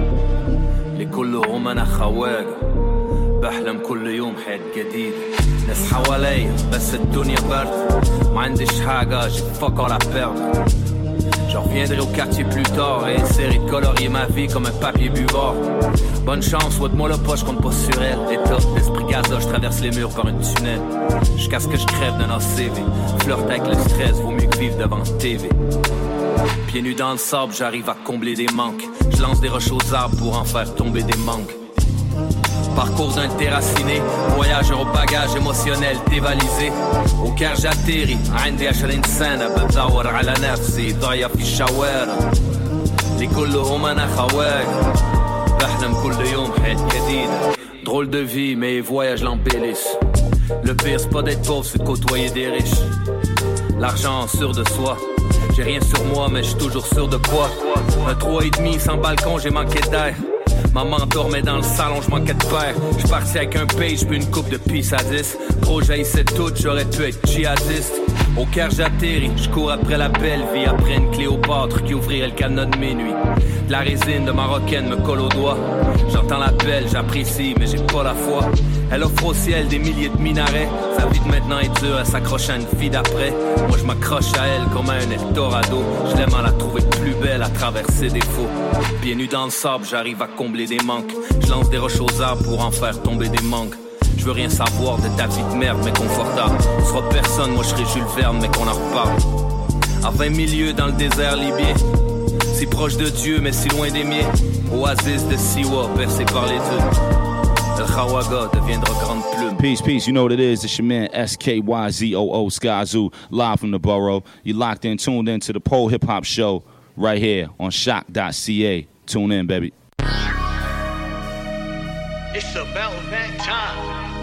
لكلهم أنا خواجة بحلم كل يوم حياة جديدة ناس حواليا بس الدنيا برد ما عنديش حاجة j'ai fuck all à perdre je reviendrai au quartier plus tard et essaierai de colorier ma vie comme un papier buvard. Bonne chance, de moi le poche compte pas sur elle. État d'esprit gaza, je traverse les murs par un tunnel. Jusqu'à ce que je crève d'un ACV. Flirte avec le stress, vaut mieux que vivre devant TV. Pieds nus dans le sable, j'arrive à combler des manques. Je lance des roches aux arbres pour en faire tomber des manques Parcours d'un terraciné, voyageur au bagage émotionnel dévalisé au cœur j'atterris عندي 20 سنة بدور على نفسي ضايع في الشوارع لكلهم أنا خواجة بحلم كل يوم حياة جديدة Drôle de vie, mes voyages l'embellissent. Le pire, c'est pas d'être pauvre, c'est de côtoyer des riches. L'argent sûr de soi. J'ai rien sur moi, mais je suis toujours sûr de quoi. Un 3,5 sans balcon, j'ai manqué d'air. Maman dormait dans le salon, je manquais de père. Je parti avec un page, puis une coupe de pisse à 10. Gros, j'haïssais tout, j'aurais pu être djihadiste. Au cœur j'atterris, je cours après la belle vie, après une Cléopâtre qui ouvrirait le canon de minuit. De la résine de marocaine me colle au doigt. J'entends l'appel, j'apprécie, mais j'ai pas la foi. Elle offre au ciel des milliers de minarets. Sa vie de maintenant est dure, elle s'accroche à une fille d'après. Moi je m'accroche à elle comme à un Eldorado. Je l'aime à la trouver plus belle à travers ses défauts. Pieds nus dans le sable, j'arrive à combler des manques. Je lance des roches aux arbres pour en faire tomber des manques. Je veux rien savoir de ta vie de merde, mais confortable. On sera personne, moi je serai Jules Verne, mais qu'on en reparle. À 20 milieux dans le désert libyen. Si proche de Dieu, mais si loin des miens. Oasis de Siwa, percé par les deux. El Khawaga deviendra grande plume. Peace, peace. You know what it is. It's your man SKYZOO Skyzoo, live from the borough. You locked in, tuned in to the Pole Hip Hop Show right here on shock.ca. Tune in, baby. It's about that time.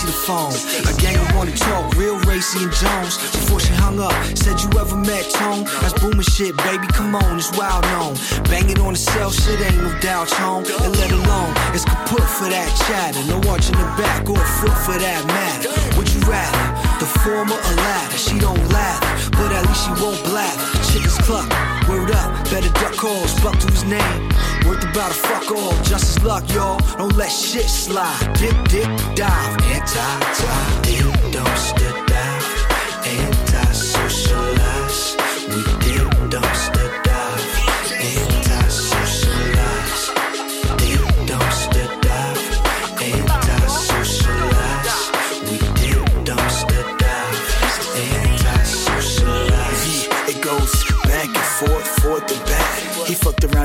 Stacy the phone. A gang wanna talk, real Racy and Jones. Before she hung up, said you ever met Tone? That's booming shit, baby, come on, it's wild known. Bang it on the cell, shit ain't no doubt, home. And let alone, it's kaput for that chatter. No watching the back or foot for that matter. Would you rather, the former or latter? She don't lather, but at least she won't blather. Chickens cluck, word up, better duck calls, buck to his name. Worth about a fuck all, just as luck, y'all. Don't let shit slide. Dip, dip, dive, anti-dive. Dip, dumpster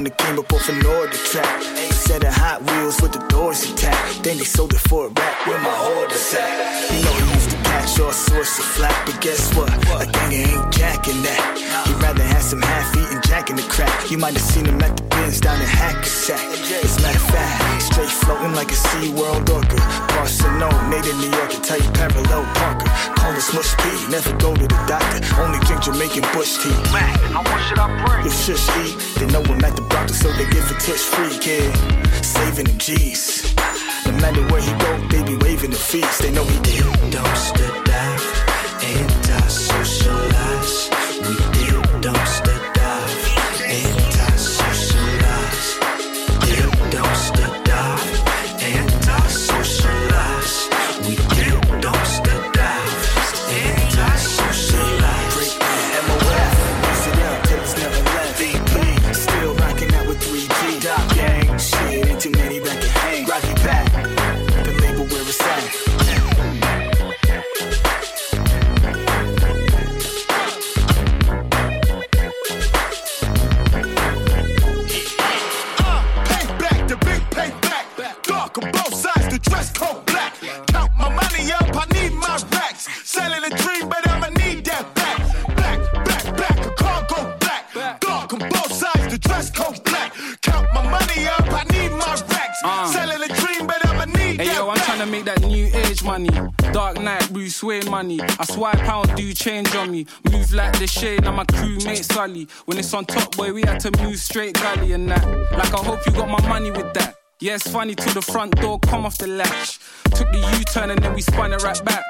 and came up off an order track. Set of Hot Wheels with the doors intact. Then they sold it for a rack where my orders at. You know he source of flack, but guess what? A ganger ain't jacking that. He'd rather have some half-eaten jack in the crack. You might have seen him at the bins down in Hackensack. As a matter of fact, straight floating like a Sea World orca. Barcelona, made in New York, and tell you parallel Parker. Call us Smush P, never go to the doctor. Only drink Jamaican Bush tea. Man, how much should I bring? You shush eat. They know I'm at the doctor, so they give it touch free, kid. Saving the G's. No matter where he go, they be waving the feast. They know he did. Dumpster dive, money. Dark Knight, Bruce Wayne money. I swipe pound, do change on me. Move like the shade, I'm my crewmate Sully. When it's on top, boy, we had to move straight gully and that. Like I hope you got my money with that. Yeah, it's funny till the front door come off the latch. Took the U-turn and then we spun it right back.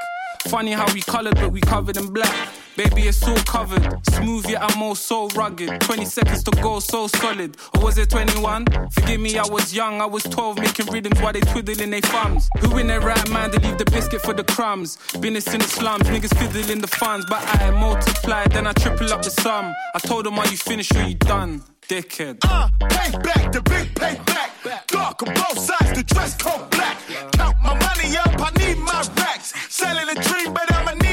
Funny how we colored, but we covered in black. Baby, it's all covered. Smooth, yet I'm all so rugged. 20 seconds to go, so solid. Or was it 21? Forgive me, I was young. I was 12, making rhythms while they twiddling their thumbs. Who in their right mind to leave the biscuit for the crumbs? Business in the slums, niggas fiddling the funds. But I multiply, then I triple up the sum. I told them, are you finished or you done? Dickhead. Uh, payback, the big payback. Dark on both sides, the dress code black. Count my money up, I need my racks. Selling a dream, but I'ma need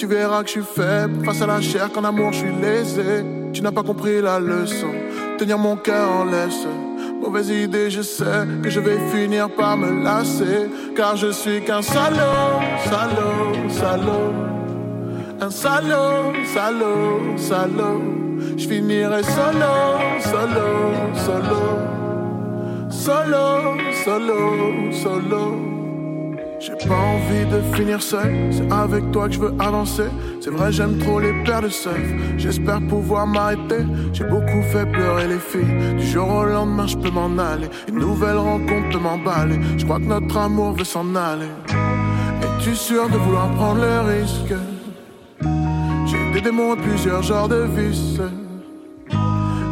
tu verras que je suis faible, face à la chair, qu'en amour je suis lésé. Tu n'as pas compris la leçon, tenir mon cœur en laisse. Mauvaise idée, je sais que je vais finir par me lasser. Car je suis qu'un salaud, salaud, salaud. Un salaud, salaud, salaud. Je finirai solo, solo, solo. Solo, solo, solo. Pas envie de finir seul, c'est avec toi que je veux avancer. C'est vrai, j'aime trop les paires de surf. J'espère pouvoir m'arrêter. J'ai beaucoup fait pleurer les filles. Du jour au lendemain, je peux m'en aller. Une nouvelle rencontre peut m'emballer. Je crois que notre amour veut s'en aller. Es-tu sûr de vouloir prendre le risque? J'ai des démons et plusieurs genres de vices.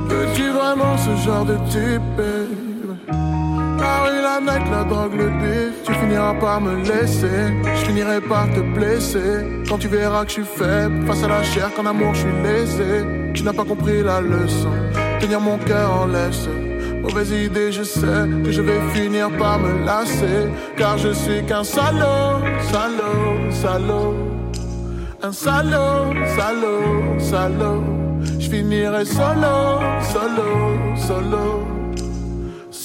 Veux-tu vraiment ce genre de type? La night, la drogue, le bif Tu finiras par me laisser. Je finirai par te blesser. Quand tu verras que je suis faible Face à la chair, qu'en amour je suis lésé. Tu n'as pas compris la leçon. Tenir mon cœur en laisse. Mauvaise idée, je sais que je vais finir par me lasser. Car je suis qu'un salaud, salaud, salaud. Un salaud, salaud, salaud. Je finirai solo, solo, solo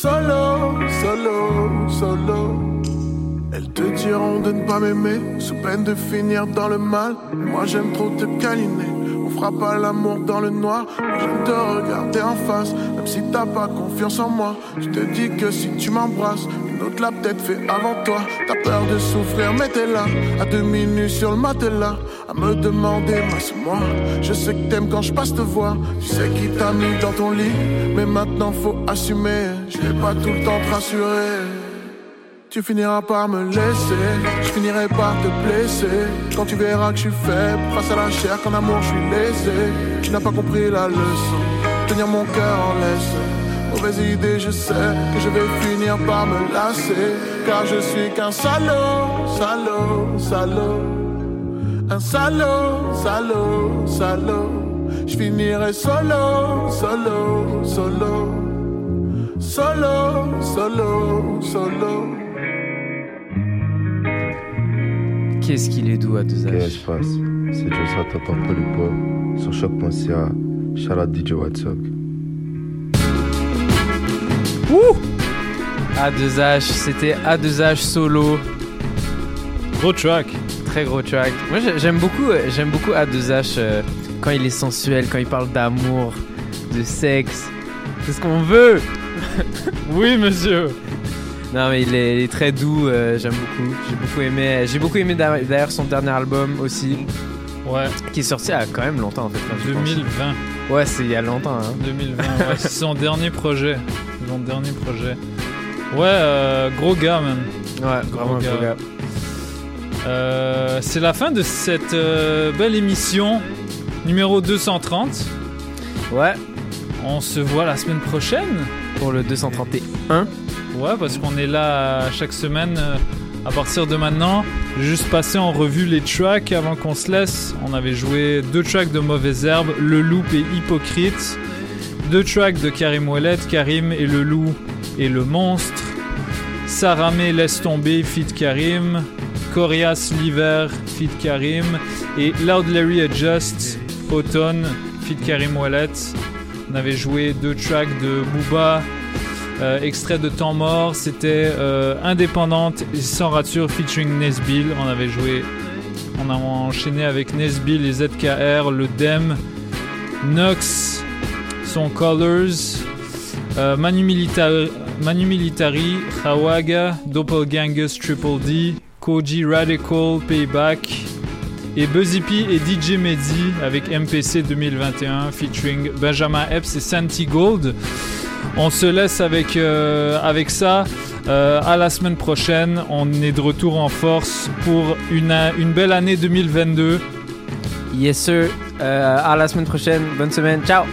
Solo, solo, solo. Elles te diront de ne pas m'aimer, sous peine de finir dans le mal. Moi j'aime trop te câliner. Fera pas l'amour dans le noir. J'aime te regarder en face, même si t'as pas confiance en moi. Je te dis que si tu m'embrasses, une autre l'a peut-être fait avant toi. T'as peur de souffrir, mais t'es là, à deux minutes sur le matelas, à me demander, masse-moi. Je sais que t'aimes quand je passe te voir. Tu sais qui t'a mis dans ton lit, mais maintenant faut assumer. Je vais pas tout le temps te rassurer. Tu finiras par me laisser, je finirai par te blesser. Quand tu verras que je suis faible, face à la chair, qu'en amour je suis lésé. Tu n'as pas compris la leçon, tenir mon cœur en laisse. Mauvaise idée, je sais que je vais finir par me lasser. Car je suis qu'un salaud, salaud, salaud. Un salaud, salaud, salaud. Je finirai solo, solo, solo. Solo, solo, solo. Qu'est-ce qu'il est doux à deux Qu'est-ce âges. qui se passe? C'est Jossa, t'entends Polypop sur choc.ca. Shout out DJ Sox. Ouh A2H, c'était A2H solo. Gros track. Très gros track. Moi j'ai- j'aime beaucoup, euh, j'aime beaucoup A2H euh, quand il est sensuel, quand il parle d'amour, de sexe. C'est ce qu'on veut. oui monsieur. Non mais il est, il est très doux, euh, j'aime beaucoup. J'ai beaucoup aimé, j'ai beaucoup aimé d'a- d'ailleurs son dernier album aussi. Ouais. Qui est sorti il y a quand même longtemps en fait. quand je pense. 2020. Ouais, c'est il y a longtemps. Hein. 2020, ouais, [laughs] c'est son dernier projet. Son dernier projet. Ouais, euh, gros gars, man. Ouais, vraiment un gros gars. Euh, c'est la fin de cette belle émission numéro 230. Ouais. On se voit la semaine prochaine. Pour le 231. Ouais, parce qu'on est là chaque semaine euh, à partir de maintenant. Juste passer en revue les tracks avant qu'on se laisse. On avait joué deux tracks de Mauvaise Herbe, Le Loup et Hypocrite. Deux tracks de Karim Ouellet, Karim et le Loup et le Monstre. Saramé Laisse tomber, Fit Karim. Corias l'hiver, Fit Karim. Et Loud Larry Adjust, Automne, Fit Karim Ouellet. On avait joué deux tracks de Booba, euh, extrait de Temps mort, c'était euh, Indépendante Sans rature featuring Nesbill. On avait joué, on a enchaîné avec Nesbill et ZKR, le Dem, Nox, son Colors, euh, Manu, Militari, Manu Hawaga, Doppelgangers Triple D, Koji Radical, Payback, et Buzzy P et DJ Mehdi avec MPC 2021 featuring Benjamin Epps et Santi Gold. On se laisse avec, euh, ça. Euh, à la semaine prochaine. On est de retour en force pour une, une belle année 2022. Yes, sir. Euh, à la semaine prochaine. Bonne semaine. Ciao.